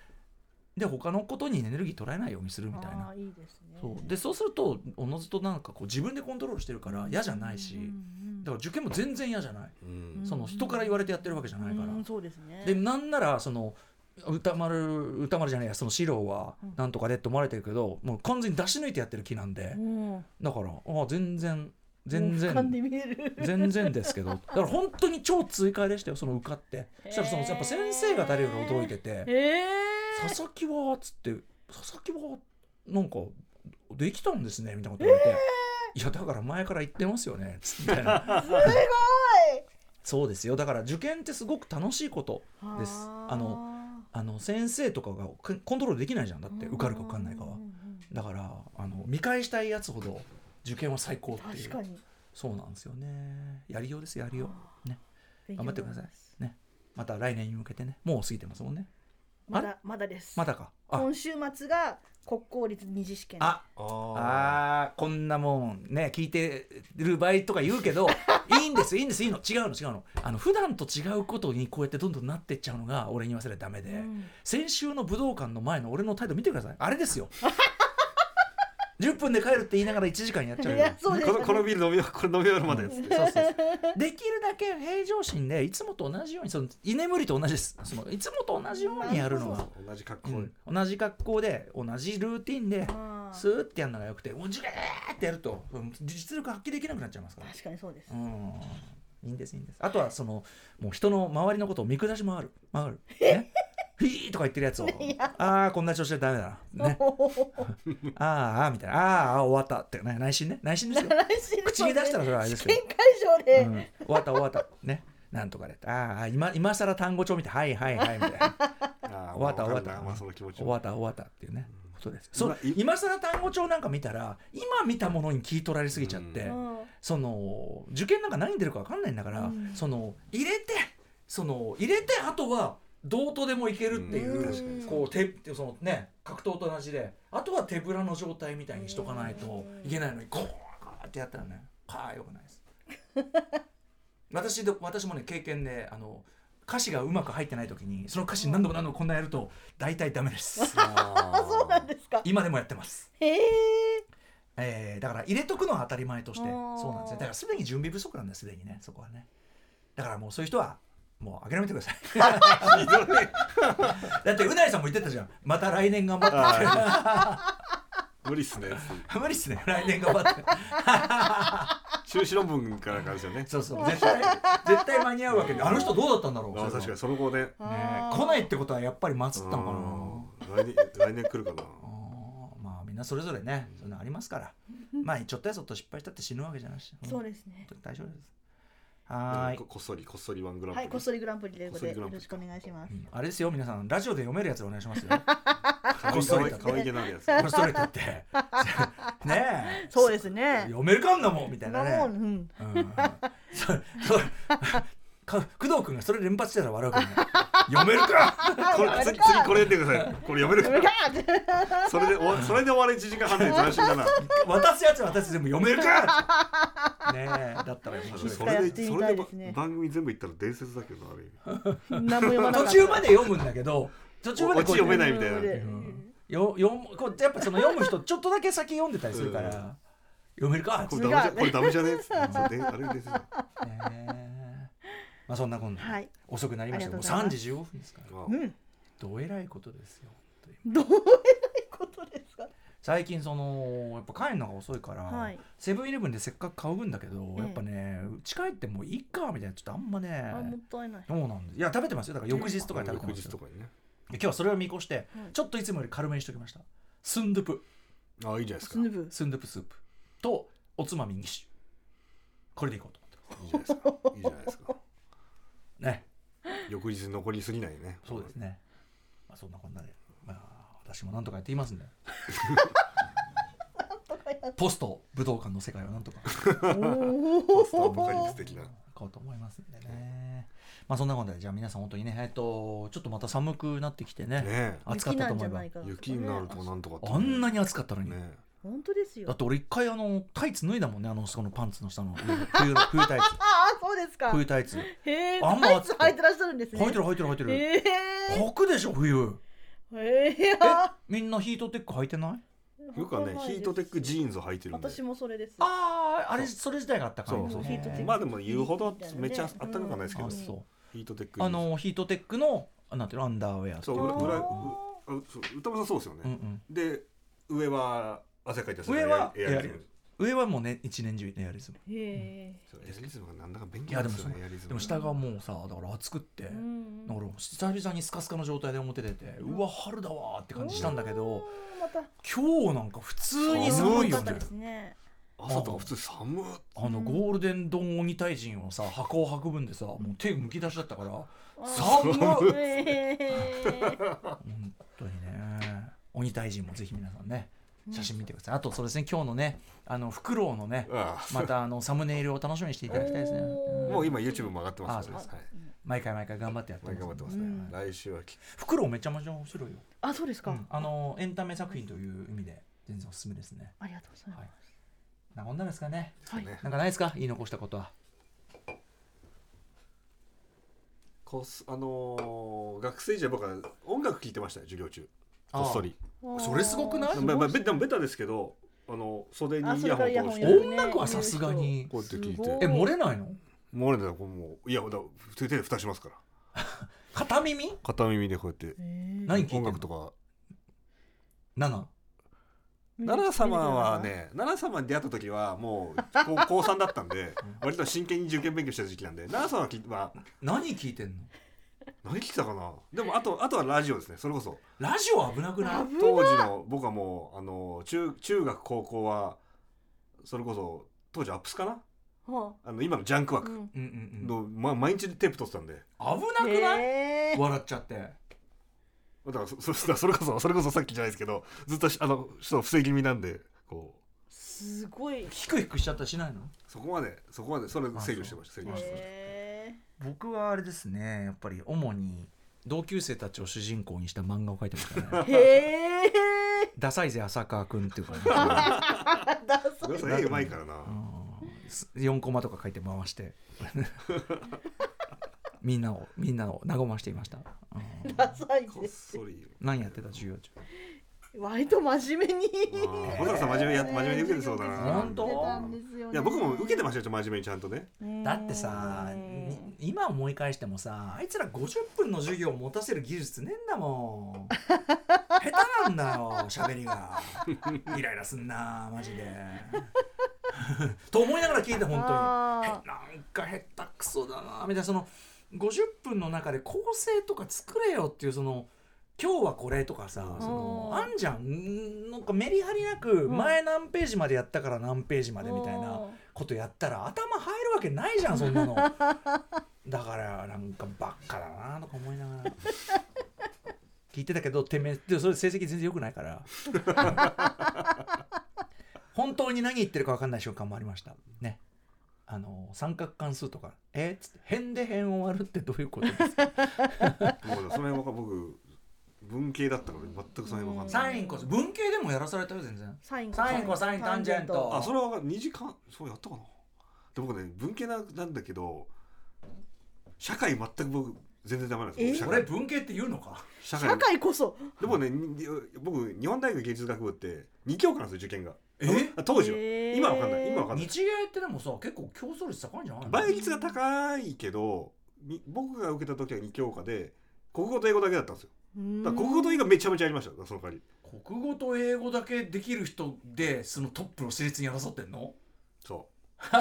C: で他のことにエネルギー取られないようにするみたいな。
D: いいですね。
C: そう。でそうするとおのずとなんかこう自分でコントロールしてるから嫌じゃないし、
D: うんうん
C: だから受験も全然嫌じゃない、
B: うん。
C: その人から言われてやってるわけじゃないから、
D: うんそうですね。
C: でなんならその歌丸歌丸じゃないやその四郎は
D: うん。
C: なんとかでって思われてるけど、もう完全に出し抜いてやってる気なんで、
D: うん。
C: だからあ全然全然全然ですけど。だから本当に超追加でしたよその受かって。そしたらそのやっぱ先生が誰より驚いてて。
D: へえ「
C: 佐々木は?」っつって「佐々木は？なんかできたんですね」みたいなこと言われて「いやだから前から言ってますよね」みたいな。
D: すごい。
C: そうですよ。だから受験ってすごく楽しいことです。あのあの先生とかがココントロールできないじゃん。だって受かるか受かんないかは。だからあの見返したいやつほど受験は最高っていう。そうなんですよね。やりようですやりよう。ね。頑張ってください。ね。また来年に向けてね。もう過ぎてますもんね。
D: まだまだです。
C: まだか。あ。
D: 今週末が国公立二次試験。
C: あ
B: あ
C: こんなもんね聞いてる場合とか言うけど いいんですいいんですいいの。違うの違うの。あの普段と違うことにこうやってどんどんなってっちゃうのが俺に言わせればダメで、
D: うん。
C: 先週の武道館の前の俺の態度見てください。あれですよ10分で帰るって言いながら1時間やっちゃうよ。
D: いやそうです
B: このこのビール飲みこれ飲み終わるまで。っつって
C: そうそうそう。できるだけ平常心でいつもと同じようにその居眠りと同じです。そのいつもと同じようにやるのが、
B: 同じ格好。で
C: うん、同じ格好で同じルーティンでスーってやるのがよくてもうジューってやるとうん実力発揮できなくなっちゃいますから。
D: 確かにそうです。
C: うん。いいんですいいんです。あとはそのもう人の周りのことを見下し回る。回る。ねヒーとか言ってるやつを。ああこんな調子でダメだな。ね。あーあーみたいな。あーあー終わったって。ね内心ね。内心ですよ。口に出したらそれはあれですけど。
D: 会場で、
C: うん、終わった終わった。ね。なんとかで。ああ今今更単語帳見てはいはいはいみたいな。終わった
B: まあ
C: 終わった。
B: まあその気持ち
C: 終わった終わったっていうね。ことです。そう
B: 今
C: 今更単語帳なんか見たら今見たものに聞い取られすぎちゃって、
D: うん。
C: その受験なんか何に出るか分かんないんだから、
D: うん。
C: その入れてその入れてあとはどうとでもいけるっていう、こう手そのね格闘と同じであとは手ぶらの状態みたいにしとかないといけないのにこうやってやったらねかあよくないです。私で私もね経験であの歌詞がうまく入ってない時にその歌詞何度も何度もこんなやると大体ダメです。
D: あ そうなんですか。
C: 今でもやってます、
D: へえ
C: えーだから入れとくのは当たり前としてそうなんですねだからすでに準備不足なんだよすでにねそこはね。だからもうそういう人はもう諦めてくださ い。だってうないさんも言ってたじゃん。また来年頑張って。
B: 無理っすね。
C: 無理っすね。来年頑張って。
B: 修士論文からかですよね。
C: そうそう。絶対絶対間に合うわけで。あの人どうだったんだろう。
B: あ確かにその後ね。
C: ね来ないってことはやっぱり待つったのかな。
B: うん来年来年来るかな。
C: まあみんなそれぞれねそういうのありますから。まあちょっとやそっと失敗したって死ぬわけじゃないし。
D: そうですね。
C: 大丈夫ですはーい。
B: ここっそりこっそりワングランプリ
D: はいこっそりグランプリということで
B: こっそりグランプリ。
D: よろしくお願いします。
C: うん。あれですよ皆さん。ラジオで読めるやつでお願いしますよ。
B: か
C: こっそり
B: 可愛げのあるやつ。
C: これストレートって。ねえ。
D: そうですね。
C: 読めるかんなもんみたいなね。
D: うん。
C: うん。そそか工藤君がそれ連発してたら笑うからね。読めるか。
B: これ次次これやってください。これ読める
D: 読め
B: か
D: るか。
B: それで終わそれで終わり1時間半で斬新だな。
C: 渡すやつ渡す全部読めるか。ねえだったら面白い。
B: そ
D: や
B: れでそれで番組全部いったら伝説だけどなある意味。
D: 何も読まなかった。
C: 途中まで読むんだけど途中まで
B: 読めないみたいな。
D: うん。
C: よ読むこうやっぱその読む人ちょっとだけ先読んでたりするから、
B: うん。
C: 読めるか。
B: これダメじゃこれダメじゃねえっあれ伝説だ
C: ねまあそんなこんな、
D: はい。
C: 遅くなりましたよもう3
D: ありがとうございます。
C: 時15分ですから
B: あ
D: うん。
C: どうえらいことですよという
D: どうえらいことですか？
C: 最近そのやっぱ帰るのが遅いから、
D: はい。
C: セブンイレブンでせっかく買うんだけど、
D: ええ。
C: やっぱねうち帰ってもういいかみたいなちょっとあんまね
D: あもったいない。
C: そうなんです。いや食べてますよ。だから翌日とかに食べて
B: 翌
C: ますよ。
B: 日とかにね。
C: で今日はそれを見越して、
D: うん
C: ちょっといつもより軽めにしておきました。スンドゥプ。
B: あいいじゃないですか。
D: スヌブ
C: スンドゥプスープ。とおつまみ2種これでいこうと思って
B: いいじゃないですか。いいじゃないですか
C: ね。
B: 翌日残りすぎないね。
C: そうですね。まあ、そんなこんなで、まあ、私もなんとかやっていますんで。ポスト武道館の世界をなんとか。
B: ポストアポカリプス的な。
C: 行こうと思いますんでね。まあそんなことで。じゃあ皆さん本当にねえっとちょっとまた寒くなってきてね。
B: ね
C: 暑かったと思えば。
D: 雪
B: になるとなんとか
C: あんなに暑かったのに、
B: ね
D: 本当ですよ。
C: だって俺一回あのタイツ脱いだもんねあのそのパンツの下の冬の 冬タイツ。
D: ああそうですか。
C: 冬タイツ。
D: へえ
C: あんま
D: タイツ履いてらっしゃるんですね。
C: 履いてる履いてる履いてる。
D: へえ
C: 履くでしょ冬。
D: へえ
C: えみんなヒートテック履いてない？
B: よくはねヒートテックジーンズを履いてるんで。
D: 私もそれです。
C: あああれそれ自体があったか
B: そうそう。
D: ヒートテック
B: まあでも言うほどめっちゃあったかくはないですけど。
C: あそう。
B: ヒートテック
C: あのヒートテックのあなんていうのアンダーウェア
B: そう裏裏う
D: あ
B: うそう歌丸さんそうですよね。
C: うんうん、
B: で上は汗かいた
C: 上は
B: エアリズム。
C: 上はもうね一年中エアリズム。
D: へえ。
B: エアリズムがなんだか便利
C: いやで
B: すよね
C: でも下がもうさだから暑くって、
D: うん
C: だから久々にスカスカの状態で表出て、うわ春だわーって感じしたんだけど今日なんか普通に寒いよね。
B: 朝とか普通寒っ。
C: あのゴールデン丼鬼退陣をさ箱を運ぶんでさもう手むき出しだったから
D: あ
C: 寒っ。本当にね。鬼退陣もぜひ皆さんね写真見てください、あとそうですね今日のねあのフクロウのね
B: あ
C: またあのサムネイルを楽しみにしていただきたいですね、
B: もう今 YouTube も上がってますから
C: 毎回毎回頑張ってやって
B: 毎回頑張ってますね。
D: うん。
B: 来週はき
C: フクロウめちゃめちゃ面白いよ、
D: あそうですか。
C: うん。あのエンタメ作品という意味で全然おすすめですね。
D: ありがとうございま
C: はい。なこんなですかね。
D: はい。
B: ね。
C: なんかないですか？言い残したことは。
B: こすあのー学生時代僕は音楽聴いてましたよ授業中。こっそり。
D: す
C: それすごくない？
B: まあまでもベタですけどあの袖に
D: あ
B: イヤホン
D: それからイヤホン
B: 通して
C: 音楽はさすがに。
B: こうやって聞い。て
C: え漏れないの？
B: もうねこうもういやだ手で蓋しますから。
C: 片耳？
B: 片耳でこうやって
C: 何聞い
B: 音楽とか
C: ?7
B: 奈良様はね奈良様に出会った時はもう高高3だったんで割と真剣に受験勉強してた時期なんで奈良様はき、まあ、
C: 何聞いてんの？
B: 何聞いてたかな？でもあとあとはラジオですね。それこそ。
C: ラジオ危なくない？
B: 当時の僕はもうあの中中学高校はそれこそ当時アップスかな？
D: は
B: あの今のジャンク
D: あ
B: 枠
C: うん。うんうん
B: の、ま、毎日テープ撮ってたんで。
C: 危なくない？
D: へー。
C: 笑っちゃって。
B: だからそ そそれこそそれこそさっきじゃないですけどずっとしあのそう防ぎ気味なんでこう。
D: すごい。
C: ヒクヒクしちゃったりしないの？
B: そこまでそこまでそれ制御してました制御してました。
D: へ
C: 僕はあれですねやっぱり主に同級生たちを主人公にした漫画を描いてましたね。
D: ーへえ
C: ダサいぜ浅川くんっていうかね
D: だ
B: それこそ絵うまいからな。
C: うん。4コマとか書いて回して。みんなをみんなを和ましていました、うん。
D: ダサい
B: こっ
D: です
B: そり。
C: 何やってた授業中？
D: 割と真面目に。
B: 小坂さん真面目や真面目に受けてそうだな。
C: 本当？
B: いや僕も受けてましたよ真面目にちゃんとね。
C: だってさに今思い返してもさあいつら50分の授業を持たせる技術ねえんだもん。下手なんだよ喋りが。イライラすんなマジで。と思いながら聞いて本当に。なんか下手くそだなみたいなその50分の中で構成とか作れよっていうその今日はこれとかさ
B: うん。
C: その
D: うん
C: あんじゃん。んなんかメリハリなく
D: ん。
C: 前何ページまでやったから何ページまでみたいなことやったら頭入るわけないじゃんそんなの。だからなんかばっかだなとか思いながら。聞いてたけどてめえでもそれ成績全然良くないから。本当に何言ってるか分かんない瞬間もありました。ね。あの三角関数とか「え？っ?」つって「辺で辺を割るってどういうことですか?
B: もうその辺は僕文系だったから全くその辺わかんない。
C: サインコス文系でもやらされたよ全然。
D: サイン
C: サインコサインタンジェント
B: あそれは2時間そうやったかな。で僕ね文系ななんだけど社会全く僕全然ダメなんですよ。
D: え？
B: 社会。
C: 俺文系って言うのか？
B: 社
D: 社会こそ。
B: でもねに僕日本大学芸術学部って2教科なんですよ受験が。
C: え？
B: あ当時は。
D: へー。
B: 今は分かんない。今は分かんない。
C: 日芸ってでもさ結構競争率高いんじゃない？の
B: 倍率が高いけどみ僕が受けた時は2教科で国語と英語だけだったんですよだから国語と英語がめちゃめちゃありました。よその代わり。
C: 国語と英語だけできる人でそのトップの私立に争ってんの？
B: そ
D: すごい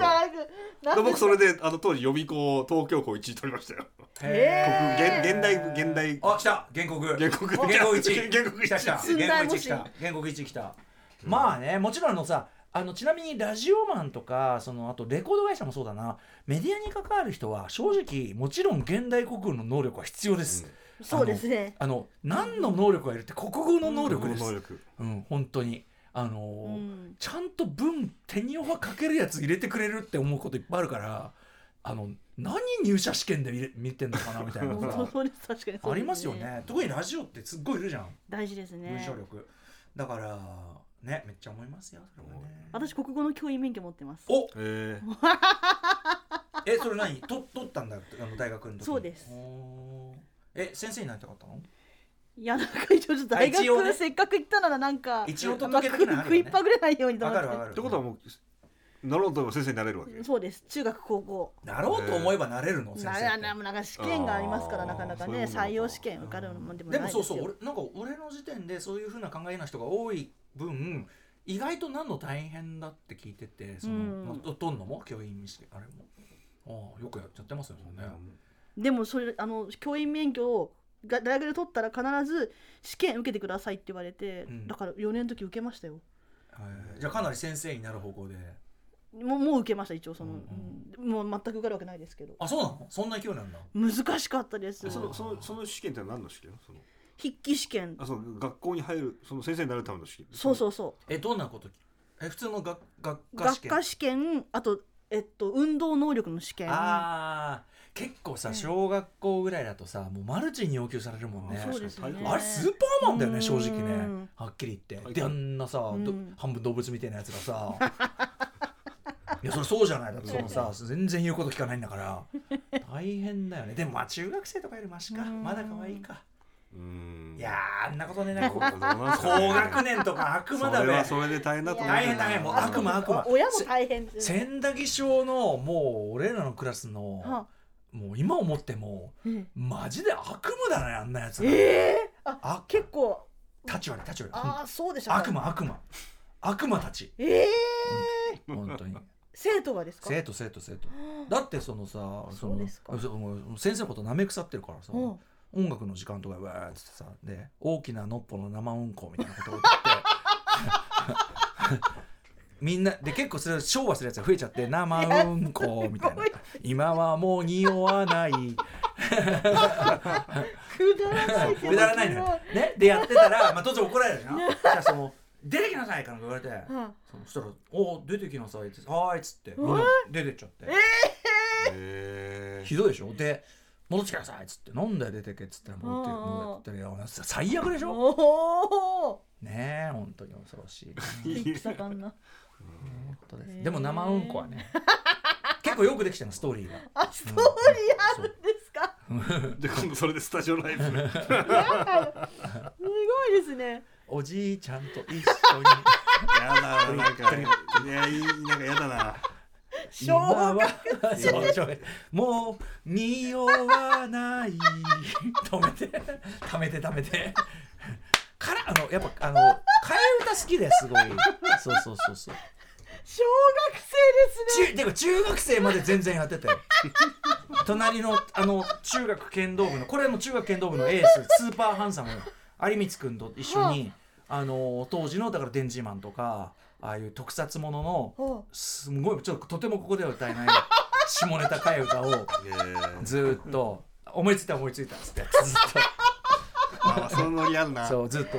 D: ななんか
B: う
D: なんで
B: で僕それであの当時予備校東京校1位取りましたよ。
D: へ
B: 国現現代現代。
C: あ来た。原告。
B: 原告。
C: 原告1
B: 原告
C: 来た来た。
D: 寸
C: 原告1
D: 大模試
C: 来た。原告1来た。まあねもちろんあのさあのちなみにラジオマンとかそのあとレコード会社もそうだな。メディアに関わる人は正直もちろん現代国語の能力は必要です、
D: そうですね。
C: あの何の能力がいるって国語の能力です、
B: 能力。
C: うん、本当に。あのー
D: うん。
C: ちゃんと文手には書けるやつ入れてくれるって思うこといっぱいあるからあの何入社試験で見てんのかなみたいなありますよね。特にラジオってすっごいいるじゃん。
D: 大事ですね。
C: 文章力、だからねめっちゃ思いますよそれはね。
D: 私国語の教員免許持ってます。
C: お！
B: え。ー
C: えそれ何？と取ったんだあの大学の時に？
D: そうです。
C: おー。え先生になりたかったの？
D: いやなんか一応ちょっと大学
C: あ一応ね。
D: せっかく行ったならなんか
C: 一応
D: まあ
C: 届け的なのあるよね。
D: 食いっぱぐれないようにと思って。
C: わかるわかる。
B: ってことはもうなろうと思えば先生になれるわけ。
D: そうです。中学高校。
C: なろうと思えばなれるの先生
D: な
C: って。
D: ななんか試験がありますからなかなかね採用試験受かるのでも
C: で
D: ないですよ。
C: もそうそう俺なんか俺の時点でそういうふうな考えの人が多い分意外と何の大変だって聞いててその、
D: うん。
C: まあととんのも教員試験あれも。ああよくやっちゃってますよそれね、
D: でもそれあの教員免許をが大学で取ったら必ず試験受けてくださいって言われて、
C: うん。
D: だから4年の時受けましたよ。
C: はい。じゃあかなり先生になる方向で
D: もうもう受けました一応その、
C: うん
D: うん。もう全く受かるわけないですけど。
C: あそうなの？そんな勢いなんだ。
D: 難しかったです。
B: そのそのその試験って何の試験？その。
D: 筆記試験。
B: あその学校に入るその先生になるための試験
D: そうそうそ
C: えどんなこと？え普通の学学
D: う
C: 科試験？
D: 学科試験あとえっと運動能力の試験。
C: あー。結構さ小学校ぐらいだとさもうマルチに要求されるもんね。
B: あ
D: そうですね。
C: あれスーパーマンだよね
D: うん
C: 正直ね。はっきり言って。であんなさ、
D: うん。
C: ど半分動物みたいなやつがさ いやそれそうじゃない。だってそのさ全然言うこと聞かないんだから。大変だよね。でもまあ中学生とかよりマシか。
D: うん。
C: まだ可愛いか。
B: うーん。
C: いやーあんなことねな。高学年とか悪魔だね。
B: それはそれで大変だと思う
C: 大変大変。もう悪魔悪魔。
D: お親も大変
C: 千駄木小のもう俺らのクラスの
D: は
C: もう今思っても
D: え
C: マジで悪夢だねあんなやつら
D: ええあ
C: あ
D: 結構。
C: 立ち悪い立ち悪い。
D: ああそうでしたか
C: 悪魔悪魔。悪魔たち。
D: ええ
C: 本当に
D: 生徒がですか？
C: 生徒生徒生徒。だってそのさその先生のことなめ腐ってるからさ
D: うん。
C: 音楽の時間とかわーっつってさで大きなのっぽの生うんこみたいなことを言って。みんなで結構それ昭和するやつが増えちゃって生うんこみたいな。今はもう匂わない。
D: くだらない
C: くだらないね、でやってたら、まあ、当然怒られるじゃんじゃあその出てきなさいかなんか言われて。
D: は
C: そのしたら「お出てきなさい」って「はーい」っつって。みん。な出てっちゃって。
B: へ
C: ひどいでしょ？で戻ってきなさいっつって「なんだよ出てけ」っつって戻って戻ってるよ最悪でしょ
D: おお
C: ねえ本当に恐ろしいな
D: 戦かんな
C: 本当でも生うんこはね結構よくできてるのストーリーが
D: あストーリーあるんですか
B: で今度それでスタジオライブ
D: すごいですね
C: おじいちゃんと一緒に。
B: やだななんかいやいいなんかやだな。
D: 小学
C: はそう小学もう匂わない。止めて。貯めて貯めて。からあのやっぱあの替え歌好きですごい。そうそうそうそう。
D: 小学生ですね。
C: 中てか中学生まで全然やってて。隣のあの中学剣道部のこれも中学剣道部のエーススーパーハンサム有光君と一緒にあ。の当時のだから電磁マンとかああいう特撮ものの
D: は
C: すごいちょっととてもここでは歌えない 下ネタ替え歌を
B: え。ー
C: ずーっと思いついた思いついたっつって ずっ
B: あそのノリあるな。
C: とそうずっと。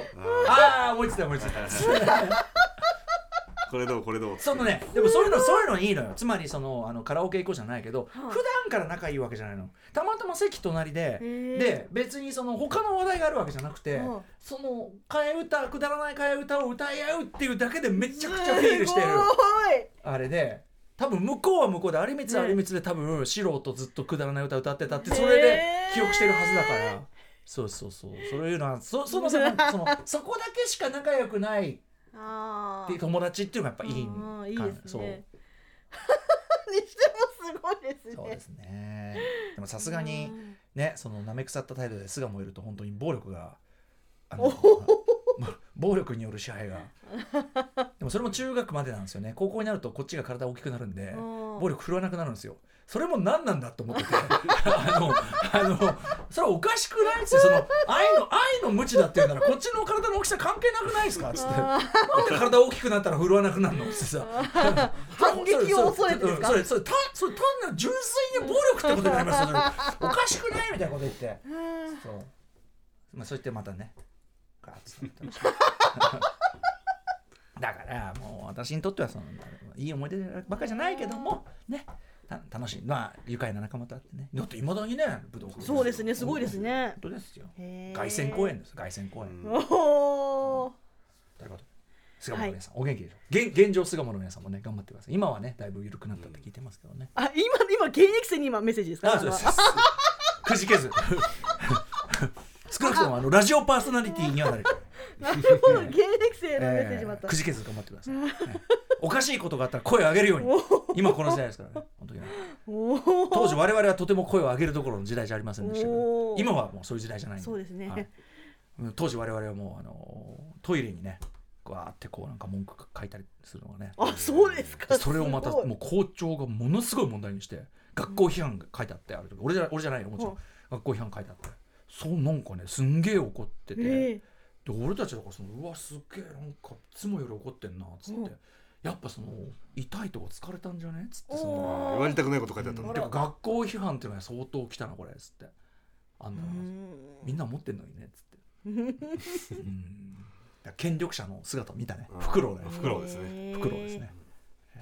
B: あ
C: ああ思いついた思いついた
B: これどうこれどう？
C: そのねでもそういうのそういうのいいのよ。つまりそのあのカラオケ行こうじゃないけど、
D: はい。
C: 普段から仲いいわけじゃないの。たまたま席隣でで別にその他の話題があるわけじゃなくて、
D: はい。
C: その替え歌くだらない替え歌を歌い合うっていうだけでめちゃくちゃフィールしてる。
D: すごい。
C: あれで多分向こうは向こうで有光は
D: ね
C: 有光で多分素人ずっとくだらない歌歌ってたってそれで記憶してるはずだから。そうそうそう。そういうのはそそのさそのそこだけしか仲良くない
D: あ
C: っていう友達っていうのがやっぱいいん
D: うんいいです
C: そう。
D: ね にしてもすごいですね。
C: そうですね。でもさすがにねその舐め腐った態度で巣鴨いると本当に暴力があのま暴力による支配が。でもそれも中学までなんですよね。高校になるとこっちが体大きくなるんで
D: うん。
C: 暴力振るわなくなるんですよそれも何なんだと思ってて。あのあのそれはおかしくないっつってその愛の愛の無知だっていうならこっちの体の大きさ関係なくないですかっつってなん
D: あ
C: で体大きくなったら振るわなくなるのってさ。
D: ー反撃を恐れてですか？
C: それそれそれ単それ単なる純粋に暴力ってことになりますよそれおかしくないみたいなこと言って。
D: うん。
C: そう。まあそう言ってまたね。ガーッだからもう私にとってはそのいい思い出ばっかりじゃないけどもね。た楽しい。まあ愉快な仲間と会ってね。だっていまだにね武道館
D: そうですね。すごいですね。
C: 本当ですよ。凱旋公演です。凱旋公演、
B: うん。
D: おー。
C: ということで菅本の皆さん、お元気でしょう？現現状菅本の皆さんもね頑張ってください。今はねだいぶ緩くなったって聞いてますけどね、
D: あ今今現役生に今メッセージですか？
C: あそうです。くじけず。少なくともあのラジオパーソナリティにはなれる
D: なるほど。現役生のメッセージもあった。
C: くじけず頑張ってください、ねおかしいことがあったら声を上げるように。今この時代ですからね本当に当時我々はとても声を上げるどころの時代じゃありませんでしたけど今はもうそういう時代じゃないんで。
D: そうですね。
C: 当時我々はもうあのトイレにねわーってこうなんか文句書いたりするのがね。
D: あそうですか。
C: それをまたもう校長がものすごい問題にして学校批判が書いてあってある時。俺じゃ俺じゃないよもちろん。
D: はい
C: 学校批判書いてあって。そうなんかねすんげえ怒ってて、
D: ええ
C: で俺たちだからそのうわすっげえなんかいつもより怒ってんなっつって、
D: うん。
C: やっぱその痛いとこ疲れたんじゃねっつってそ
D: お
C: の
B: 言われたくないこと書いてあったの
D: うん
C: てか学校批判っていうのは相当来たなこれっつって。あんなの
D: うん。
C: みんな持ってんのにねっつって。うん。権力者の姿を見たね。
B: うん
C: フクロウだよ
B: フクロウですね。
C: フクロウですね、えー。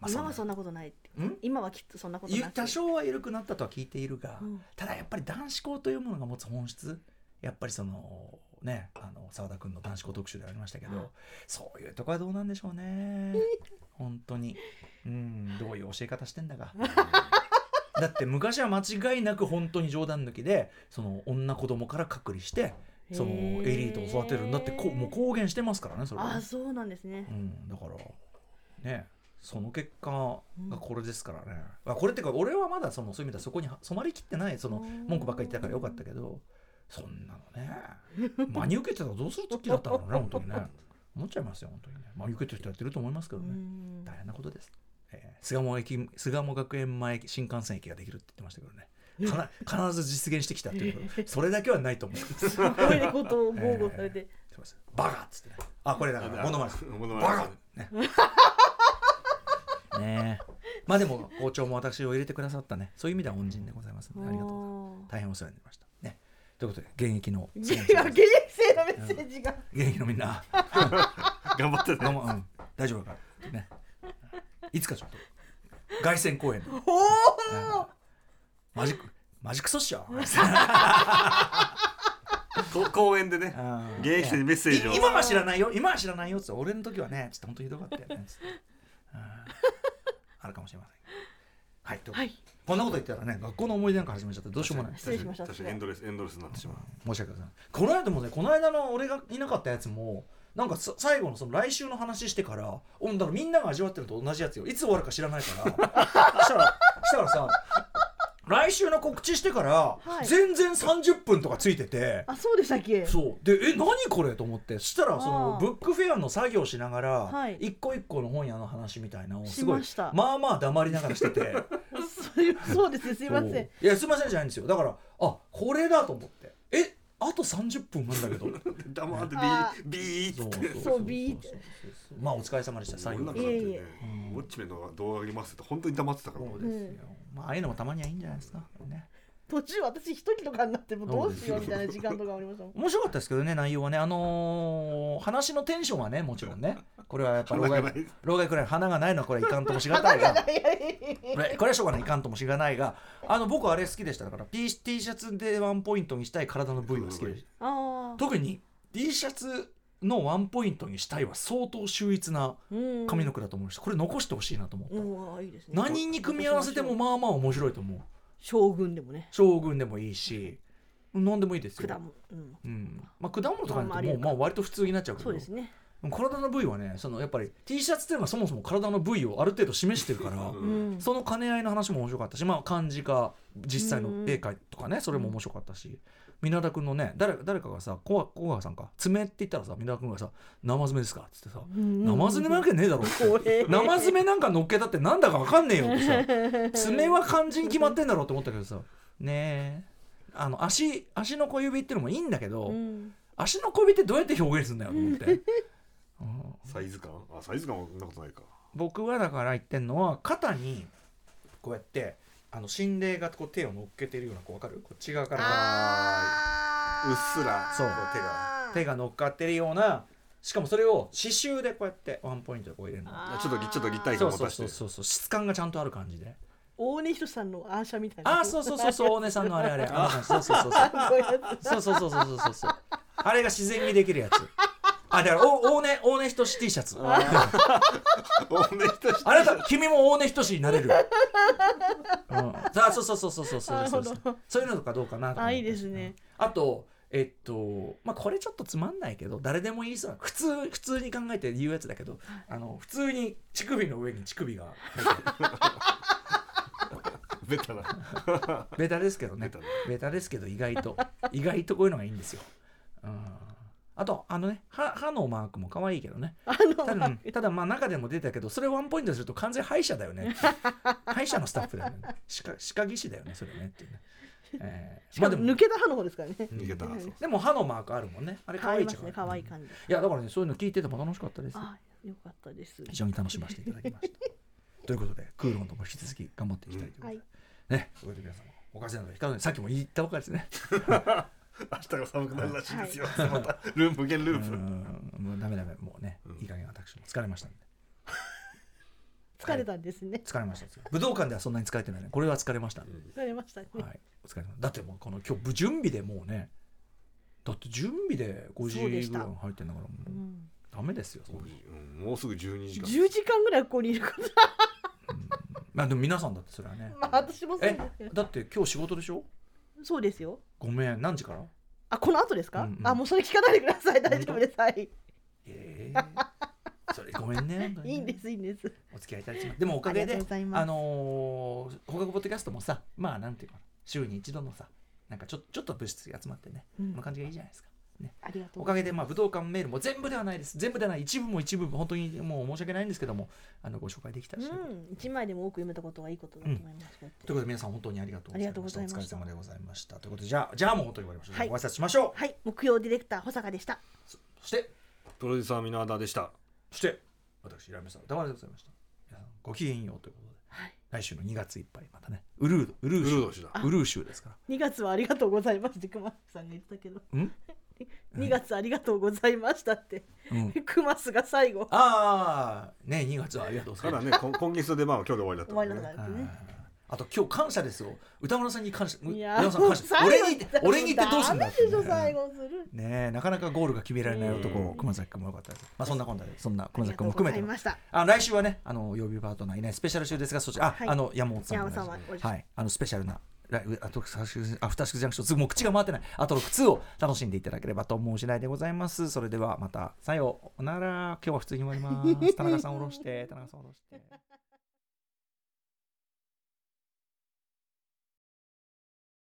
C: まあん
D: 今はそんなことない今はきっとそんなことなく。
C: 多少は緩くなったとは聞いているが、
D: うん。
C: ただやっぱり男子校というものが持つ本質やっぱりそのねあの澤田君の男子校特集でありましたけど、
D: はい
C: そういうとこはどうなんでしょうね。本当に。うんどういう教え方してんだか。だって昔は間違いなく本当に冗談抜きでその女子供から隔離してそのエリートを育てるんだってこうもう公言してますからねそれは。ね
D: あそうなんですね。
C: うん、だからねその結果がこれですからね、あこれってか俺はまだそのそういう意味ではそこに染まりきってないその文句ばっかり言ってたからよかったけどそんなのね。真に受けてたらどうする気だったのね本当にね。思っちゃいますよ本当にね。真に受けてる人やってると思いますけど
D: う
C: ね
D: ん。
C: 大変なことです、えー巣鴨駅巣鴨学園前新幹線駅ができるって言ってましたけどね。かな 必ず実現してきたっていう。ことそれだけはないと思います
D: すごいことを豪語されて。
C: すいませんバカっつってね。あこれだからモノマネバカね。ねえ。まあでも校長も私を入れてくださったね。そういう意味では恩人でございますのでありがとうございます。大変お世話になりました。ねということで現役の。
D: 現役生のメッセージが。
C: 現役のみんな。
B: 頑張ってね。
C: どうん、大丈夫かね。いつかちょっと。凱旋公演。で
D: おお
C: マジックマジックソッショ
B: こ公園でね
C: うん。
B: 現役生にメッセージを。
C: い今は知らないよ。今は知らないよっつって。俺の時はねちょっと本当ひどかったよねつって。うん。あるかもしれません。はいということで
D: はい
C: こんなこと言ったらね学校の思い出なんか始めちゃってどうしようもない。
D: 失礼しました。
B: 確かに。エンドレスエンドレスになってしまう。
C: 申し訳ございません。この間もねこの間の俺がいなかったやつもなんかさ最後のその来週の話してからおだからみんなが味わってるのと同じやつよ。いつ終わるか知らないから。したらしたらさ来週の告知してから、
D: はい。
C: 全然30分とかついてて。
D: あそうでしたっけ？
C: そう。でえ何これと思って。そしたらそのブックフェアの作業しながら、
D: はい。
C: 一個一個の本屋の話みたいなのをすごい
D: しました。
C: まあまあ黙りながらしてて。
D: そうそうですね。すいません。
C: いやすいませんじゃないんですよ。だからあこれだと思って。えあと30分なんだけど。
B: 黙ってビ
D: あ
B: ー。ビー
D: そうビーって。
C: そうそうそう。まあお疲れ様でした。最後
B: なん
C: まで
B: かだってね
D: いえい
C: え。
B: ウォッチメンの動画ありますって本当に黙ってたから。
C: そうですよ、まあああいうのもたまにはいいんじゃないですか。ね。
D: 途中私一人とかになってもどうしようみたいな時間とかありました
C: 面白かったですけどね内容はね。あのー話のテンションはねもちろんね。これはやっぱ老害老害くらい花がないのはこれはいかんともしがたいが。こ れこれはしょうがないいかんともしがないが。あの僕あれ好きでした。だから T, T シャツでワンポイントにしたい体の部位が好きでした。特に T シャツのワンポイントにしたいは相当秀逸な
D: うん。
C: 髪の毛だと思うしこれ残してほしいなと思った、
D: いいですね。
C: 何に組み合わせてもまあまあ面白いと思う。
D: 将軍でもね。
C: 将軍でもいいし何でもいいですよ。
D: 果物。うん。
C: うん。まあ、果物とかに
D: まあまあありるか。
C: もうまあ割と普通になっちゃうけど。
D: そうですね。
C: 体の部位はねそのやっぱり T シャツっていうのはそもそも体の部位をある程度示してるから、
B: う
D: うん。
C: その兼ね合いの話も面白かったし、まあ、漢字か実際の絵描とかねそれも面白かったし皆田君のね誰誰かがさ小小川さんか。爪って言ったらさ皆田君がさ「生爪ですか?」っつってさ「生爪なわけねえだろ」って。生爪なんか乗っけたってなんだかわかんねえよってさ。爪は漢字に決まってんだろうと思ったけどさ。ねえ。あの足足の小指っていうのもいいんだけど、
D: うん。
C: 足の小指ってどうやって表現するんだよと思って、うん。
B: サイズ感？あサイズ感はそんなことないか。
C: 僕はだから言ってんのは肩にこうやってあの心霊がこう手を乗っけてるようなこう分かる？こっち側から
B: うっすら。
C: そう
B: こ手が。
C: 手が乗っかってるようなしかもそれを刺繍でこうやってワンポイントでこう入れるの。
B: ちょっとちょっと立体
C: そうそう
B: 感持たして。
C: そうそうそう。質感がちゃんとある感じで。
D: 大根仁さんのアーシャみたいな。
C: ああそうそうそうそう大根さんのあれあれあそうそうそうそう。そうそうそうそうそうそう。あれが自然にできるやつあだからお 大根大根ひとし T シャツ。
B: おねとして
C: あなた君も大根ひとしになれる、うん、さあそうそうそうそうそうそう。そうそういうのとかどうかな
D: あいいですね。
C: あとえっとまあこれちょっとつまんないけど誰でも言いそうな普通普通に考えて言うやつだけどあの普通に乳首の上に乳首が。
B: ベタな。
C: ベタですけどね。
B: ベタな。
C: ベタですけど意外と。意外とこういうのがいいんですよ、うん、あとあのね歯歯のマークも可愛いけどね。
D: あの
C: ただうんただまあ中でも出たけどそれワンポイントにすると完全歯医者だよね。歯医者のスタッフだよね。歯科歯科技師だよねそれねっていうね、えー
D: し
C: まあでも
D: 抜けた歯の方ですからね。
B: 逃げた
C: でも歯のマークあるもんね。あれ可愛いじゃん。
D: 可愛いますね可愛い感じ。
C: いやだからねそういうの聞いてても楽しかったです。
D: あよかったです。
C: 非常に楽しませていただきました。ということでクーロンとも引き続き頑張っていきたいということで、
D: はい。
C: ねこれで。皆さんもおかしなのでさっきも言ったばかりですね
B: 明日が寒くなるらしいですよ、またループ無限ル
C: う
B: ープ。
C: んもうダメダメもうね、
B: うん。
C: いい加減私も疲れましたんで。
D: 疲れたんですね。
C: 疲れました。武道館ではそんなに疲れてないね。これは疲れました、
D: 疲れましたね。
C: はいお疲れ様。だってもうこの今日準備でもうねだって準備で5時ぐらい入ってんだからもう
D: うん。
C: ダメですよ
B: うんもうすぐ12時間。
D: 10時間ぐらいここにいること
C: まあでも皆さんだってそれはね。
D: まあ私もそう
C: だって今日仕事でしょ？
D: そうですよ。
C: ごめん何時から？
D: あこの後ですか、
C: うんうん。
D: あもうそれ聞かないでください。大丈夫です。はい。
C: ええそれごめんねね。
D: いいんですいいんです。
C: お付き合いいただきます。でもおかげで
D: あ
C: のー、放課後ポッドキャストもさまあなんていうかな。週に一度のさなんかちょちょっと物質が集まってね、
D: うん。
C: この感じがいいじゃないですか
D: ありがとう
C: おかげで、まあ、武道館メールも全部ではないです。全部ではない一部も一部本当にもう申し訳ないんですけどもあのご紹介できたし、
D: うん。一枚でも多く読めたことはいいことだと思います、こうやって
C: ということで皆さん本当にありがとうございました。お疲れ様でございましたということでじゃあじゃあもう本当に終わりましょう、
D: はい。
C: ご挨拶しましょう。
D: はい。木曜ディレクター保坂でした。
C: そして
B: プロデューサー箕輪田でした。
C: そして私平目さん歌丸でございました。皆さんごきげんようということで。
D: はい。
C: 来週の2月いっぱいまたね。ウルーウル
B: ウ
C: ー州ウルー州ですから。
D: 2月はありがとうございますって熊さんが言ってたけど。
C: ん？
D: 2月ありがとうございましたって。
C: うん。
D: 熊須が最後。
C: ああね2月はありがとうございます
B: ただね今今月でまあ今日で終わりだった
D: 終わりだね。
C: あと今日感謝ですよ。歌村さんに感謝
D: いや
C: 歌村さん感謝。
D: 最後
C: 俺に俺に言ってどうすんだって
D: ダメでしょ最後する。
C: ねえなかなかゴールが決められない男、
D: うん。
C: 熊崎君もよかったです。まあそんなこんなでそんな熊崎君も含めて
D: ざいました。
C: あ来週はねあの曜日パートナーいないスペシャル週ですがそちらあ、
D: はい。
C: あの山本さんも
D: 山本さんはおじ
C: はい。あのスペシャルなライブアトロックアフターシックスジャンクションもう口が回ってない。アトロック2を楽しんでいただければと思う次第でございます。それではまた。さようなら。今日は普通に終わります。田中さん下ろして。田中さん下ろして。